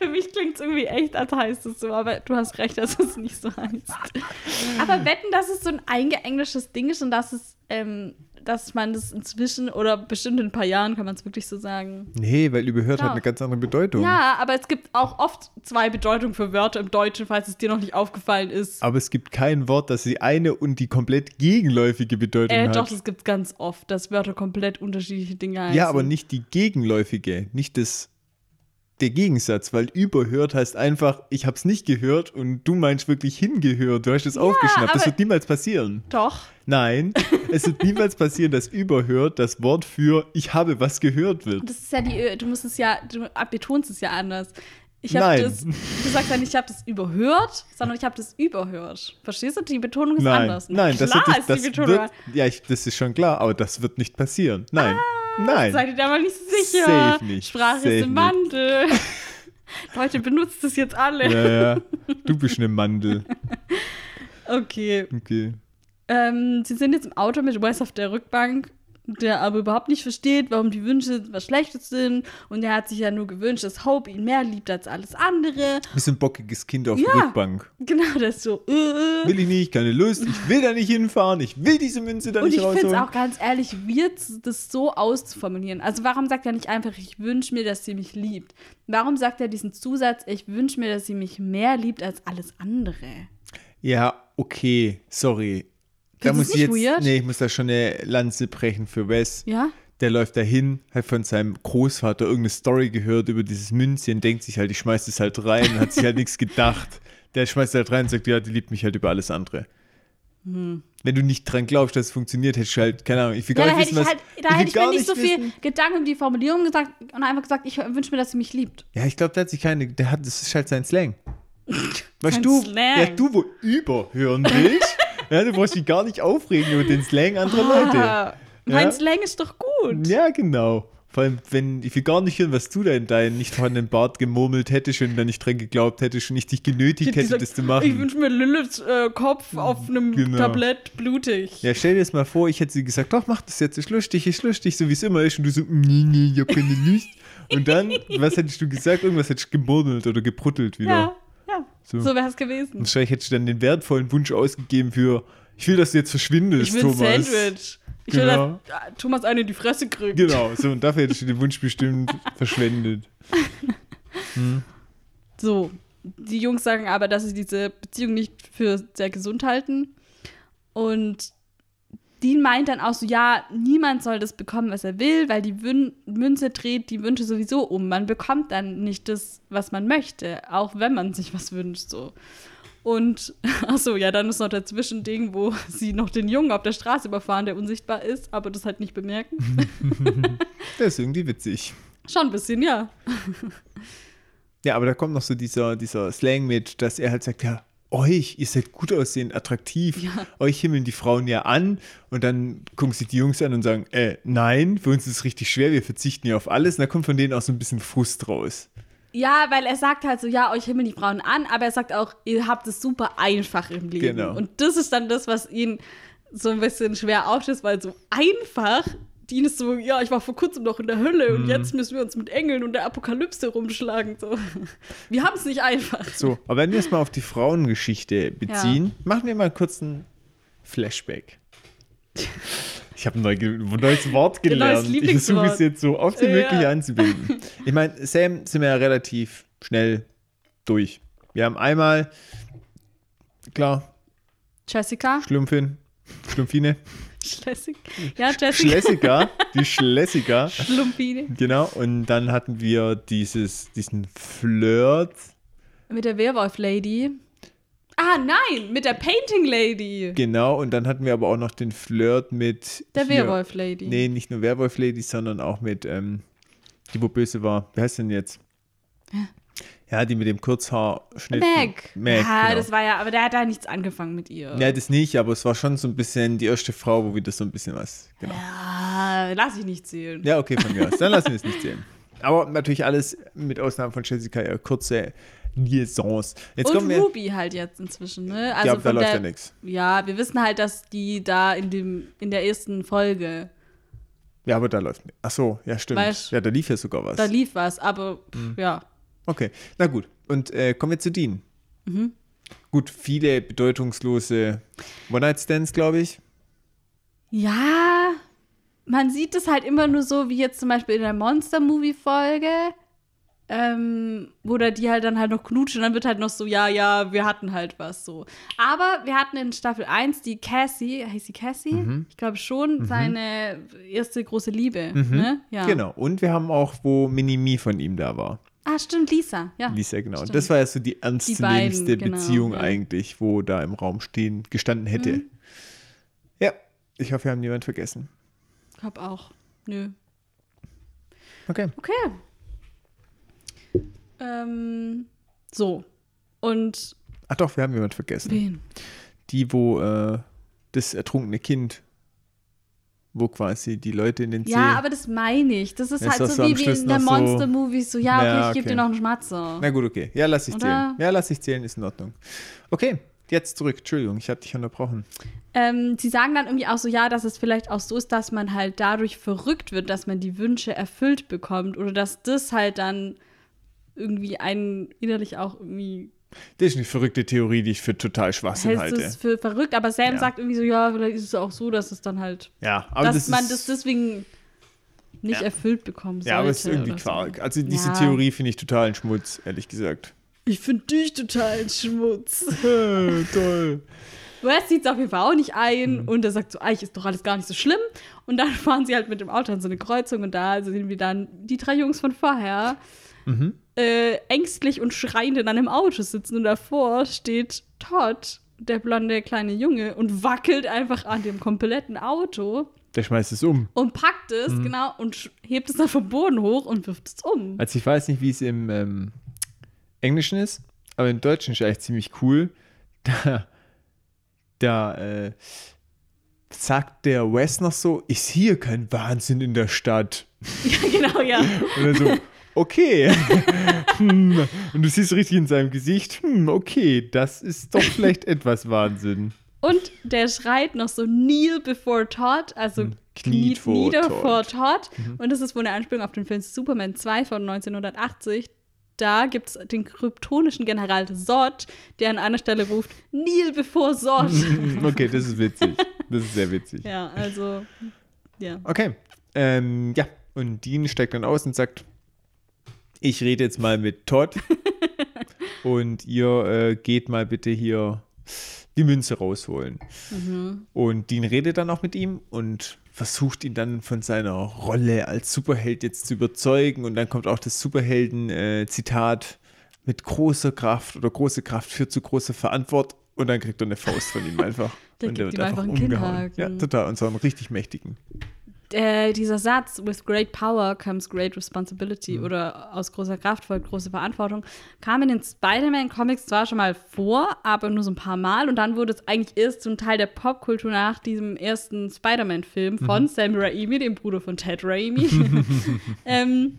[SPEAKER 1] Für mich klingt es irgendwie echt, als heißt es so, aber du hast recht, dass es nicht so heißt. Aber wetten, dass es so ein eingeenglisches Ding ist und dass es, ähm, dass man das inzwischen oder bestimmt in ein paar Jahren kann man es wirklich so sagen.
[SPEAKER 2] Nee, weil überhört
[SPEAKER 1] Ja.
[SPEAKER 2] hat eine ganz andere Bedeutung.
[SPEAKER 1] Ja, aber es gibt auch oft zwei Bedeutungen für Wörter im Deutschen, falls es dir noch nicht aufgefallen ist.
[SPEAKER 2] Aber es gibt kein Wort, das die eine und die komplett gegenläufige Bedeutung
[SPEAKER 1] Äh,
[SPEAKER 2] hat.
[SPEAKER 1] doch, das gibt es ganz oft, dass Wörter komplett unterschiedliche Dinge heißen.
[SPEAKER 2] ja, aber nicht die gegenläufige, nicht das der Gegensatz, weil überhört heißt einfach, ich hab's nicht gehört und du meinst wirklich hingehört, du hast es aufgeschnappt. Das wird niemals passieren.
[SPEAKER 1] Doch.
[SPEAKER 2] Nein, es wird niemals passieren, dass überhört das Wort für ich habe was gehört wird.
[SPEAKER 1] Das ist ja die, du musst es ja, du betonst es ja anders. Ich habe
[SPEAKER 2] Nein.
[SPEAKER 1] das, du sagst ja nicht, ich habe das überhört, sondern ich habe das überhört. Verstehst du? Die Betonung ist
[SPEAKER 2] Nein,
[SPEAKER 1] anders.
[SPEAKER 2] nein, das,
[SPEAKER 1] Klar ist
[SPEAKER 2] das
[SPEAKER 1] die Betonung.
[SPEAKER 2] wird, ja, ich, das ist schon klar, aber das wird nicht passieren. Nein, nein.
[SPEAKER 1] Seid ihr da mal nicht so sicher?
[SPEAKER 2] Safe nicht,
[SPEAKER 1] Sprache
[SPEAKER 2] safe
[SPEAKER 1] ist im. Wandel. [LAUGHS] Leute, benutzt es jetzt alle.
[SPEAKER 2] Ja, ja, du bist eine Mandel. [LAUGHS]
[SPEAKER 1] Okay.
[SPEAKER 2] Okay.
[SPEAKER 1] Ähm, sie sind jetzt im Auto mit Wes auf der Rückbank, der aber überhaupt nicht versteht, warum die Wünsche was Schlechtes sind. Und er hat sich ja nur gewünscht, dass Hope ihn mehr liebt als alles andere.
[SPEAKER 2] Bisschen bockiges Kind auf
[SPEAKER 1] Ja.
[SPEAKER 2] der Rückbank.
[SPEAKER 1] Genau, das ist so. Äh.
[SPEAKER 2] Will ich nicht, keine Lust, ich will da nicht hinfahren, ich will diese Münze da
[SPEAKER 1] Und
[SPEAKER 2] nicht
[SPEAKER 1] ich finde es
[SPEAKER 2] rausholen.
[SPEAKER 1] auch ganz ehrlich, wird das so auszuformulieren. Also warum sagt er nicht einfach, ich wünsche mir, dass sie mich liebt? Warum sagt er diesen Zusatz, ich wünsche mir, dass sie mich mehr liebt als alles andere?
[SPEAKER 2] Ja, okay, sorry. Da muss ich jetzt,
[SPEAKER 1] weird?
[SPEAKER 2] nee, ich muss da schon eine Lanze brechen für Wes.
[SPEAKER 1] Ja?
[SPEAKER 2] Der läuft dahin, hat von seinem Großvater irgendeine Story gehört über dieses Münzchen, denkt sich halt, ich schmeiß das halt rein, hat sich halt nichts gedacht. Der schmeißt halt rein und sagt, ja, die liebt mich halt über alles andere. Wenn du nicht dran glaubst, dass es funktioniert, hättest du halt, keine Ahnung, ich will gar
[SPEAKER 1] da
[SPEAKER 2] nicht
[SPEAKER 1] hätte
[SPEAKER 2] wissen,
[SPEAKER 1] ich
[SPEAKER 2] was,
[SPEAKER 1] halt, da hätte ich mir nicht so viel. Gedanken um die Formulierung gesagt und einfach gesagt, ich wünsche mir, dass sie mich liebt.
[SPEAKER 2] Ja, ich glaube, der hat sich keine, der hat, das ist halt sein Slang. [LAUGHS] Weißt du,
[SPEAKER 1] Slang.
[SPEAKER 2] ja, du, wo überhören willst, ja, du brauchst dich gar nicht aufregen über den Slang anderer Leute.
[SPEAKER 1] Ah, mein
[SPEAKER 2] Ja?
[SPEAKER 1] Slang ist doch gut.
[SPEAKER 2] Ja, genau. Vor allem, wenn, ich will gar nicht hören, was du da in deinen nicht vorhandenen Bart gemurmelt hättest und da nicht dran geglaubt hättest und ich dich genötigt hätte, das zu machen.
[SPEAKER 1] Ich wünsche mir Liliths äh, Kopf auf einem
[SPEAKER 2] Genau.
[SPEAKER 1] Tablett blutig.
[SPEAKER 2] Ja, stell dir das mal vor, ich hätte sie gesagt, doch, mach das jetzt, ist lustig, ist lustig, so wie es immer ist. Und du so, nee, nee, ich hab keine Lust. Und dann, was hättest du gesagt? Irgendwas hättest du gemurmelt oder gebruttelt wieder.
[SPEAKER 1] Ja, ja.
[SPEAKER 2] So.
[SPEAKER 1] So, wäre es gewesen.
[SPEAKER 2] Wahrscheinlich hättest du dann den wertvollen Wunsch ausgegeben für, ich will, dass du jetzt verschwindest,
[SPEAKER 1] Ich will ein
[SPEAKER 2] Thomas.
[SPEAKER 1] Sandwich. Ich will,
[SPEAKER 2] Genau.
[SPEAKER 1] dass äh, Thomas einen in die Fresse kriegt.
[SPEAKER 2] Genau, so, und dafür hättest du den Wunsch bestimmt [LAUGHS] verschwendet.
[SPEAKER 1] So, die Jungs sagen aber, dass sie diese Beziehung nicht für sehr gesund halten. Und Dean meint dann auch so, ja, niemand soll das bekommen, was er will, weil die Wün Münze dreht die Wünsche sowieso um. Man bekommt dann nicht das, was man möchte, auch wenn man sich was wünscht, so. Und, [LAUGHS] achso, ja, dann ist noch der Zwischending, wo [LAUGHS] sie noch den Jungen auf der Straße überfahren, der unsichtbar ist, aber das halt nicht bemerken. [LAUGHS]
[SPEAKER 2] Das ist irgendwie witzig.
[SPEAKER 1] Schon ein bisschen, ja.
[SPEAKER 2] Ja, aber da kommt noch so dieser, dieser Slang mit, dass er halt sagt, ja, euch, ihr seid gut aussehend, attraktiv,
[SPEAKER 1] Ja.
[SPEAKER 2] euch himmeln die Frauen ja an und dann gucken sich die Jungs an und sagen, äh, nein, für uns ist es richtig schwer, wir verzichten ja auf alles und da kommt von denen auch so ein bisschen Frust raus.
[SPEAKER 1] Ja, weil er sagt halt so, ja, euch himmeln die Frauen an, aber er sagt auch, ihr habt es super einfach im Leben.
[SPEAKER 2] Genau.
[SPEAKER 1] Und das ist dann das, was ihn so ein bisschen schwer aufstößt, weil so einfach, Dean ist so, ja, ich war vor kurzem noch in der Hölle
[SPEAKER 2] Mhm.
[SPEAKER 1] und jetzt müssen wir uns mit Engeln und der Apokalypse rumschlagen. So. [LAUGHS] Wir haben es nicht einfach.
[SPEAKER 2] So, aber wenn wir es mal auf die Frauengeschichte beziehen, machen wir mal kurz einen Flashback. Ich habe ein neu, neues Wort gelernt. Ich versuche es jetzt so oft wie
[SPEAKER 1] Ja.
[SPEAKER 2] möglich anzubinden. Ich meine, Sam sind wir ja relativ schnell durch. Wir haben einmal, klar,
[SPEAKER 1] Jessica?
[SPEAKER 2] Schlumpfin, Schlumpfine,
[SPEAKER 1] Schlessig? Ja, Jessica.
[SPEAKER 2] Schlessiger, die [LAUGHS] Schlessiger.
[SPEAKER 1] Schlumpine.
[SPEAKER 2] Genau, und dann hatten wir dieses, diesen Flirt.
[SPEAKER 1] Mit der Werwolf-Lady. Ah, nein, mit der Painting-Lady.
[SPEAKER 2] Genau, und dann hatten wir aber auch noch den Flirt mit.
[SPEAKER 1] Der
[SPEAKER 2] hier-
[SPEAKER 1] Werwolf-Lady.
[SPEAKER 2] Nee, nicht nur Werwolf-Lady, sondern auch mit, ähm, die wo böse war. Wer heißt denn jetzt? Ja, die mit dem Kurzhaarschnitt.
[SPEAKER 1] Meg.
[SPEAKER 2] Meg,
[SPEAKER 1] ja,
[SPEAKER 2] genau.
[SPEAKER 1] das war ja, aber der hat da nichts angefangen mit ihr.
[SPEAKER 2] Ja, das nicht, aber es war schon so ein bisschen die erste Frau, wo wieder so ein bisschen was. Genau.
[SPEAKER 1] Ja, lass ich nicht zählen.
[SPEAKER 2] Ja, okay, von mir aus. Dann lassen wir es nicht sehen. Aber natürlich alles mit Ausnahme von Jessica ja kurze Liaisons. Jetzt
[SPEAKER 1] Und
[SPEAKER 2] wir.
[SPEAKER 1] Ruby halt jetzt inzwischen, ne? Also
[SPEAKER 2] ja, da läuft
[SPEAKER 1] der,
[SPEAKER 2] ja nichts.
[SPEAKER 1] Ja, wir wissen halt, dass die da in dem in der ersten Folge
[SPEAKER 2] Ja, aber da läuft nichts. Ach so, ja, stimmt.
[SPEAKER 1] Weißt-
[SPEAKER 2] ja, da lief ja sogar was.
[SPEAKER 1] da lief was, aber
[SPEAKER 2] Mhm.
[SPEAKER 1] pff, ja.
[SPEAKER 2] Okay, na gut. Und äh, kommen wir zu Dean.
[SPEAKER 1] Mhm.
[SPEAKER 2] Gut, viele bedeutungslose One-Night-Stands, glaube ich.
[SPEAKER 1] Ja, man sieht es halt immer nur so, wie jetzt zum Beispiel in der Monster-Movie-Folge, ähm, wo da die halt dann halt noch knutschen und dann wird halt noch so, ja, ja, wir hatten halt was so. Aber wir hatten in Staffel 1 die Cassie, heißt sie Cassie?
[SPEAKER 2] Mhm.
[SPEAKER 1] Ich glaube schon, seine erste große Liebe, ne? Ja.
[SPEAKER 2] Genau. Und wir haben auch, wo Minimi von ihm da war.
[SPEAKER 1] Ah, stimmt, Lisa, ja.
[SPEAKER 2] Lisa, genau.
[SPEAKER 1] Stimmt.
[SPEAKER 2] Das war ja so die ernstzunehmendste
[SPEAKER 1] beiden, genau,
[SPEAKER 2] Beziehung
[SPEAKER 1] ja.
[SPEAKER 2] eigentlich, wo da im Raum stehen, gestanden hätte.
[SPEAKER 1] Mhm.
[SPEAKER 2] Ja, ich hoffe, wir haben niemand vergessen.
[SPEAKER 1] Ich glaube auch. Nö.
[SPEAKER 2] Okay.
[SPEAKER 1] Okay. Ähm, so. Und
[SPEAKER 2] Ach doch, wir haben jemand vergessen.
[SPEAKER 1] wen?
[SPEAKER 2] Die, wo äh, das ertrunkene Kind, wo quasi die Leute in den See.
[SPEAKER 1] Ja, aber das meine ich. Das ist
[SPEAKER 2] Ist
[SPEAKER 1] halt
[SPEAKER 2] das
[SPEAKER 1] so wie, wie in der Monster-Movie. So, ja, okay,
[SPEAKER 2] Ja,
[SPEAKER 1] ich gebe
[SPEAKER 2] okay.
[SPEAKER 1] dir noch einen Schmatzer.
[SPEAKER 2] Na gut, okay. Ja, lass ich
[SPEAKER 1] Oder?
[SPEAKER 2] zählen. Ja, lass ich zählen, ist in Ordnung. Okay, jetzt zurück. Entschuldigung, ich habe dich unterbrochen.
[SPEAKER 1] Ähm, sie sagen dann irgendwie auch so, ja, dass es vielleicht auch so ist, dass man halt dadurch verrückt wird, dass man die Wünsche erfüllt bekommt. Oder dass das halt dann irgendwie einen innerlich auch irgendwie
[SPEAKER 2] Das ist eine verrückte Theorie, die ich für total Schwachsinn
[SPEAKER 1] hältst
[SPEAKER 2] halte.
[SPEAKER 1] es für verrückt. Aber Sam
[SPEAKER 2] Ja.
[SPEAKER 1] sagt irgendwie so, ja, vielleicht ist es auch so, dass es dann halt,
[SPEAKER 2] Ja, aber
[SPEAKER 1] dass
[SPEAKER 2] das
[SPEAKER 1] man
[SPEAKER 2] ist,
[SPEAKER 1] das deswegen nicht
[SPEAKER 2] Ja.
[SPEAKER 1] erfolgt bekommen sollte.
[SPEAKER 2] Ja, aber es ist irgendwie
[SPEAKER 1] oder so.
[SPEAKER 2] Quark. Also diese. Theorie finde ich total ein Schmutz, ehrlich gesagt.
[SPEAKER 1] Ich finde dich total Schmutz. [LAUGHS]
[SPEAKER 2] Toll.
[SPEAKER 1] Wes sieht es auf jeden Fall auch nicht ein
[SPEAKER 2] Mhm.
[SPEAKER 1] und er sagt so, eigentlich ist doch alles gar nicht so schlimm. Und dann [LAUGHS] fahren sie halt mit dem Auto an so eine Kreuzung und da sehen wir dann die drei Jungs von vorher
[SPEAKER 2] Mhm.
[SPEAKER 1] Äh, ängstlich und schreiend in einem Auto sitzen und davor steht Todd, der blonde kleine Junge, und wackelt einfach an dem kompletten Auto
[SPEAKER 2] Der schmeißt es um.
[SPEAKER 1] und packt es,
[SPEAKER 2] Mhm.
[SPEAKER 1] genau, und hebt es dann vom Boden hoch und wirft es um.
[SPEAKER 2] Also ich weiß nicht, wie es im ähm, Englischen ist, aber im Deutschen ist eigentlich ziemlich cool. [LAUGHS] Da, da äh, sagt der Wes noch so, ist hier kein Wahnsinn in der Stadt. [LAUGHS]
[SPEAKER 1] Ja, genau, ja. [LAUGHS]
[SPEAKER 2] Dann so, okay. hm. [LAUGHS] Und du siehst richtig in seinem Gesicht, hm, okay, das ist doch vielleicht [LAUGHS] etwas Wahnsinn.
[SPEAKER 1] Und der schreit noch so Kneel before Todd, also
[SPEAKER 2] Hm, kniet
[SPEAKER 1] kniet
[SPEAKER 2] vor
[SPEAKER 1] nieder
[SPEAKER 2] Todd. Mhm.
[SPEAKER 1] vor Todd. Und das ist wohl eine Anspielung auf den Film Superman 2 von 1980. Da gibt es den kryptonischen General Zod, der an einer Stelle ruft, Kneel before Zod. [LAUGHS]
[SPEAKER 2] Okay, das ist witzig. Das ist sehr witzig.
[SPEAKER 1] ja, also, ja.
[SPEAKER 2] Okay. Ähm, ja, und Dean steigt dann aus und sagt, ich rede jetzt mal mit Todd [LAUGHS] und ihr äh, geht mal bitte hier die Münze rausholen. Und Dean redet dann auch mit ihm und versucht ihn dann von seiner Rolle als Superheld jetzt zu überzeugen. Und dann kommt auch das Superhelden-Zitat mit großer Kraft oder große Kraft führt zu großer Verantwortung. Und dann kriegt er eine Faust von ihm [LAUGHS] einfach.
[SPEAKER 1] Der
[SPEAKER 2] und
[SPEAKER 1] gibt ihm einfach einen Kinnhaken.
[SPEAKER 2] Ja, total. Und zwar einen richtig mächtigen.
[SPEAKER 1] Äh, dieser Satz, with great power comes great responsibility
[SPEAKER 2] Mhm.
[SPEAKER 1] oder aus großer Kraft folgt große Verantwortung, kam in den Spider-Man-Comics zwar schon mal vor, aber nur so ein paar Mal und dann wurde es eigentlich erst zum Teil der Popkultur nach diesem ersten Spider-Man-Film von
[SPEAKER 2] Mhm.
[SPEAKER 1] Sam Raimi, dem Bruder von Ted Raimi. [LAUGHS] [LAUGHS] ähm,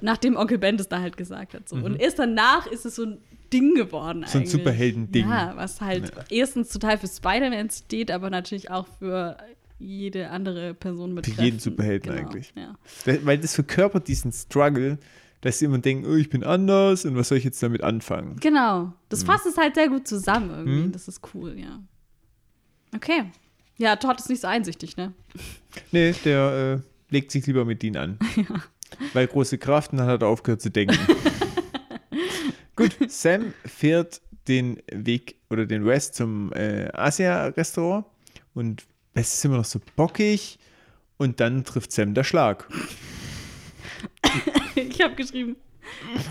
[SPEAKER 1] nachdem Onkel Ben das da halt gesagt hat. So. Und erst danach ist es so ein Ding geworden
[SPEAKER 2] Mhm. So ein. Superhelden-Ding.
[SPEAKER 1] Ja, was halt erstens total für Spider-Man steht, aber natürlich auch für jede andere Person mit
[SPEAKER 2] Für jeden Superhelden
[SPEAKER 1] genau,
[SPEAKER 2] eigentlich.
[SPEAKER 1] Ja.
[SPEAKER 2] Weil- das verkörpert diesen Struggle, dass sie immer denken, oh, ich bin anders und was soll ich jetzt damit anfangen?
[SPEAKER 1] Genau. Das
[SPEAKER 2] Mhm.
[SPEAKER 1] fasst es halt sehr gut zusammen irgendwie. Das ist cool, ja. Okay. Ja, Todd ist nicht so einsichtig, ne? [LAUGHS]
[SPEAKER 2] Nee, der äh, legt sich lieber mit Dean an. [LAUGHS] Weil große Kraft und dann hat er aufgehört zu denken. [LAUGHS] Gut, Sam fährt den Weg oder den West zum äh, Asia-Restaurant und West ist immer noch so bockig und dann trifft Sam der Schlag. [LAUGHS]
[SPEAKER 1] Ich habe geschrieben,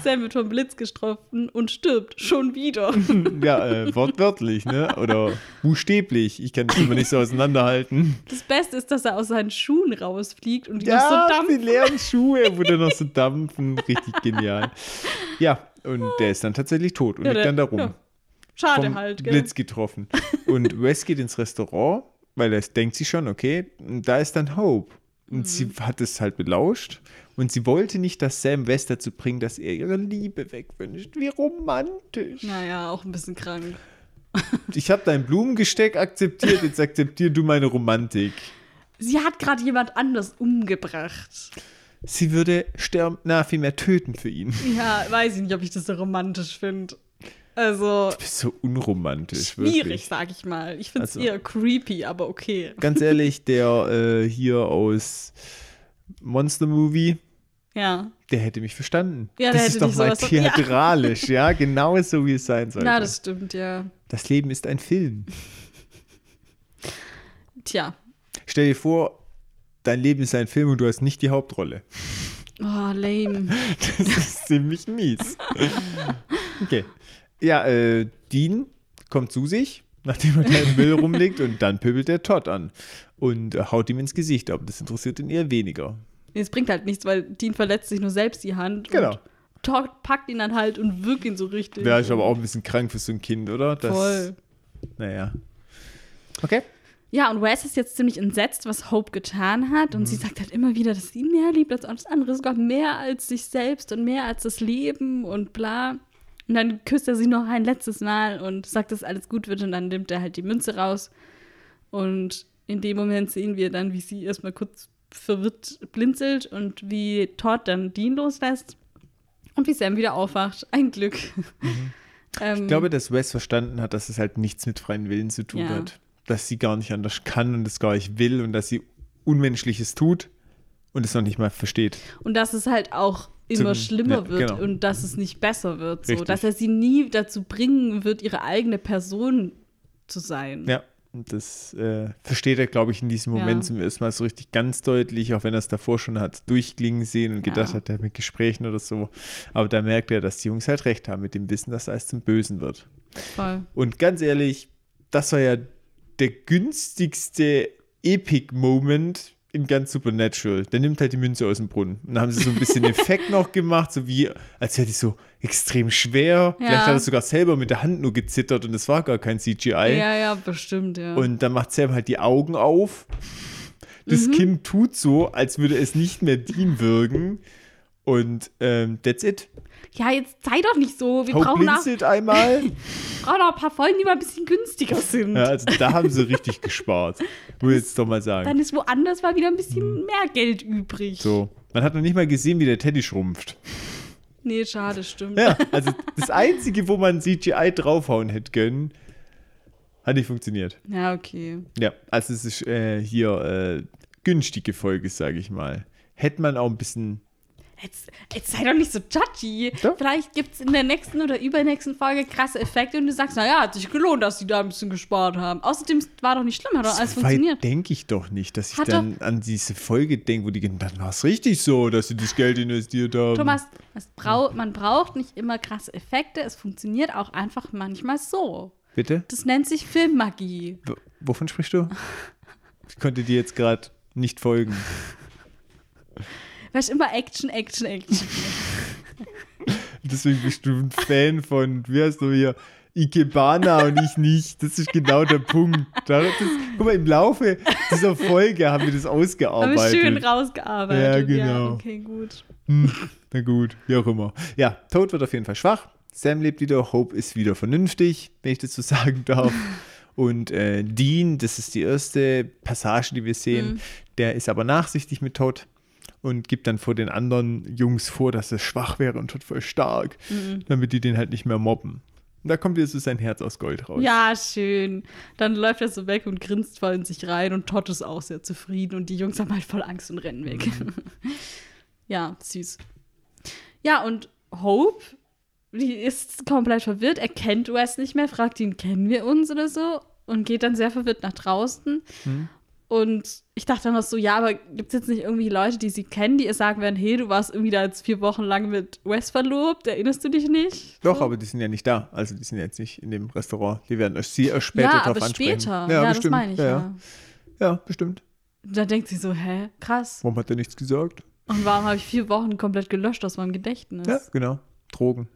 [SPEAKER 1] Sam wird vom Blitz getroffen und stirbt schon wieder. [LAUGHS]
[SPEAKER 2] Ja, äh, wortwörtlich, ne? Oder buchstäblich. Ich kann das immer nicht so auseinanderhalten.
[SPEAKER 1] Das Beste ist, dass er aus seinen Schuhen rausfliegt und die noch
[SPEAKER 2] Ja,
[SPEAKER 1] so
[SPEAKER 2] die
[SPEAKER 1] dampfen.
[SPEAKER 2] leeren Schuhe, wo dann noch so [LAUGHS] dampfen. Richtig genial. Ja, und der ist dann tatsächlich tot und
[SPEAKER 1] Ja,
[SPEAKER 2] liegt
[SPEAKER 1] der-
[SPEAKER 2] dann da rum.
[SPEAKER 1] ja. Schade halt, gell?
[SPEAKER 2] Blitz getroffen. Und Wes geht ins Restaurant, weil er denkt sie schon, okay, da ist dann Hope. Und
[SPEAKER 1] Mhm.
[SPEAKER 2] sie hat es halt belauscht. Und sie wollte nicht, dass Sam West dazu bringt, dass er ihre Liebe wegwünscht. Wie romantisch.
[SPEAKER 1] Naja, auch ein bisschen krank. [LAUGHS]
[SPEAKER 2] Ich habe dein Blumengesteck akzeptiert, jetzt akzeptier du meine Romantik.
[SPEAKER 1] Sie hat gerade jemand anders umgebracht.
[SPEAKER 2] Sie würde sterben, na, vielmehr töten für ihn.
[SPEAKER 1] Ja, weiß ich nicht, ob ich das so romantisch finde. Also,
[SPEAKER 2] Du bist so unromantisch,
[SPEAKER 1] schwierig,
[SPEAKER 2] wirklich.
[SPEAKER 1] sag ich mal. Ich finde es
[SPEAKER 2] Also-
[SPEAKER 1] eher creepy, aber okay.
[SPEAKER 2] Ganz [LAUGHS] ehrlich, der äh, hier aus Monster Movie,
[SPEAKER 1] Ja.
[SPEAKER 2] der hätte mich verstanden.
[SPEAKER 1] Ja, der
[SPEAKER 2] das ist doch mal
[SPEAKER 1] von- ja.
[SPEAKER 2] theatralisch, ja. [LAUGHS] genau so, wie es sein sollte.
[SPEAKER 1] Ja, das stimmt, ja.
[SPEAKER 2] das Leben ist ein Film. [LAUGHS]
[SPEAKER 1] Tja.
[SPEAKER 2] Stell dir vor, dein Leben ist ein Film und du hast nicht die Hauptrolle.
[SPEAKER 1] Oh, lame.
[SPEAKER 2] Das ist ziemlich mies. Okay. Ja, äh, Dean kommt zu sich, [LAUGHS] nachdem er da im Müll rumliegt und dann pöbelt der Todd an und äh, haut ihm ins Gesicht, aber das interessiert ihn eher weniger.
[SPEAKER 1] Nee, Es bringt halt nichts, weil Dean verletzt sich nur selbst die Hand.
[SPEAKER 2] Genau.
[SPEAKER 1] Und Todd packt ihn dann halt und wirkt ihn so richtig.
[SPEAKER 2] Wäre ich aber auch ein bisschen krank für so ein Kind, oder? Das,
[SPEAKER 1] Voll.
[SPEAKER 2] Naja. Okay.
[SPEAKER 1] Ja, und Wes ist jetzt ziemlich entsetzt, was Hope getan hat. Und
[SPEAKER 2] Mhm.
[SPEAKER 1] sie sagt halt immer wieder, dass sie ihn mehr liebt als alles andere, sogar mehr als sich selbst und mehr als das Leben und bla. Und dann küsst er sie noch ein letztes Mal und sagt, dass alles gut wird. Und dann nimmt er halt die Münze raus. Und in dem Moment sehen wir dann, wie sie erstmal kurz verwirrt blinzelt und wie Todd dann Dean loslässt. Und wie Sam wieder aufwacht. Ein Glück. [LAUGHS] ähm,
[SPEAKER 2] Ich glaube, dass Wes verstanden hat, dass es halt nichts mit freien Willen zu tun
[SPEAKER 1] Ja.
[SPEAKER 2] hat. Dass sie gar nicht anders kann und es gar nicht will und dass sie Unmenschliches tut und es noch nicht mal versteht.
[SPEAKER 1] Und dass es halt auch immer schlimmer
[SPEAKER 2] ja,
[SPEAKER 1] wird
[SPEAKER 2] genau.
[SPEAKER 1] und dass es nicht besser wird. So.
[SPEAKER 2] Richtig.
[SPEAKER 1] Dass er sie nie dazu bringen wird, ihre eigene Person zu sein.
[SPEAKER 2] Ja, und das äh, versteht er, glaube ich, in diesem Moment
[SPEAKER 1] Ja.
[SPEAKER 2] zum ersten Mal so richtig ganz deutlich, auch wenn er es davor schon hat durchklingen sehen und
[SPEAKER 1] Ja.
[SPEAKER 2] gedacht hat, er mit Gesprächen oder so. Aber da merkt er, dass die Jungs halt recht haben mit dem Wissen, dass alles zum Bösen wird.
[SPEAKER 1] Voll.
[SPEAKER 2] Und ganz ehrlich, das war ja der günstigste Epic-Moment in ganz Supernatural. Der nimmt halt die Münze aus dem Brunnen. Und dann haben sie so ein bisschen Effekt noch gemacht, so wie, als wäre die so extrem schwer. Vielleicht
[SPEAKER 1] Ja.
[SPEAKER 2] hat er sogar selber mit der Hand nur gezittert und es war gar kein CGI.
[SPEAKER 1] Ja, ja, bestimmt, ja.
[SPEAKER 2] Und dann macht Sam halt die Augen auf. Das
[SPEAKER 1] Mhm.
[SPEAKER 2] Kind tut so, als würde es nicht mehr Dean wirken. Und ähm, that's it.
[SPEAKER 1] Ja, jetzt sei doch nicht so. Wir
[SPEAKER 2] Hope
[SPEAKER 1] brauchen auch,
[SPEAKER 2] blinzelt einmal. [LAUGHS]
[SPEAKER 1] brauchen auch ein paar Folgen, die mal ein bisschen günstiger sind.
[SPEAKER 2] Ja, also da haben sie richtig gespart. Muss ich jetzt doch mal sagen.
[SPEAKER 1] Dann ist woanders mal wieder ein bisschen mehr Geld übrig.
[SPEAKER 2] So. Man hat noch nicht mal gesehen, wie der Teddy schrumpft.
[SPEAKER 1] Nee, schade, stimmt.
[SPEAKER 2] Ja, also das Einzige, wo man CGI draufhauen hätte können, hat nicht funktioniert.
[SPEAKER 1] Ja, okay.
[SPEAKER 2] Ja, also es ist äh, hier äh, günstige Folge, sage ich mal. Hätte man auch ein bisschen.
[SPEAKER 1] Jetzt, jetzt sei doch nicht so judgy.
[SPEAKER 2] Doch.
[SPEAKER 1] Vielleicht gibt es in der nächsten oder übernächsten Folge krasse Effekte und du sagst, naja, hat sich gelohnt, dass sie da ein bisschen gespart haben. Außerdem war doch nicht schlimm, hat doch alles
[SPEAKER 2] so
[SPEAKER 1] funktioniert.
[SPEAKER 2] denke ich doch nicht, dass ich
[SPEAKER 1] Hat
[SPEAKER 2] dann an diese Folge denke, wo die gehen, dann war es richtig so, dass sie das Geld investiert haben.
[SPEAKER 1] Thomas, brau man braucht nicht immer krasse Effekte. Es funktioniert auch einfach manchmal so.
[SPEAKER 2] Bitte?
[SPEAKER 1] Das nennt sich Filmmagie.
[SPEAKER 2] W wovon sprichst du? Ich konnte dir jetzt gerade nicht folgen. [LAUGHS]
[SPEAKER 1] Ich immer Action, Action, Action. [LAUGHS]
[SPEAKER 2] Deswegen bist du ein Fan von, wie heißt du hier, Ikebana und ich nicht. Das ist genau der Punkt. Da- Das, guck mal, im Laufe dieser Folge haben wir das
[SPEAKER 1] Haben wir
[SPEAKER 2] ausgearbeitet.
[SPEAKER 1] schön rausgearbeitet.
[SPEAKER 2] Ja, genau.
[SPEAKER 1] okay, gut.
[SPEAKER 2] Hm, na gut, wie auch immer. Ja, Toad wird auf jeden Fall schwach. Sam lebt wieder, Hope ist wieder vernünftig, wenn ich das so [LAUGHS] sagen darf. Und äh, Dean, das ist die erste Passage, die wir sehen, der ist aber nachsichtig mit Toad und gibt dann vor den anderen Jungs vor, dass er schwach wäre und Toad voll stark, damit die den halt nicht mehr mobben. Und da kommt so sein Herz aus Gold raus.
[SPEAKER 1] Ja, schön. Dann läuft er so weg und grinst voll in sich rein und Todd ist auch sehr zufrieden und die Jungs haben halt voll Angst und rennen weg. [LAUGHS] ja, süß. Ja, und Hope, die ist komplett verwirrt, er kennt Wes nicht mehr, fragt ihn, kennen wir uns oder so und geht dann sehr verwirrt nach draußen. Und ich dachte dann noch so, ja, aber gibt es jetzt nicht irgendwie Leute, die sie kennen, die ihr sagen werden, hey, du warst irgendwie da jetzt vier Wochen lang mit Wes verlobt, erinnerst du dich nicht?
[SPEAKER 2] Doch,
[SPEAKER 1] so?
[SPEAKER 2] aber die sind ja nicht da. Also die sind jetzt nicht in dem Restaurant. Die werden sie erst später
[SPEAKER 1] ja,
[SPEAKER 2] drauf
[SPEAKER 1] aber
[SPEAKER 2] ansprechen.
[SPEAKER 1] später. Ja, das
[SPEAKER 2] bestimmt.
[SPEAKER 1] meine ich
[SPEAKER 2] ja,
[SPEAKER 1] ja.
[SPEAKER 2] ja. ja, bestimmt.
[SPEAKER 1] Da denkt sie so, hä, krass.
[SPEAKER 2] Warum hat er nichts gesagt?
[SPEAKER 1] Und warum habe ich vier Wochen komplett gelöscht aus meinem Gedächtnis?
[SPEAKER 2] Ja, genau. Drogen.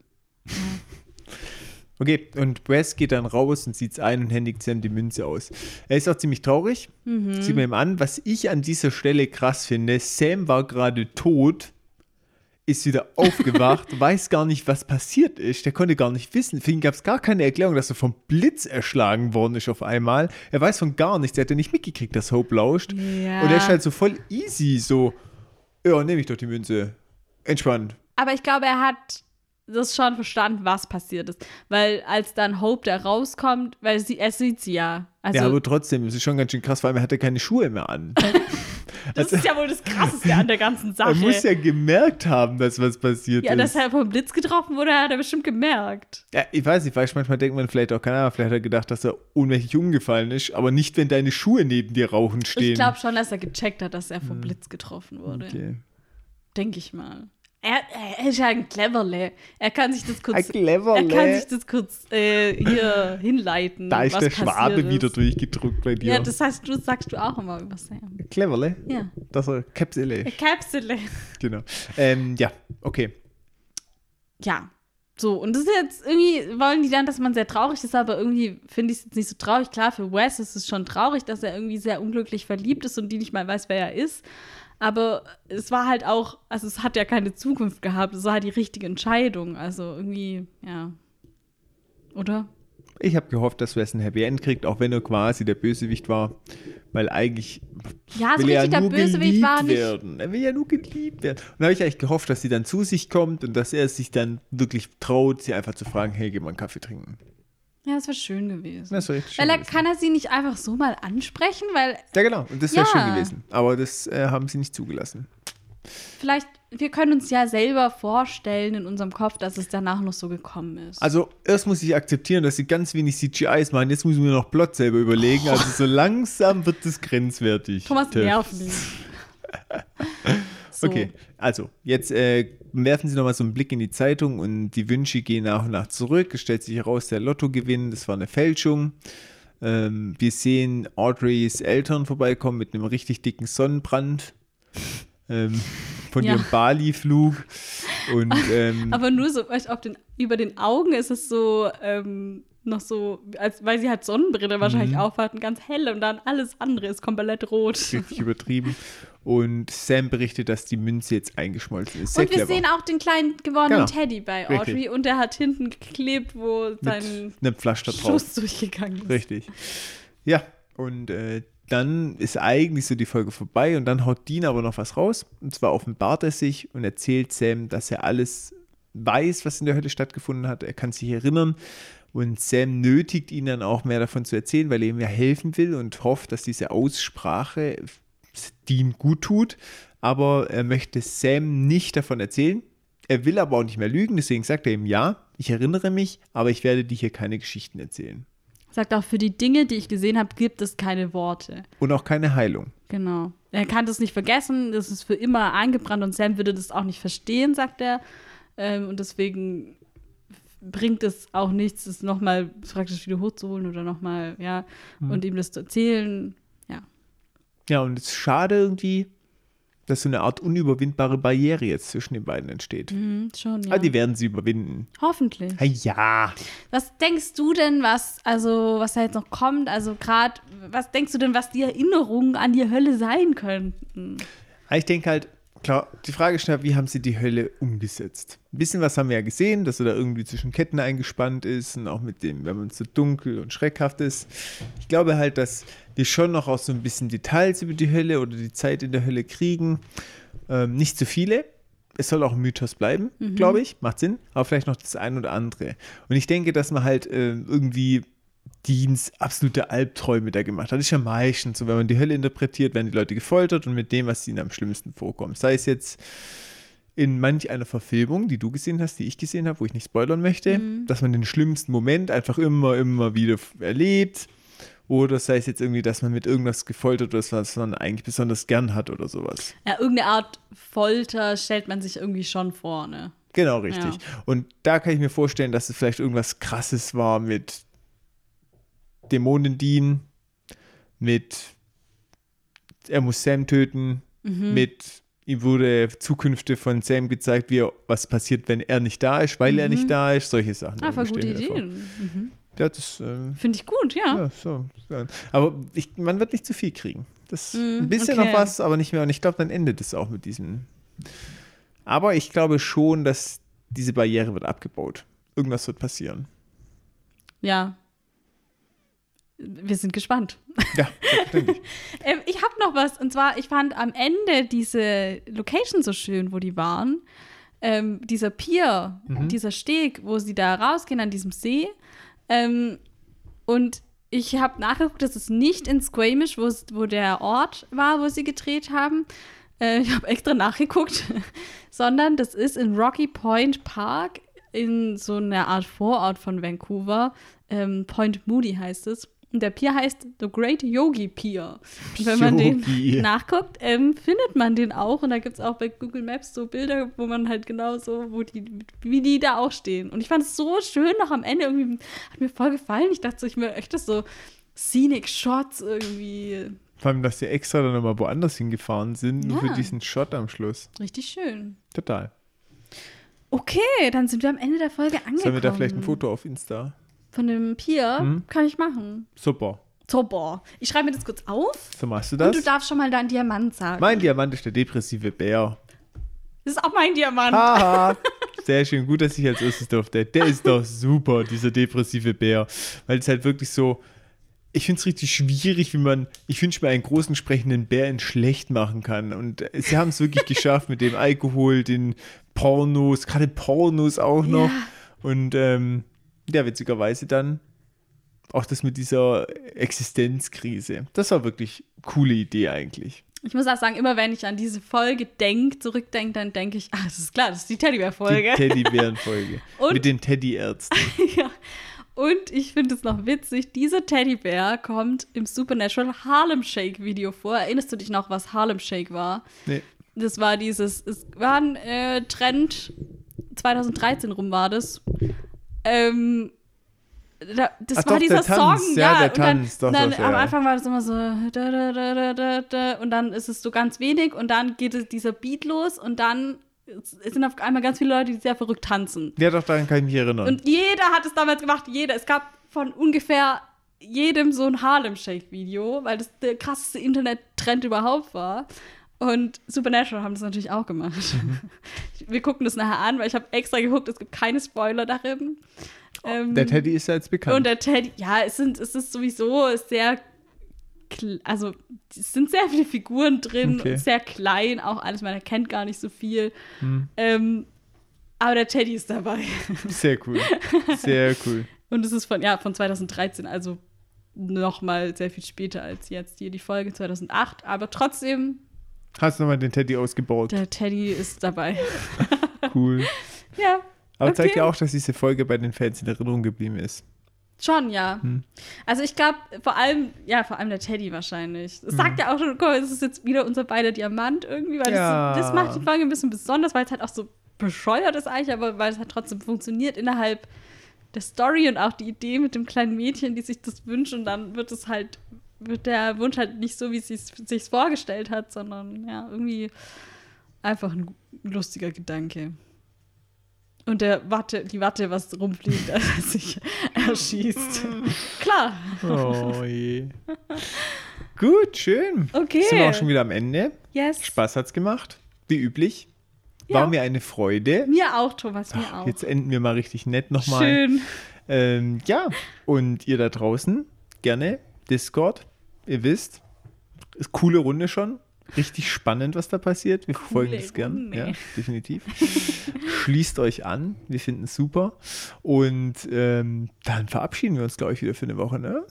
[SPEAKER 2] Okay, und Wes geht dann raus und sieht's ein und händigt Sam die Münze aus. Er ist auch ziemlich traurig.
[SPEAKER 1] Mhm.
[SPEAKER 2] Sieht man ihm an. Was ich an dieser Stelle krass finde, Sam war gerade tot, ist wieder [LAUGHS] aufgewacht, weiß gar nicht, was passiert ist. Der konnte gar nicht wissen. Für ihn gab es gar keine Erklärung, dass er vom Blitz erschlagen worden ist auf einmal. Er weiß von gar nichts. Er hat ja nicht mitgekriegt, dass Hope lauscht.
[SPEAKER 1] Ja.
[SPEAKER 2] Und er ist halt so voll easy, so, ja, nehme ich doch die Münze. Entspannt.
[SPEAKER 1] Aber ich glaube, er hat das schon verstanden, was passiert ist. Weil als dann Hope da rauskommt, weil sie, er sieht sie ja. Also,
[SPEAKER 2] ja, aber trotzdem, es ist schon ganz schön krass, vor allem er hatte keine Schuhe mehr an.
[SPEAKER 1] das [LAUGHS] ist ja wohl das Krasseste an der ganzen [LAUGHS] Sache.
[SPEAKER 2] Er muss ja gemerkt haben, dass was passiert
[SPEAKER 1] ja, dass
[SPEAKER 2] ist.
[SPEAKER 1] er vom Blitz getroffen wurde, hat er bestimmt gemerkt.
[SPEAKER 2] Ja, ich weiß nicht, weil manchmal denkt man vielleicht auch, keine Ahnung, vielleicht hat er gedacht, dass er ohnmächtig umgefallen ist, aber nicht, wenn deine Schuhe neben dir rauchen stehen.
[SPEAKER 1] Ich glaube schon, dass er gecheckt hat, dass er vom Blitz getroffen wurde.
[SPEAKER 2] Okay.
[SPEAKER 1] Denke ich mal. Er, er ist ja ein Cleverle. Er kann sich das kurz,
[SPEAKER 2] Ein
[SPEAKER 1] er kann sich das kurz äh, hier hinleiten.
[SPEAKER 2] Da ist der Schwabe
[SPEAKER 1] ist.
[SPEAKER 2] wieder durchgedruckt bei dir.
[SPEAKER 1] Ja, das heißt, du sagst du auch immer über Sam.
[SPEAKER 2] Cleverle?
[SPEAKER 1] Ja.
[SPEAKER 2] Das ist Capsule.
[SPEAKER 1] Kapsele.
[SPEAKER 2] Genau. Ähm, ja, okay.
[SPEAKER 1] Ja. So, und das ist jetzt irgendwie, wollen die dann, dass man sehr traurig ist, aber irgendwie finde ich es jetzt nicht so traurig. Klar, für Wes ist es schon traurig, dass er irgendwie sehr unglücklich verliebt ist und die nicht mal weiß, wer er ist. Aber es war halt auch, also es hat ja keine Zukunft gehabt. Es war halt die richtige Entscheidung. Also irgendwie, ja. Oder?
[SPEAKER 2] Ich habe gehofft, dass Wes ein Happy End kriegt, auch wenn er quasi der Bösewicht war. Weil eigentlich
[SPEAKER 1] Ja, so
[SPEAKER 2] will er
[SPEAKER 1] richtig
[SPEAKER 2] ja
[SPEAKER 1] der
[SPEAKER 2] nur
[SPEAKER 1] Bösewicht
[SPEAKER 2] geliebt
[SPEAKER 1] war nicht.
[SPEAKER 2] werden. Er will ja nur geliebt werden. Und da habe ich eigentlich gehofft, dass sie dann zu sich kommt und dass er sich dann wirklich traut, sie einfach zu fragen, hey, geh mal einen Kaffee trinken.
[SPEAKER 1] Ja, das wäre schön gewesen.
[SPEAKER 2] Das wäre
[SPEAKER 1] Weil
[SPEAKER 2] schön
[SPEAKER 1] er
[SPEAKER 2] gewesen.
[SPEAKER 1] kann er sie nicht einfach so mal ansprechen, weil
[SPEAKER 2] Ja, genau. Und das wäre
[SPEAKER 1] Ja.
[SPEAKER 2] schön gewesen. Aber das äh, haben sie nicht zugelassen.
[SPEAKER 1] vielleicht, wir können uns ja selber vorstellen in unserem Kopf, dass es danach noch so gekommen ist.
[SPEAKER 2] Also, erst muss ich akzeptieren, dass sie ganz wenig CGIs machen. Jetzt muss ich mir noch Plot selber überlegen. Also, so langsam wird es grenzwertig.
[SPEAKER 1] Thomas nervt mich. [LAUGHS] So.
[SPEAKER 2] Okay, also jetzt äh, werfen Sie nochmal so einen Blick in die Zeitung und die Wünsche gehen nach und nach zurück. Es stellt sich heraus, der Lottogewinn, das war eine Fälschung. Ähm, wir sehen Audreys Eltern vorbeikommen mit einem richtig dicken Sonnenbrand ähm, von
[SPEAKER 1] Ja.
[SPEAKER 2] ihrem Bali-Flug. Und [LAUGHS] ähm,
[SPEAKER 1] Aber nur so, weißt, auf den, über den Augen ist es so ähm, noch so, als, weil sie halt Sonnenbrille wahrscheinlich
[SPEAKER 2] Mhm.
[SPEAKER 1] aufhatten, ganz hell und dann alles andere ist komplett rot.
[SPEAKER 2] richtig übertrieben. [LAUGHS] Und Sam berichtet, dass die Münze jetzt eingeschmolzen ist. Sehr
[SPEAKER 1] Und wir
[SPEAKER 2] clever.
[SPEAKER 1] sehen auch den kleinen gewordenen
[SPEAKER 2] Genau.
[SPEAKER 1] Teddy bei
[SPEAKER 2] Richtig.
[SPEAKER 1] Audrey und der hat hinten geklebt, wo sein. Schuss durchgegangen ist.
[SPEAKER 2] Richtig. Ja, und äh, dann ist eigentlich so die Folge vorbei und dann haut Dean aber noch was raus. Und zwar offenbart er sich und erzählt Sam, dass er alles weiß, was in der Hölle stattgefunden hat. Er kann sich erinnern. Und Sam nötigt ihn dann auch mehr davon zu erzählen, weil er ihm ja helfen will und hofft, dass diese Aussprache Dean gut tut. Aber er möchte Sam nicht davon erzählen. Er will aber auch nicht mehr lügen, deswegen sagt er ihm, ja, ich erinnere mich, aber ich werde dir hier keine Geschichten erzählen.
[SPEAKER 1] Sagt auch, für die Dinge, die ich gesehen habe, gibt es keine Worte.
[SPEAKER 2] Und auch keine Heilung.
[SPEAKER 1] Genau. Er kann das nicht vergessen, das ist für immer eingebrannt und Sam würde das auch nicht verstehen, sagt er. Ähm, und deswegen bringt es auch nichts, es nochmal praktisch wieder hochzuholen oder nochmal, ja,
[SPEAKER 2] Hm.
[SPEAKER 1] und ihm das zu erzählen. Ja.
[SPEAKER 2] Und es ist schade irgendwie, dass so eine Art unüberwindbare Barriere jetzt zwischen den beiden entsteht.
[SPEAKER 1] Mhm, schon, ja.
[SPEAKER 2] Aber die werden sie überwinden.
[SPEAKER 1] Hoffentlich.
[SPEAKER 2] Ja, ja.
[SPEAKER 1] Was denkst du denn, was, also, was da jetzt noch kommt? Also gerade, was denkst du denn, was die Erinnerungen an die Hölle sein könnten?
[SPEAKER 2] Ich denke halt, klar, die Frage ist ja, wie haben sie die Hölle umgesetzt? Ein bisschen was haben wir ja gesehen, dass er da irgendwie zwischen Ketten eingespannt ist und auch mit dem, wenn man so dunkel und schreckhaft ist. Ich glaube halt, dass wir schon noch auch so ein bisschen Details über die Hölle oder die Zeit in der Hölle kriegen. Ähm, nicht zu viele. Es soll auch ein Mythos bleiben, glaube ich. Macht Sinn. Aber vielleicht noch das ein oder andere. Und ich denke, dass man halt ähm, irgendwie Deans absolute Albträume da gemacht hat. Das ist ja meistens so, wenn man die Hölle interpretiert, werden die Leute gefoltert und mit dem, was ihnen am schlimmsten vorkommt. Sei es jetzt in manch einer Verfilmung, die du gesehen hast, die ich gesehen habe, wo ich nicht spoilern möchte, dass man den schlimmsten Moment einfach immer, immer wieder erlebt. Oder sei es jetzt irgendwie, dass man mit irgendwas gefoltert wird, was man eigentlich besonders gern hat oder sowas.
[SPEAKER 1] Ja, irgendeine Art Folter stellt man sich irgendwie schon vor, ne?
[SPEAKER 2] Genau, richtig.
[SPEAKER 1] Ja.
[SPEAKER 2] Und da kann ich mir vorstellen, dass es vielleicht irgendwas Krasses war mit Dämonen dienen, mit er muss Sam töten,
[SPEAKER 1] Mhm.
[SPEAKER 2] mit ihm wurde Zukünfte von Sam gezeigt, wie er, was passiert, wenn er nicht da ist, weil er nicht da ist, solche Sachen.
[SPEAKER 1] Mhm. Ah, voll gute. Ideen. Mhm.
[SPEAKER 2] Ja, das, ähm,
[SPEAKER 1] Finde ich gut, ja.
[SPEAKER 2] ja, so. ja. Aber ich, man wird nicht zu viel kriegen. Das
[SPEAKER 1] Mm,
[SPEAKER 2] ein bisschen
[SPEAKER 1] okay.
[SPEAKER 2] noch was, aber nicht mehr. Und ich glaube, dann endet es auch mit diesem. Aber ich glaube schon, dass diese Barriere wird abgebaut. Irgendwas wird passieren.
[SPEAKER 1] Ja. Wir sind gespannt.
[SPEAKER 2] Ja, selbstverständlich. [LAUGHS]
[SPEAKER 1] Ähm, ich habe noch was, und zwar, ich fand am Ende diese Location so schön, wo die waren. Ähm, dieser Pier,
[SPEAKER 2] Mhm.
[SPEAKER 1] dieser Steg, wo sie da rausgehen an diesem See. Ähm, und ich habe nachgeguckt, das ist nicht in Squamish, wo, der Ort war, wo sie gedreht haben. Äh, ich habe extra nachgeguckt, [LAUGHS] sondern das ist in Rocky Point Park in so einer Art Vorort von Vancouver. Ähm, Point Moody heißt es. Und der Pier heißt The Great Yogi Pier. Und wenn man
[SPEAKER 2] Yogi.
[SPEAKER 1] den nachguckt, ähm, findet man den auch. Und da gibt es auch bei Google Maps so Bilder, wo man halt genau so, wo die, wie die da auch stehen. Und ich fand es so schön noch am Ende irgendwie, hat mir voll gefallen. Ich dachte so, ich möchte so Scenic Shots irgendwie.
[SPEAKER 2] Vor allem, dass sie extra dann nochmal woanders hingefahren sind, nur
[SPEAKER 1] Ja.
[SPEAKER 2] für diesen Shot am Schluss.
[SPEAKER 1] Richtig schön.
[SPEAKER 2] Total.
[SPEAKER 1] Okay, dann sind wir am Ende der Folge angekommen.
[SPEAKER 2] Sollen wir da vielleicht ein Foto auf Insta?
[SPEAKER 1] Von dem Pier
[SPEAKER 2] Mhm.
[SPEAKER 1] kann ich machen.
[SPEAKER 2] Super.
[SPEAKER 1] Super. Ich schreibe mir das kurz auf.
[SPEAKER 2] So machst du
[SPEAKER 1] Und du
[SPEAKER 2] das.
[SPEAKER 1] darfst schon mal deinen Diamant sagen.
[SPEAKER 2] Mein Diamant ist der depressive Bär.
[SPEAKER 1] das ist auch mein Diamant.
[SPEAKER 2] Haha. [LAUGHS] Sehr schön, gut, dass ich als erstes durfte. Der ist doch super, dieser depressive Bär. Weil es halt wirklich so. Ich finde es richtig schwierig, wie man. Ich wünsche mir einen großen sprechenden Bär in schlecht machen kann. Und sie haben es wirklich [LAUGHS] geschafft mit dem Alkohol, den Pornos, gerade Pornos auch noch.
[SPEAKER 1] Ja.
[SPEAKER 2] Und ähm, ja, witzigerweise dann auch das mit dieser Existenzkrise. Das war wirklich coole Idee eigentlich.
[SPEAKER 1] Ich muss auch sagen, immer wenn ich an diese Folge denke, zurückdenke, dann denke ich, ah, das ist klar, das ist die Teddybär-Folge.
[SPEAKER 2] Die Teddybären-Folge. [LAUGHS] Mit den Teddyärzten. [LAUGHS]
[SPEAKER 1] ja. Und ich finde es noch witzig, dieser Teddybär kommt im Supernatural Harlem Shake Video vor. Erinnerst du dich noch, was Harlem Shake war?
[SPEAKER 2] Nee.
[SPEAKER 1] Das war dieses, es war ein äh, Trend, 2013 rum war das. Ähm, da, das
[SPEAKER 2] Ach
[SPEAKER 1] war
[SPEAKER 2] doch,
[SPEAKER 1] dieser
[SPEAKER 2] Tanz,
[SPEAKER 1] Song,
[SPEAKER 2] ja,
[SPEAKER 1] ja.
[SPEAKER 2] der
[SPEAKER 1] und dann,
[SPEAKER 2] Tanz, doch,
[SPEAKER 1] dann
[SPEAKER 2] doch,
[SPEAKER 1] am
[SPEAKER 2] ja.
[SPEAKER 1] Anfang war das immer so da, da, und dann ist es so ganz wenig und dann geht es dieser Beat los und dann sind auf einmal ganz viele Leute, die sehr verrückt tanzen.
[SPEAKER 2] Ja, doch, daran kann ich mich erinnern.
[SPEAKER 1] Und jeder hat es damals gemacht, jeder. Es gab von ungefähr jedem so ein Harlem Shake Video, weil das der krasseste Internet-Trend überhaupt war. Und Supernatural haben das natürlich auch gemacht.
[SPEAKER 2] Mhm. [LAUGHS]
[SPEAKER 1] Wir gucken das nachher an, weil ich habe extra geguckt, es gibt keine Spoiler darin. Ähm,
[SPEAKER 2] der Teddy ist ja jetzt bekannt.
[SPEAKER 1] und der Teddy, ja, es, sind, es ist sowieso sehr, also es sind sehr viele Figuren drin,
[SPEAKER 2] Okay.
[SPEAKER 1] und sehr klein, auch alles, man erkennt gar nicht so viel.
[SPEAKER 2] Hm.
[SPEAKER 1] Ähm, aber der Teddy ist dabei.
[SPEAKER 2] Sehr cool. Sehr [LAUGHS] cool.
[SPEAKER 1] Und es ist von, ja, von 2013, also noch mal sehr viel später als jetzt hier die Folge 2008. Aber trotzdem,
[SPEAKER 2] Hast du nochmal den Teddy ausgebaut?
[SPEAKER 1] der Teddy ist dabei. [LAUGHS]
[SPEAKER 2] Cool.
[SPEAKER 1] ja,
[SPEAKER 2] Aber zeigt
[SPEAKER 1] Okay.
[SPEAKER 2] ja auch, dass diese Folge bei den Fans in Erinnerung geblieben ist.
[SPEAKER 1] schon, ja.
[SPEAKER 2] Hm.
[SPEAKER 1] Also ich glaube, vor allem, ja, vor allem der Teddy wahrscheinlich. Das sagt ja auch schon, guck mal, es ist jetzt wieder unser beider Diamant irgendwie, weil
[SPEAKER 2] Ja.
[SPEAKER 1] das, das macht die Folge ein bisschen besonders, weil es halt auch so bescheuert ist eigentlich, aber weil es halt trotzdem funktioniert innerhalb der Story und auch die Idee mit dem kleinen Mädchen, die sich das wünscht und dann wird es halt, wird der Wunsch halt nicht so, wie sie es sich vorgestellt hat, sondern ja, irgendwie einfach ein lustiger Gedanke. Und der Watte, die Watte, was rumfliegt, [LAUGHS] als er sich erschießt. [LAUGHS] Klar.
[SPEAKER 2] Oh je. Gut, schön.
[SPEAKER 1] Okay.
[SPEAKER 2] Sind wir auch schon wieder am Ende.
[SPEAKER 1] Yes.
[SPEAKER 2] Spaß hat's gemacht. Wie üblich.
[SPEAKER 1] Ja.
[SPEAKER 2] War mir eine Freude.
[SPEAKER 1] Mir auch, Thomas, mir auch.
[SPEAKER 2] Jetzt enden wir mal richtig nett nochmal.
[SPEAKER 1] Schön.
[SPEAKER 2] Ähm, ja, und ihr da draußen, gerne Discord. Ihr wisst, ist coole Runde schon. Richtig spannend, was da passiert. Wir verfolgen das gern. Ja, definitiv. Schließt euch an. Wir finden es super. Und ähm, dann verabschieden wir uns, glaube ich, wieder für eine Woche. Ne?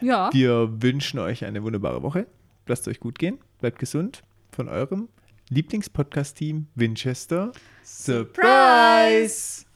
[SPEAKER 1] Ja.
[SPEAKER 2] Wir wünschen euch eine wunderbare Woche. Lasst euch gut gehen. Bleibt gesund. Von eurem Lieblingspodcast-Team Winchester. Surprise!